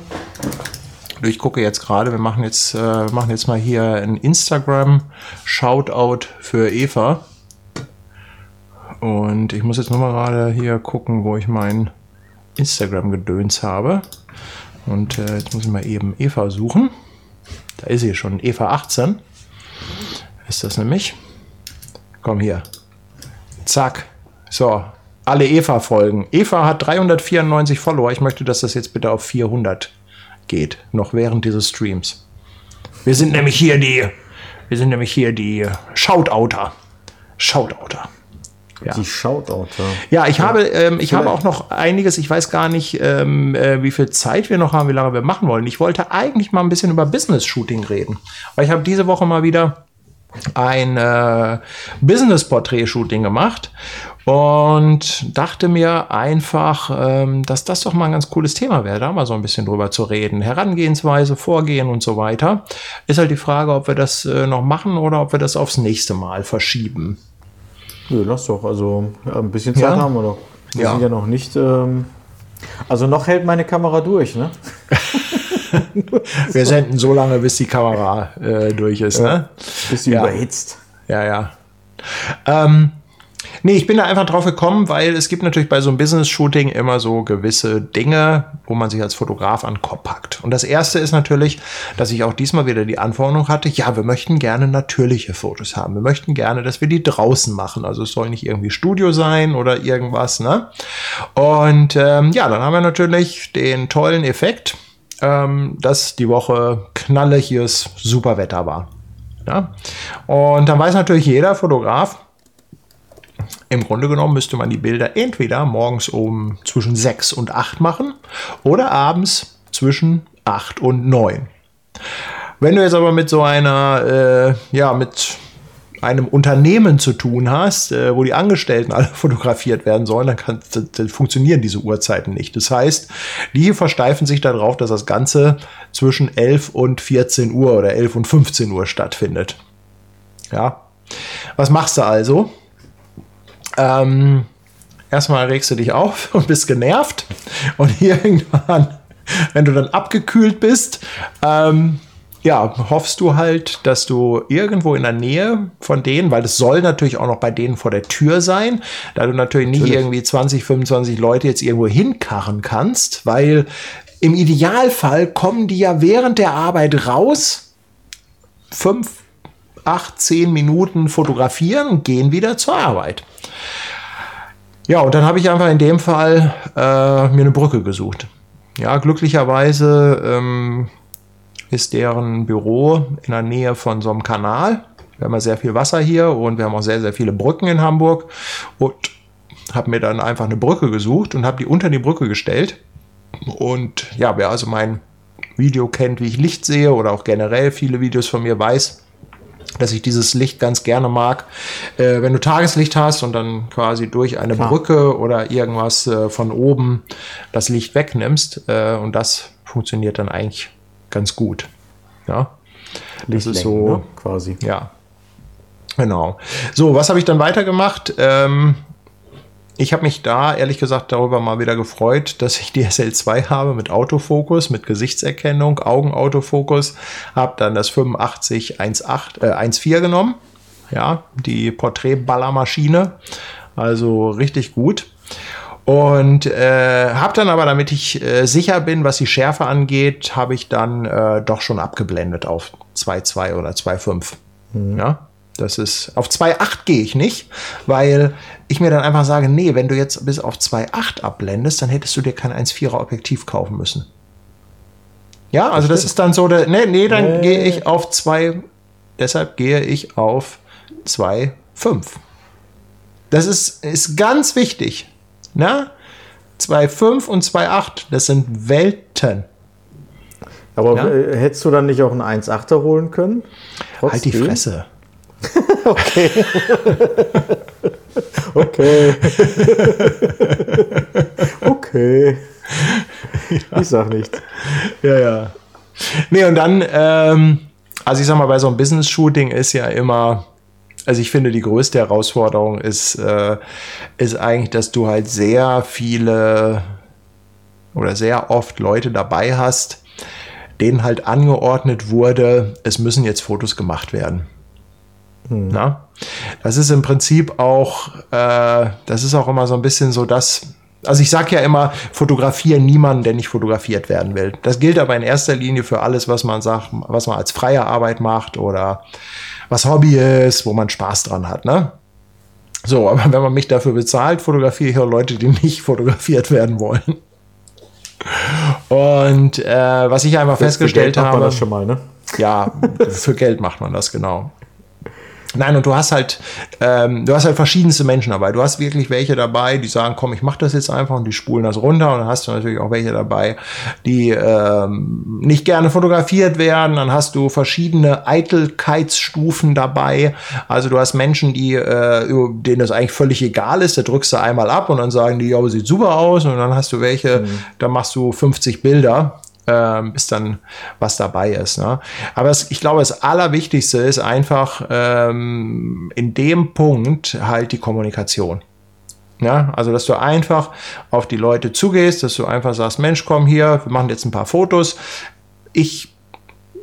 Ich gucke jetzt gerade, wir machen jetzt, äh, machen jetzt mal hier ein Instagram-Shoutout für Eva. Und ich muss jetzt nochmal gerade hier gucken, wo ich meinen Instagram-Gedöns habe. Und äh, jetzt muss ich mal eben Eva suchen. Da ist sie schon, Eva 18. Ist das nämlich? Komm hier. Zack. So, alle Eva folgen. Eva hat 394 Follower. Ich möchte, dass das jetzt bitte auf 400 geht. Noch während dieses Streams. Wir sind nämlich hier die, wir sind nämlich hier die Shoutouter. Shoutouter. Ja. Die Shoutout. Ja, ich, ja. Habe, ähm, ich habe auch noch einiges, ich weiß gar nicht, ähm, äh, wie viel Zeit wir noch haben, wie lange wir machen wollen. Ich wollte eigentlich mal ein bisschen über Business-Shooting reden. Weil ich habe diese Woche mal wieder ein äh, Business-Portrait-Shooting gemacht und dachte mir einfach, ähm, dass das doch mal ein ganz cooles Thema wäre, da mal so ein bisschen drüber zu reden. Herangehensweise, Vorgehen und so weiter. Ist halt die Frage, ob wir das äh, noch machen oder ob wir das aufs nächste Mal verschieben. Nö, lass doch. Also ja, ein bisschen Zeit ja. haben wir doch. Wir ja. sind ja noch nicht. Ähm, also noch hält meine Kamera durch, ne? wir senden so lange, bis die Kamera äh, durch ist, ne? Bis sie überhitzt. Ja, ja. Ähm, Nee, ich bin da einfach drauf gekommen, weil es gibt natürlich bei so einem Business-Shooting immer so gewisse Dinge, wo man sich als Fotograf an den Kopf packt. Und das erste ist natürlich, dass ich auch diesmal wieder die Anforderung hatte, ja, wir möchten gerne natürliche Fotos haben. Wir möchten gerne, dass wir die draußen machen. Also es soll nicht irgendwie Studio sein oder irgendwas, ne? Und ähm, ja, dann haben wir natürlich den tollen Effekt, ähm, dass die Woche knalliges Superwetter war. Ja? Und dann weiß natürlich jeder Fotograf, im Grunde genommen müsste man die Bilder entweder morgens um zwischen 6 und 8 machen oder abends zwischen 8 und 9. Wenn du jetzt aber mit so einer, äh, ja, mit einem Unternehmen zu tun hast, äh, wo die Angestellten alle fotografiert werden sollen, dann, kann, dann funktionieren diese Uhrzeiten nicht. Das heißt, die versteifen sich darauf, dass das Ganze zwischen 11 und 14 Uhr oder 11 und 15 Uhr stattfindet. Ja. Was machst du also? Ähm, erstmal regst du dich auf und bist genervt. Und irgendwann, wenn du dann abgekühlt bist, ähm, ja, hoffst du halt, dass du irgendwo in der Nähe von denen, weil das soll natürlich auch noch bei denen vor der Tür sein, da du natürlich nicht natürlich. irgendwie 20, 25 Leute jetzt irgendwo hinkarren kannst, weil im Idealfall kommen die ja während der Arbeit raus, fünf, acht, zehn Minuten fotografieren und gehen wieder zur Arbeit. Ja, und dann habe ich einfach in dem Fall äh, mir eine Brücke gesucht. Ja, glücklicherweise ähm, ist deren Büro in der Nähe von so einem Kanal. Wir haben ja sehr viel Wasser hier und wir haben auch sehr, sehr viele Brücken in Hamburg. Und habe mir dann einfach eine Brücke gesucht und habe die unter die Brücke gestellt. Und ja, wer also mein Video kennt, wie ich Licht sehe oder auch generell viele Videos von mir weiß, dass ich dieses Licht ganz gerne mag. Äh, wenn du Tageslicht hast und dann quasi durch eine Klar. Brücke oder irgendwas äh, von oben das Licht wegnimmst äh, und das funktioniert dann eigentlich ganz gut. Ja. Das ist so ne? quasi. Ja. Genau. So, was habe ich dann weitergemacht? Ähm, ich habe mich da ehrlich gesagt darüber mal wieder gefreut, dass ich die SL2 habe mit Autofokus, mit Gesichtserkennung, Augenautofokus. Habe dann das 85 1.8, äh, 1.4 genommen. Ja, die Porträtballermaschine. Also richtig gut. Und äh, habe dann aber, damit ich äh, sicher bin, was die Schärfe angeht, habe ich dann äh, doch schon abgeblendet auf 2.2 oder 2.5. Mhm. Ja. Das ist, auf 2,8 gehe ich nicht, weil ich mir dann einfach sage, nee, wenn du jetzt bis auf 2,8 abblendest, dann hättest du dir kein 1,4er Objektiv kaufen müssen. Ja, also das, ist dann so, der, nee, nee, dann nee. gehe ich auf 2, deshalb gehe ich auf 2,5. Das ist, ist ganz wichtig. Na? 2,5 und 2,8, das sind Welten. Aber ja? Hättest du dann nicht auch einen 1,8er holen können? Trotzdem? Halt die Fresse. okay. okay. okay. Ja. Ich sag nichts. Ja, ja. Nee, und dann, ähm, also ich sag mal, bei so einem Business-Shooting ist ja immer, also ich finde, die größte Herausforderung ist, äh, ist eigentlich, dass du halt sehr viele oder sehr oft Leute dabei hast, denen halt angeordnet wurde, es müssen jetzt Fotos gemacht werden. Hm. Na? Das ist im Prinzip auch, äh, das ist auch immer so ein bisschen so das, also ich sage ja immer, fotografieren niemanden, der nicht fotografiert werden will. Das gilt aber in erster Linie für alles, was man sagt, was man als freie Arbeit macht oder was Hobby ist, wo man Spaß dran hat. Ne? So, aber wenn man mich dafür bezahlt, fotografiere ich auch Leute, die nicht fotografiert werden wollen. Und äh, was ich einmal festgestellt habe. das schon mal, ne? Ja, für Geld macht man das genau. Nein, und du hast halt, ähm, du hast halt verschiedenste Menschen dabei. Du hast wirklich welche dabei, die sagen, komm, ich mach das jetzt einfach und die spulen das runter. Und dann hast du natürlich auch welche dabei, die ähm, nicht gerne fotografiert werden. Dann hast du verschiedene Eitelkeitsstufen dabei. Also du hast Menschen, die, äh, denen das eigentlich völlig egal ist. Da drückst du einmal ab und dann sagen die, ja, sieht super aus. Und dann hast du welche, mhm. da machst du 50 Bilder ähm, bis dann was dabei ist. Ne? Aber es, ich glaube, das Allerwichtigste ist einfach ähm, in dem Punkt halt die Kommunikation. Ja, also, dass du einfach auf die Leute zugehst, dass du einfach sagst, Mensch, komm hier, wir machen jetzt ein paar Fotos. Ich,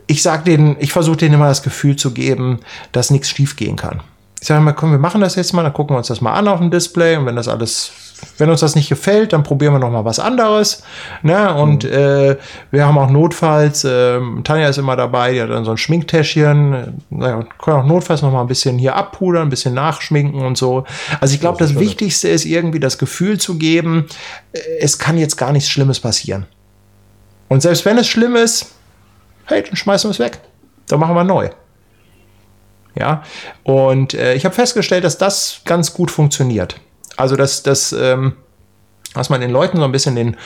ich sag denen, ich versuche denen immer das Gefühl zu geben, dass nichts schief gehen kann. Ich sage mal, komm, wir machen das jetzt mal, dann gucken wir uns das mal an auf dem Display und wenn das alles wenn uns das nicht gefällt, dann probieren wir noch mal was anderes. Ne? Und mhm. äh, wir haben auch notfalls, äh, Tanja ist immer dabei, die hat dann so ein Schminktäschchen, naja, können auch notfalls noch mal ein bisschen hier abpudern, ein bisschen nachschminken und so. Also ich glaube, das, das Wichtigste ist irgendwie das Gefühl zu geben, äh, es kann jetzt gar nichts Schlimmes passieren. Und selbst wenn es schlimm ist, hey, dann schmeißen wir es weg. Dann machen wir neu. Ja, und äh, ich habe festgestellt, dass das ganz gut funktioniert. Also, dass, dass, ähm, dass man den Leuten so ein bisschen den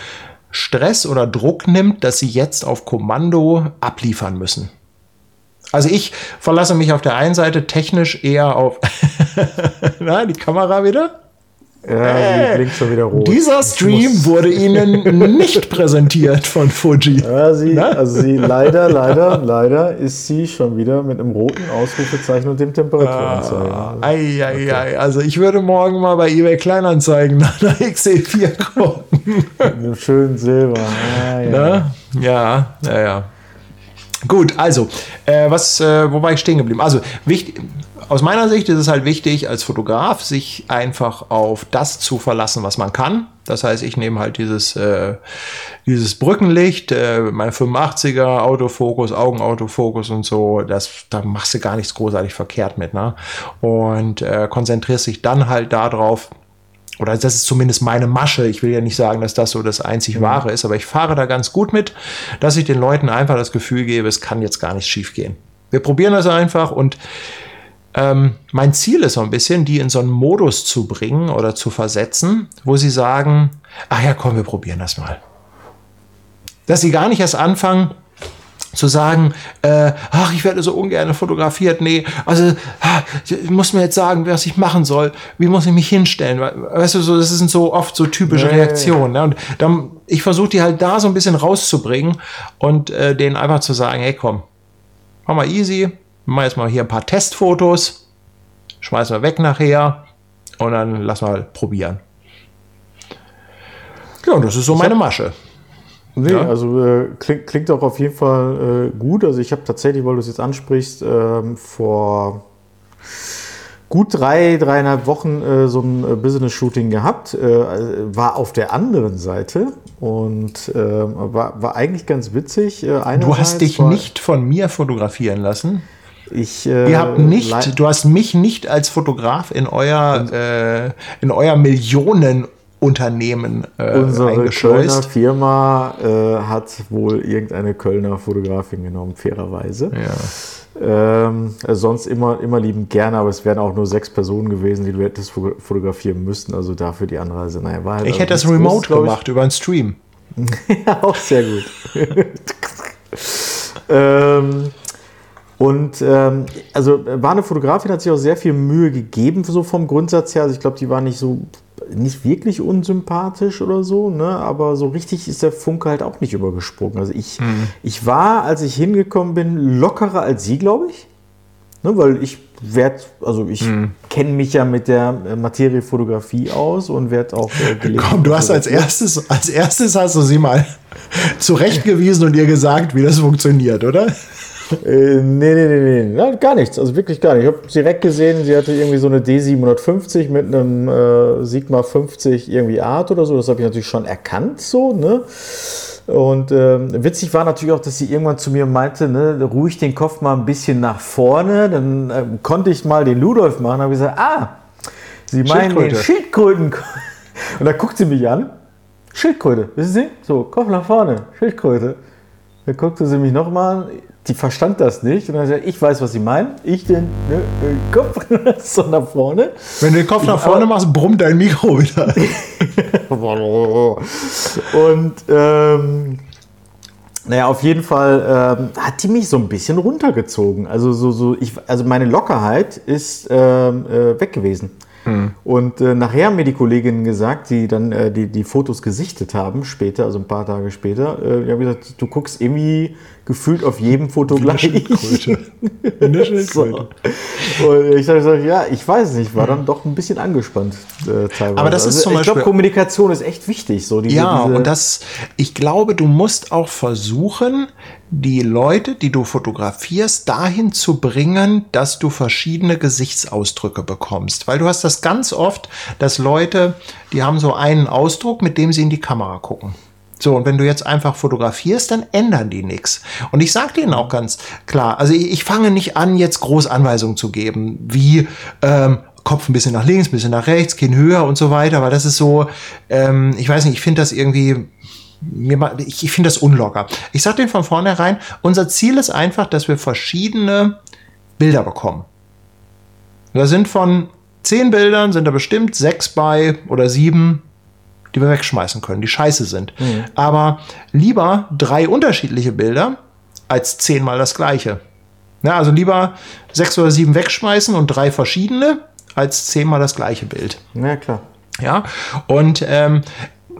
Stress oder Druck nimmt, dass sie jetzt auf Kommando abliefern müssen. Also ich verlasse mich auf der einen Seite technisch eher auf Na, die Kamera wieder. Ja, hey, blinkt schon wieder rot. Dieser Stream wurde Ihnen nicht präsentiert von Fuji. Ja, sie, also sie leider, leider, leider ist sie schon wieder mit einem roten Ausrufezeichen und dem Temperaturanzeiger. Ah, ei, ei, okay. ei. Also ich würde morgen mal bei eBay Kleinanzeigen nach einer XE4 gucken. mit einem schönen Silber. Ah, ja. ja, ja, ja. Gut, also, äh, was, äh, wo war ich stehen geblieben? Also, wichtig, aus meiner Sicht ist es halt wichtig, als Fotograf sich einfach auf das zu verlassen, was man kann. Das heißt, ich nehme halt dieses, äh, dieses Brückenlicht, äh, mein 85er, Autofokus, Augenautofokus und so, das, da machst du gar nichts großartig verkehrt mit, ne? Und äh, konzentrierst dich dann halt darauf, oder das ist zumindest meine Masche. Ich will ja nicht sagen, dass das so das einzig mhm. wahre ist, aber ich fahre da ganz gut mit, dass ich den Leuten einfach das Gefühl gebe, es kann jetzt gar nicht schief gehen. Wir probieren das einfach und ähm, mein Ziel ist so ein bisschen, die in so einen Modus zu bringen oder zu versetzen, wo sie sagen, ach ja, komm, wir probieren das mal. Dass sie gar nicht erst anfangen, zu sagen, äh, ach, ich werde so ungern fotografiert. Nee, also ah, ich muss mir jetzt sagen, was ich machen soll. Wie muss ich mich hinstellen? Weißt du, so, das sind so oft so typische nee. Reaktionen. Ne? Und dann, ich versuche die halt da so ein bisschen rauszubringen und äh, denen einfach zu sagen, hey komm, mach mal easy, mach jetzt mal hier ein paar Testfotos, schmeiß mal weg nachher und dann lass mal probieren. Ja, und das ist so meine Masche. Nee, ja. also äh, klingt, klingt auch auf jeden Fall äh, gut. Also ich habe tatsächlich, weil du es jetzt ansprichst, ähm, vor gut drei, dreieinhalb Wochen äh, so ein äh, Business-Shooting gehabt. Äh, war auf der anderen Seite und äh, war, war eigentlich ganz witzig. du hast dich nicht von mir fotografieren lassen? Ich, Ihr habt nicht, du hast mich nicht als Fotograf in euer, in euer Millionen Unternehmen äh, Unsere Kölner Firma äh, hat wohl irgendeine Kölner Fotografin genommen, fairerweise. Ja. Ähm, also sonst immer, immer liebend gerne, aber es wären auch nur sechs Personen gewesen, die du hättest fotografieren müssten. Also dafür die Anreise. Naja, war halt ich hätte das remote groß, gemacht, über einen Stream. ja, auch sehr gut. ähm, und ähm, also war eine Fotografin, hat sich auch sehr viel Mühe gegeben, so vom Grundsatz her. Also ich glaube, die war nicht so nicht wirklich unsympathisch oder so, ne? aber so richtig ist der Funke halt auch nicht übergesprungen. Also ich, mhm. ich war, als ich hingekommen bin, lockerer als sie, glaube ich. Ne? Weil ich werde, also ich mhm. kenne mich ja mit der Materie Fotografie aus und werde auch äh, Komm, du hast als erstes, als erstes hast du sie mal zurechtgewiesen und ihr gesagt, wie das funktioniert, oder? Äh, nee, nee, nee, nee, ja, gar nichts. Also wirklich gar nicht. Ich habe direkt gesehen, sie hatte irgendwie so eine D750 mit einem äh, Sigma 50 irgendwie Art oder so. Das habe ich natürlich schon erkannt, so, ne? Und äh, witzig war natürlich auch, dass sie irgendwann zu mir meinte, ne, ruhig den Kopf mal ein bisschen nach vorne. Dann äh, konnte ich mal den Ludolf machen. Dann habe ich gesagt, ah, Sie meinen den Schildkröten. Und da guckt sie mich an. Schildkröte, wissen Sie? So, Kopf nach vorne, Schildkröte. Dann guckte sie mich nochmal an die verstand das nicht. Und dann sagt ich weiß, was sie meinen. Ich den, ne, Kopf so nach vorne. Wenn du den Kopf nach vorne machst, brummt dein Mikro wieder. und ähm, naja, auf jeden Fall ähm, hat die mich so ein bisschen runtergezogen. Also so, so ich, also meine Lockerheit ist ähm, äh, weg gewesen. Mhm. Und äh, nachher haben mir die Kolleginnen gesagt, die dann äh, die, die Fotos gesichtet haben, später, also ein paar Tage später, äh, die haben gesagt, du guckst irgendwie gefühlt auf jedem Foto gleich. so. Und ich gesagt, ja, ich weiß nicht, war dann doch ein bisschen angespannt äh, teilweise. Aber das ist also, zum Beispiel. Ich glaube, Kommunikation ist echt wichtig. So diese, ja, diese und das, ich glaube, du musst auch versuchen, die Leute, die du fotografierst, dahin zu bringen, dass du verschiedene Gesichtsausdrücke bekommst. Weil du hast das ganz oft, dass Leute, die haben so einen Ausdruck, mit dem sie in die Kamera gucken. So, und wenn du jetzt einfach fotografierst, dann ändern die nichts. Und ich sage denen auch ganz klar, also ich, ich fange nicht an, jetzt groß Anweisungen zu geben, wie ähm, Kopf ein bisschen nach links, ein bisschen nach rechts, Kinn höher und so weiter, weil das ist so, ähm, ich weiß nicht, ich finde das irgendwie, mir, ich, ich finde das unlocker. Ich sage denen von vornherein, unser Ziel ist einfach, dass wir verschiedene Bilder bekommen. Da sind von zehn Bildern, sind da bestimmt sechs bei oder sieben die wir wegschmeißen können, die scheiße sind. Mhm. Aber lieber drei unterschiedliche Bilder als zehnmal das gleiche. Ja, also lieber sechs oder sieben wegschmeißen und drei verschiedene als zehnmal das gleiche Bild. Ja, klar. Ja, und ähm,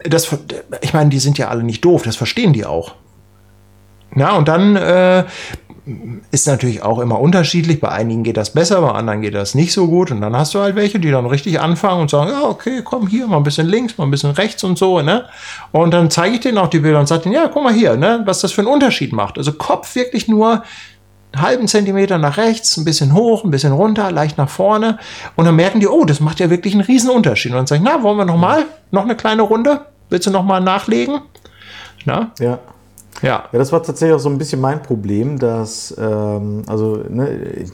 das, ich meine, die sind ja alle nicht doof, das verstehen die auch. Ja, und dann äh, ist natürlich auch immer unterschiedlich. Bei einigen geht das besser, bei anderen geht das nicht so gut. Und dann hast du halt welche, die dann richtig anfangen und sagen, ja, okay, komm hier, mal ein bisschen links, mal ein bisschen rechts und so, ne? Und dann zeige ich denen auch die Bilder und sage denen, ja, guck mal hier, ne, was das für einen Unterschied macht. Also Kopf wirklich nur einen halben Zentimeter nach rechts, ein bisschen hoch, ein bisschen runter, leicht nach vorne. Und dann merken die, oh, das macht ja wirklich einen riesen Unterschied. Und dann sage ich, na, wollen wir noch mal, noch eine kleine Runde? Willst du noch mal nachlegen? Na? Ja. Ja. ja, das war tatsächlich auch so ein bisschen mein Problem, dass, ähm, also, ne,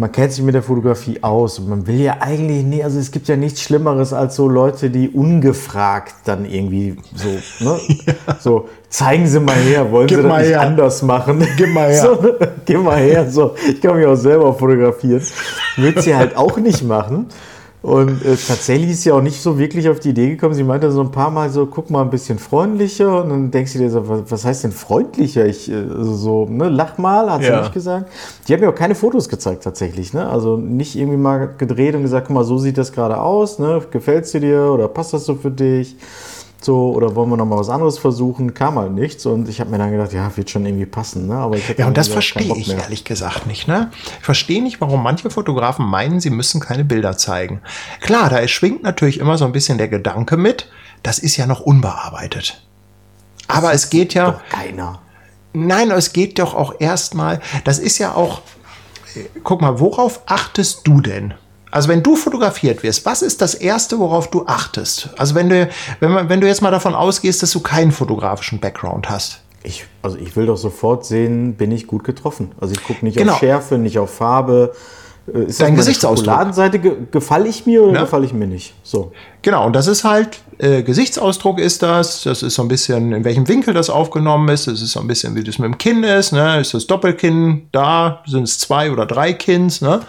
man kennt sich mit der Fotografie aus und man will ja eigentlich nicht, also es gibt ja nichts Schlimmeres als so Leute, die ungefragt dann irgendwie so, ne, ja. so, zeigen Sie mal her, wollen Gib Sie das nicht her. anders machen? Gib mal her. So, gib mal her, so, ich kann mich auch selber fotografieren. Würde sie halt auch nicht machen. Und äh, tatsächlich ist sie auch nicht so wirklich auf die Idee gekommen. Sie meinte so ein paar Mal so, guck mal ein bisschen freundlicher. Und dann denkst du dir so, was, was heißt denn freundlicher? Ich, äh, also so, ne, lach mal, hat sie Ja. nicht gesagt. Die hat mir auch keine Fotos gezeigt tatsächlich. Ne? Also nicht irgendwie mal gedreht und gesagt, guck mal, so sieht das gerade aus. Ne? Gefällt es dir oder passt das so für dich? So, oder wollen wir noch mal was anderes versuchen? Kam halt nichts. Und ich habe mir dann gedacht, ja, wird schon irgendwie passen. Ne? Aber Ja, und das verstehe ich ehrlich gesagt nicht. Ne? Ich verstehe nicht, warum manche Fotografen meinen, sie müssen keine Bilder zeigen. Klar, da schwingt natürlich immer so ein bisschen der Gedanke mit, das ist ja noch unbearbeitet. Aber es geht ja, Doch keiner. nein, es geht doch auch erstmal, das ist ja auch, guck mal, worauf achtest du denn? Also wenn du fotografiert wirst, was ist das Erste, worauf du achtest? Also wenn du, wenn, wenn du jetzt mal davon ausgehst, dass du keinen fotografischen Background hast. Ich, also ich will doch sofort sehen, bin ich gut getroffen. Also ich gucke nicht Genau. auf Schärfe, nicht auf Farbe. Äh, Ist Dein Gesichtsausdruck. Schokoladenseite, ge gefalle ich mir oder Ja. gefalle ich mir nicht? So. Genau, und das ist halt, äh, Gesichtsausdruck ist das, das ist so ein bisschen, in welchem Winkel das aufgenommen ist, das ist so ein bisschen, wie das mit dem Kinn ist, ne? ist das Doppelkinn da, sind es zwei oder drei Kinns, ne?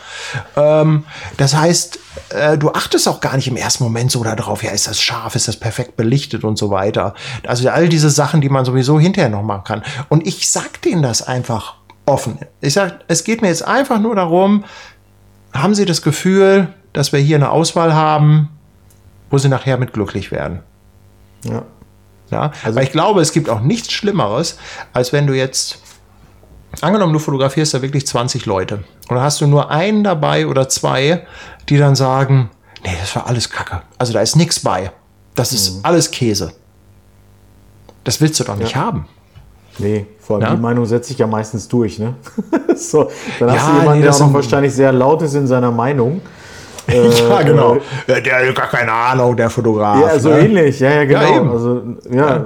Ähm, das heißt, äh, du achtest auch gar nicht im ersten Moment so darauf, ja, ist das scharf, ist das perfekt belichtet und so weiter. Also all diese Sachen, die man sowieso hinterher noch machen kann. Und ich sag denen das einfach offen. Ich sag, es geht mir jetzt einfach nur darum, haben Sie das Gefühl, dass wir hier eine Auswahl haben, wo Sie nachher mit glücklich werden? Ja. Ja? Weil ich glaube, es gibt auch nichts Schlimmeres, als wenn du jetzt, angenommen, du fotografierst da wirklich 20 Leute und dann hast du nur einen dabei oder zwei, die dann sagen, nee, das war alles Kacke. Also da ist nichts bei. Das ist alles Käse. Das willst du doch nicht Ja. haben. Nee, vor allem Ja? die Meinung setzt sich ja meistens durch, ne? so, dann hast Ja, du jemanden, nee, der auch noch wahrscheinlich sehr laut ist in seiner Meinung. ja, genau. Ja, Der hat gar keine Ahnung, der Fotograf. Ja, so ne? ähnlich, ja, ja, genau. Ja, eben. Also, ja,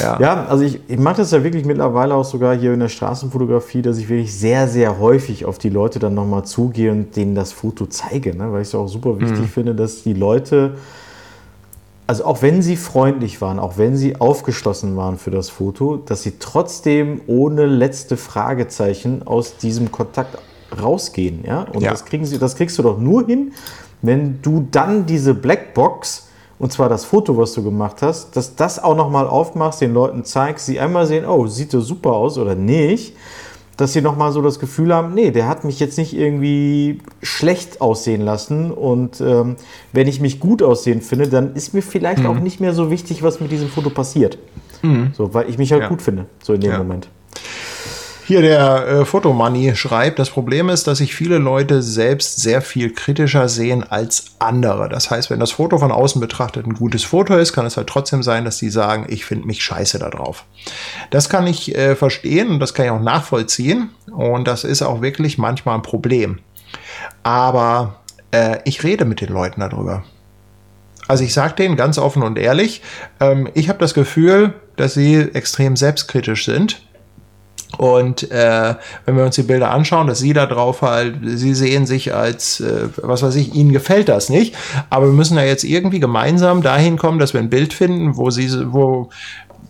Ja. ja. also ich, ich mache das ja wirklich mittlerweile auch sogar hier in der Straßenfotografie, dass ich wirklich sehr, sehr häufig auf die Leute dann nochmal zugehe und denen das Foto zeige, ne? weil ich es auch super wichtig Mhm. finde, dass die Leute, also auch wenn sie freundlich waren, auch wenn sie aufgeschlossen waren für das Foto, dass sie trotzdem ohne letzte Fragezeichen aus diesem Kontakt rausgehen. Ja? Und Ja. Das, kriegen sie, das kriegst du doch nur hin, wenn du dann diese Blackbox, und zwar das Foto, was du gemacht hast, dass das auch nochmal aufmachst, den Leuten zeigst, sie einmal sehen, oh, sieht das super aus oder nicht, dass sie nochmal so das Gefühl haben, nee, der hat mich jetzt nicht irgendwie schlecht aussehen lassen und ähm, wenn ich mich gut aussehen finde, dann ist mir vielleicht Mhm. auch nicht mehr so wichtig, was mit diesem Foto passiert. So, weil ich mich halt Ja. gut finde, so in dem Ja. Moment. Hier der äh, Fotomoney schreibt, das Problem ist, dass sich viele Leute selbst sehr viel kritischer sehen als andere. Das heißt, wenn das Foto von außen betrachtet ein gutes Foto ist, kann es halt trotzdem sein, dass die sagen, ich finde mich scheiße da drauf. Das kann ich äh, verstehen und das kann ich auch nachvollziehen und das ist auch wirklich manchmal ein Problem. Aber äh, ich rede mit den Leuten darüber. Also ich sage denen ganz offen und ehrlich, ähm, ich habe das Gefühl, dass sie extrem selbstkritisch sind. Und äh, wenn wir uns die Bilder anschauen, dass sie da drauf halt, sie sehen sich als, äh, was weiß ich, ihnen gefällt das nicht. Aber wir müssen ja jetzt irgendwie gemeinsam dahin kommen, dass wir ein Bild finden, wo sie, wo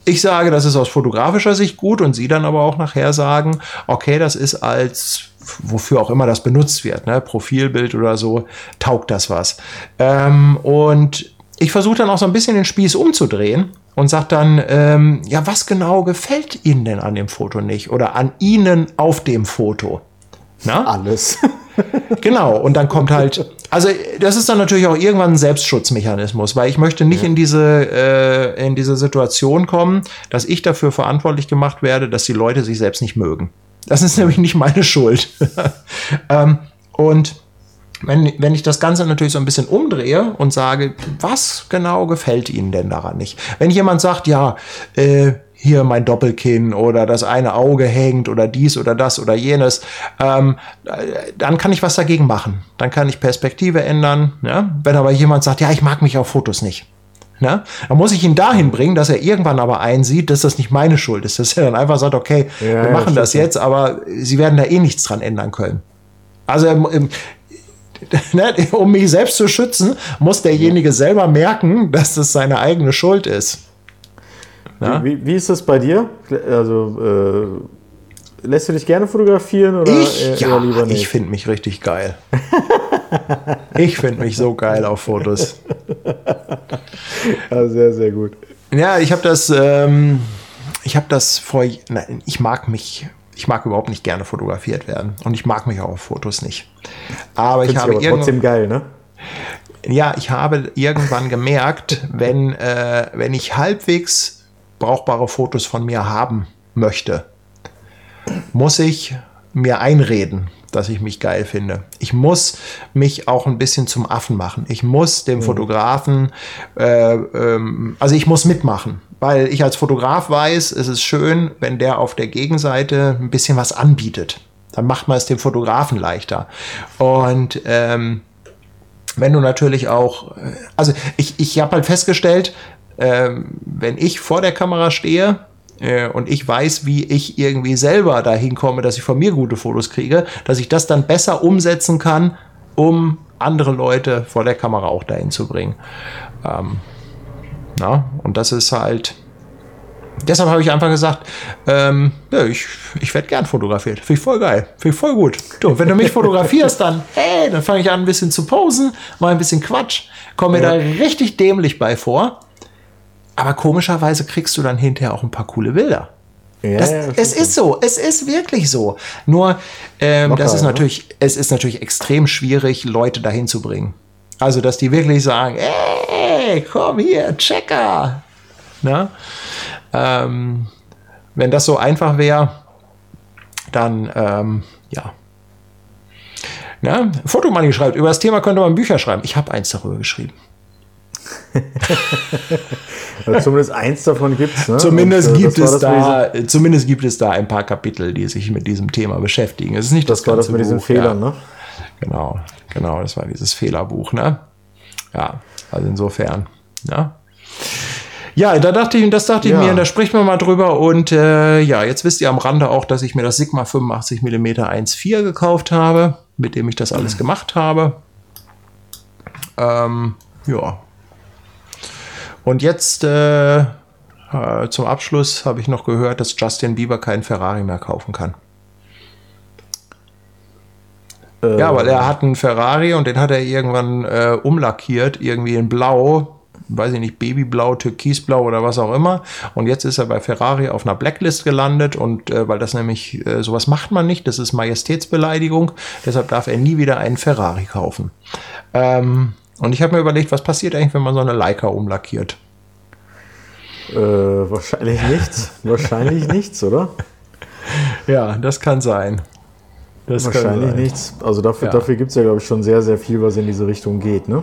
ich sage, das ist aus fotografischer Sicht gut und sie dann aber auch nachher sagen, okay, das ist als wofür auch immer das benutzt wird, ne? Profilbild oder so, taugt das was. Ähm, und ich versuche dann auch so ein bisschen den Spieß umzudrehen und sage dann, ähm, ja, was genau gefällt Ihnen denn an dem Foto nicht oder an Ihnen auf dem Foto? Na? Alles. Genau, und dann kommt halt, also das ist dann natürlich auch irgendwann ein Selbstschutzmechanismus, weil ich möchte nicht in diese äh, in diese Situation kommen, dass ich dafür verantwortlich gemacht werde, dass die Leute sich selbst nicht mögen. Das ist nämlich nicht meine Schuld. ähm, und wenn, wenn ich das Ganze natürlich so ein bisschen umdrehe und sage, was genau gefällt Ihnen denn daran nicht? Wenn jemand sagt, ja, äh, hier mein Doppelkinn oder das eine Auge hängt oder dies oder das oder jenes, ähm, äh, dann kann ich was dagegen machen. Dann kann ich Perspektive ändern. Ja? Wenn aber jemand sagt, ja, ich mag mich auf Fotos nicht. Ne? Dann muss ich ihn dahin bringen, dass er irgendwann aber einsieht, dass das nicht meine Schuld ist. Dass er dann einfach sagt, okay, Ja, wir ja, machen das stimmt. jetzt, aber sie werden da eh nichts dran ändern können. Also ähm, ne, um mich selbst zu schützen, muss derjenige selber merken, dass das seine eigene Schuld ist. Wie, wie ist das bei dir? Also, äh, lässt du dich gerne fotografieren oder Ich, ja, lieber nicht? ich finde mich richtig geil. Ich finde mich so geil auf Fotos. Ja, sehr, sehr gut. Ja, ich habe das, ähm, ich habe das vor, nein, ich mag mich, ich mag überhaupt nicht gerne fotografiert werden und ich mag mich auch auf Fotos nicht. Aber ich Find's habe aber trotzdem geil, ne? ja, ich habe irgendwann gemerkt, wenn, äh, wenn ich halbwegs brauchbare Fotos von mir haben möchte, muss ich mir einreden, dass ich mich geil finde. Ich muss mich auch ein bisschen zum Affen machen. Ich muss dem Fotografen, äh, ähm, also ich muss mitmachen, weil ich als Fotograf weiß, es ist schön, wenn der auf der Gegenseite ein bisschen was anbietet. Dann macht man es dem Fotografen leichter. Und ähm, wenn du natürlich auch, äh, also ich, ich habe halt festgestellt, ähm, wenn ich vor der Kamera stehe äh, und ich weiß, wie ich irgendwie selber dahin komme, dass ich von mir gute Fotos kriege, dass ich das dann besser umsetzen kann, um andere Leute vor der Kamera auch dahin zu bringen. Ähm, na, und das ist halt, deshalb habe ich einfach gesagt, ähm, ja, ich, ich werde gern fotografiert. Finde ich voll geil. Finde ich voll gut. Du, wenn du mich fotografierst, dann, hey, dann fange ich an, ein bisschen zu posen, mal ein bisschen Quatsch, komme mir Ja. da richtig dämlich bei vor. Aber komischerweise kriegst du dann hinterher auch ein paar coole Bilder. Ja, Das, ja, es stimmt ist so, es ist wirklich so. Nur, ähm, Locker, das ist ne? natürlich, es ist natürlich extrem schwierig, Leute dahin zu bringen. Also, dass die wirklich sagen, ey, komm hier, Checker. Na? Ähm, wenn das so einfach wäre, dann, ähm, ja. Na, Fotomoney schreibt, über das Thema könnte man Bücher schreiben. Ich habe eins darüber geschrieben. Ja, zumindest eins davon gibt's, ne? Zumindest Und, äh, gibt es da, zumindest gibt es da ein paar Kapitel, die sich mit diesem Thema beschäftigen. Es ist nicht das, Das war das ganze mit diesen Buch, Fehlern, ja. ne? Genau, genau, das war dieses Fehlerbuch, ne? Ja, also insofern, ja. Ja, da dachte ich, das dachte Ja. ich mir, da spricht man mal drüber und äh, ja, jetzt wisst ihr am Rande auch, dass ich mir das Sigma 85 mm 1.4 gekauft habe, mit dem ich das alles gemacht habe. Ähm, ja. Und jetzt äh, äh, zum Abschluss habe ich noch gehört, dass Justin Bieber keinen Ferrari mehr kaufen kann. Äh, Ja, weil er hat einen Ferrari und den hat er irgendwann äh, umlackiert, irgendwie in Blau, weiß ich nicht, Babyblau, Türkisblau oder was auch immer. Und jetzt ist er bei Ferrari auf einer Blacklist gelandet und äh, weil das nämlich, äh, sowas macht man nicht, das ist Majestätsbeleidigung, deshalb darf er nie wieder einen Ferrari kaufen. Ähm, und ich habe mir überlegt, was passiert eigentlich, wenn man so eine Leica umlackiert? Äh, wahrscheinlich nichts. wahrscheinlich nichts, oder? Ja, das kann sein. Das Wahrscheinlich nichts. Also dafür, Ja. dafür gibt es ja, glaube ich, schon sehr, sehr viel, was in diese Richtung geht, ne?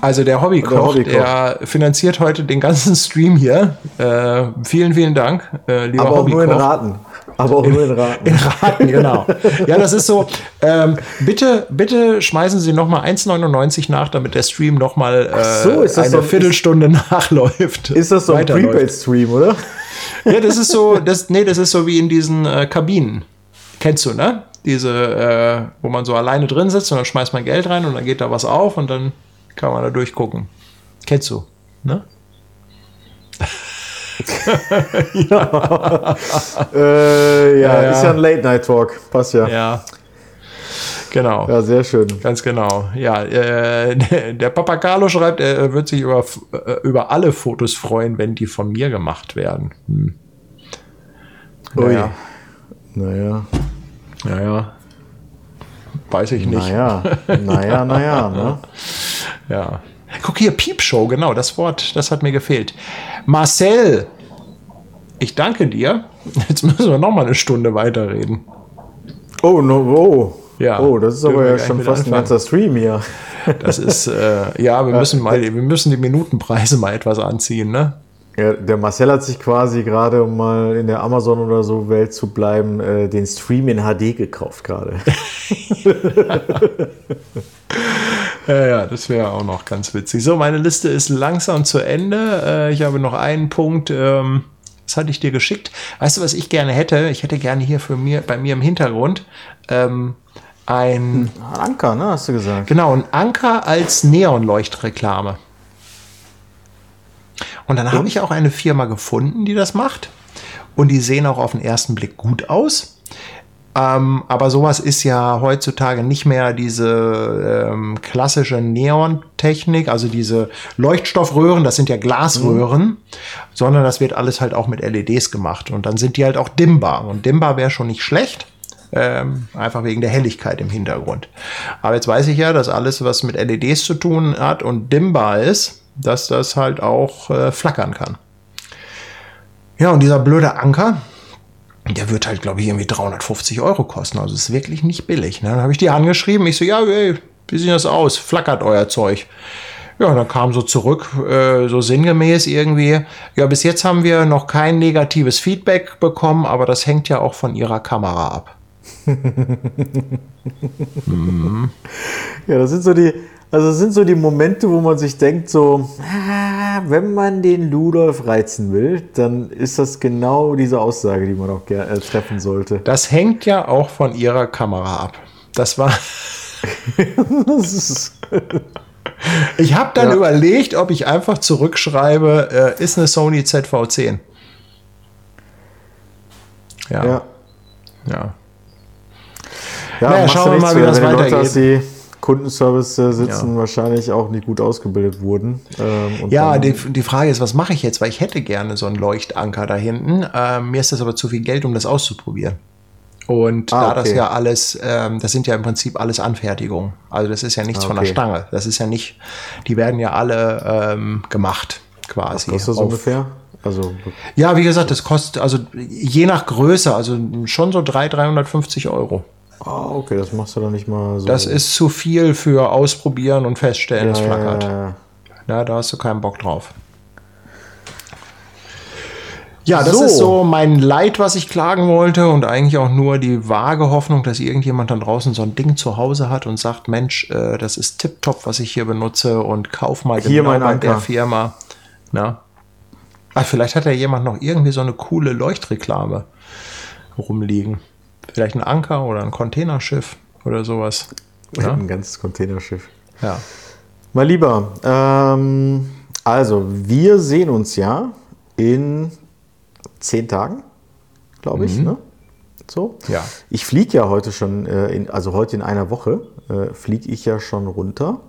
Also der Hobbykoch, der, Der Hobbykoch. finanziert heute den ganzen Stream hier. Äh, vielen, vielen Dank, äh, lieber Aber auch nur in Hobbykoch. Raten. Aber auch nur in Raten. In Raten, genau. Ja, das ist so. Ähm, bitte, bitte schmeißen Sie noch mal 1,99 nach, damit der Stream noch mal äh, so, ist das eine so- Viertelstunde nachläuft. Ist das so ein. Prepaid-Stream, oder? Ja, das ist so, das, nee, das ist so wie in diesen äh, Kabinen. Kennst du, ne? Diese, äh, wo man so alleine drin sitzt und dann schmeißt man Geld rein und dann geht da was auf und dann kann man da durchgucken. Kennst du, ne? Äh, ja, Ja, ja. ist ja ein Late-Night-Talk. Passt ja. ja. Ja. Genau. sehr schön. Ganz genau. Ja, äh, der Papa Carlo schreibt, er wird sich über, äh, über alle Fotos freuen, wenn die von mir gemacht werden. Hm. Ui. Naja, Naja. Weiß ich nicht. naja, naja, naja, ne? Ja. Guck hier, Piepshow, genau, das Wort, das hat mir gefehlt. Marcel, ich danke dir. Jetzt müssen wir noch mal eine Stunde weiterreden. Oh, no, oh. Ja, oh, das ist aber ja schon fast ein anfangen. ganzer Stream hier. Das ist, äh, ja, wir müssen mal, wir müssen die Minutenpreise mal etwas anziehen, ne? Ja, der Marcel hat sich quasi gerade, um mal in der Amazon oder so Welt zu bleiben, äh, den Stream in HD gekauft gerade. Ja, ja, das wäre auch noch ganz witzig. So, meine Liste ist langsam zu Ende. Äh, ich habe noch einen Punkt. Ähm, das hatte ich dir geschickt. Weißt du, was ich gerne hätte? Ich hätte gerne hier für mir, bei mir im Hintergrund ähm, ein, Anker, ne, hast du gesagt. genau, ein Anker als Neonleuchtreklame. Und dann habe ich auch eine Firma gefunden, die das macht. Und die sehen auch auf den ersten Blick gut aus. Ähm, aber sowas ist ja heutzutage nicht mehr diese ähm, klassische Neon-Technik, also diese Leuchtstoffröhren, das sind ja Glasröhren, mhm. sondern das wird alles halt auch mit LEDs gemacht. Und dann sind die halt auch dimmbar. Und dimmbar wäre schon nicht schlecht. Ähm, einfach wegen der Helligkeit im Hintergrund. Aber jetzt weiß ich ja, dass alles, was mit LEDs zu tun hat und dimmbar ist, dass das halt auch äh, flackern kann. Ja, und dieser blöde Anker, der wird halt, glaube ich, irgendwie 350 Euro kosten. Also ist wirklich nicht billig. Ne? Dann habe ich die angeschrieben. Ich so, ja, ey, wie sieht das aus? Flackert euer Zeug. Ja, dann kam so zurück, äh, so sinngemäß irgendwie. Ja, bis jetzt haben wir noch kein negatives Feedback bekommen, aber das hängt ja auch von ihrer Kamera ab. Mhm. Ja, das sind so die, also das sind so die Momente, wo man sich denkt, so, ah, wenn man den Ludolf reizen will, dann ist das genau diese Aussage, die man auch äh, treffen sollte. Das hängt ja auch von ihrer Kamera ab. Das war. ich habe dann ja. überlegt, ob ich einfach zurückschreibe, äh, ist eine Sony ZV10. Ja. Ja. Ja, ja naja, schauen wir mal, wie das weitergeht. Kundenservice sitzen, ja. wahrscheinlich auch nicht gut ausgebildet wurden. Ähm, ja, die, die, Frage ist, was mache ich jetzt? Weil ich hätte gerne so einen Leuchtanker da hinten. Ähm, mir ist das aber zu viel Geld, um das auszuprobieren. Und ah, da okay. das ja alles, ähm, das sind ja im Prinzip alles Anfertigungen. Also das ist ja nichts ah, okay. von der Stange. Das ist ja nicht, die werden ja alle ähm, gemacht quasi. Was kostet das ungefähr? Also, ja, wie gesagt, das kostet, also je nach Größe, also schon so 300, 350 Euro. Ah, okay, das machst du dann nicht mal so. Das ist zu viel für ausprobieren und feststellen, ja, es flackert. Ja, ja. ja, da hast du keinen Bock drauf. Ja, das so. ist so mein Leid, was ich klagen wollte und eigentlich auch nur die vage Hoffnung, dass irgendjemand dann draußen so ein Ding zu Hause hat und sagt, Mensch, äh, das ist tipptopp, was ich hier benutze und kauf mal hier genau bei der Firma. Na? Ach, vielleicht hat ja jemand noch irgendwie so eine coole Leuchtreklame rumliegen. Vielleicht ein Anker oder ein Containerschiff oder sowas. Ja? Ein ganzes Containerschiff. Ja. Mal lieber, ähm, also wir sehen uns ja in zehn Tagen, glaube ich. Mhm. Ne? So. Ja. Ich fliege ja heute schon, äh, in, also heute in einer Woche äh, fliege ich ja schon runter.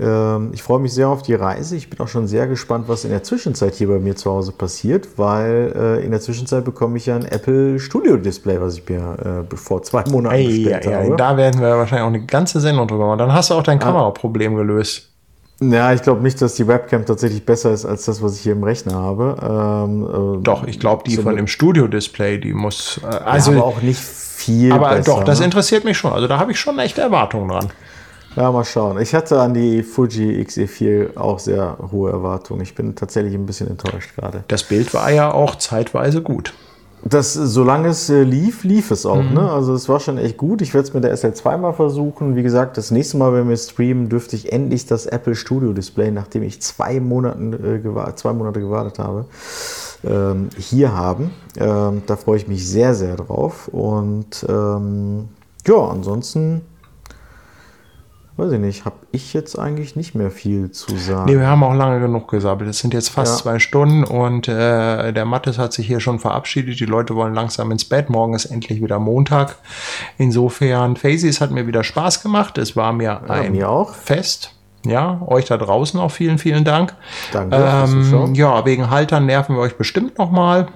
Ähm, ich freue mich sehr auf die Reise. Ich bin auch schon sehr gespannt, was in der Zwischenzeit hier bei mir zu Hause passiert, weil äh, in der Zwischenzeit bekomme ich ja ein Apple Studio Display, was ich mir äh, vor zwei Monaten Ei, bestellt ja, habe. Da werden wir wahrscheinlich auch eine ganze Sendung drüber machen. Dann hast du auch dein ah. Kameraproblem gelöst. Ja, ich glaube nicht, dass die Webcam tatsächlich besser ist als das, was ich hier im Rechner habe. Ähm, äh, doch, ich glaube, die so von dem Studio-Display, die muss. Äh, also ja, aber auch nicht viel. Aber besser, doch, das ne? interessiert mich schon. Also da habe ich schon echte Erwartungen dran. Ja, mal schauen. Ich hatte an die Fuji XE4 auch sehr hohe Erwartungen. Ich bin tatsächlich ein bisschen enttäuscht gerade. Das Bild war ja auch zeitweise gut. Das, solange es äh, lief, lief es auch. Mhm. Ne? Also es war schon echt gut. Ich werde es mit der SL2 mal versuchen. Wie gesagt, das nächste Mal, wenn wir streamen, dürfte ich endlich das Apple Studio Display, nachdem ich zwei, Monaten, äh, zwei Monate gewartet habe, ähm, hier haben. Ähm, da freue ich mich sehr, sehr drauf. Und ähm, ja, ansonsten weiß ich nicht, habe ich jetzt eigentlich nicht mehr viel zu sagen. Nee, wir haben auch lange genug gesabbelt. Es sind jetzt fast ja. zwei Stunden und äh, der Mattes hat sich hier schon verabschiedet. Die Leute wollen langsam ins Bett. Morgen ist endlich wieder Montag. Insofern, Faces hat mir wieder Spaß gemacht. Es war mir ja, ein mir auch. Fest. Ja, euch da draußen auch vielen, vielen Dank. Danke. Ähm, ja, wegen Haltern nerven wir euch bestimmt nochmal.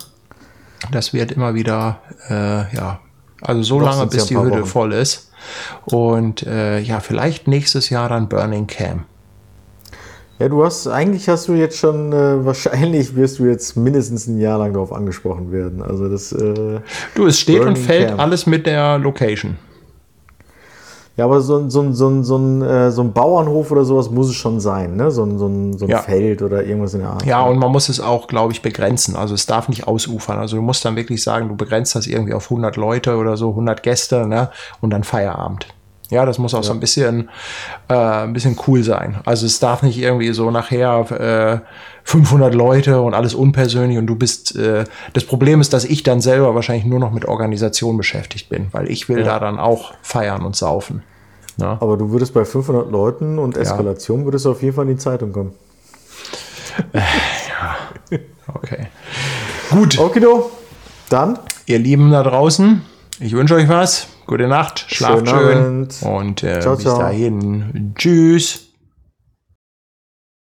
Das wird immer wieder, äh, ja, also so Noch lange, bis die Hütte Wochen. voll ist. Und äh, ja, vielleicht nächstes Jahr dann Burning Cam. Ja, du hast, eigentlich hast du jetzt schon, äh, wahrscheinlich wirst du jetzt mindestens ein Jahr lang darauf angesprochen werden. Also das. Äh, du, es steht Burning und fällt Camp. alles mit der Location. Ja, aber so, so, so, so, ein, äh, so ein Bauernhof oder sowas muss es schon sein, ne? So, so, ein, so ein ja. Feld oder irgendwas in der Art. Ja, und man muss es auch, glaube ich, begrenzen. Also es darf nicht ausufern. Also du musst dann wirklich sagen, du begrenzt das irgendwie auf 100 Leute oder so, 100 Gäste, ne? Und dann Feierabend. Ja, das muss auch ja. so ein bisschen, äh, ein bisschen cool sein. Also es darf nicht irgendwie so nachher äh, 500 Leute und alles unpersönlich und du bist. Äh, das Problem ist, dass ich dann selber wahrscheinlich nur noch mit Organisation beschäftigt bin, weil ich will ja. da dann auch feiern und saufen. Ja. Aber du würdest bei 500 Leuten und Eskalation würdest du auf jeden Fall in die Zeitung kommen. Äh, ja, okay. Gut. Okido, dann. Ihr Lieben da draußen, Ich wünsche euch was. Gute Nacht, schlaft schön. Und äh, bis dahin. Tschüss.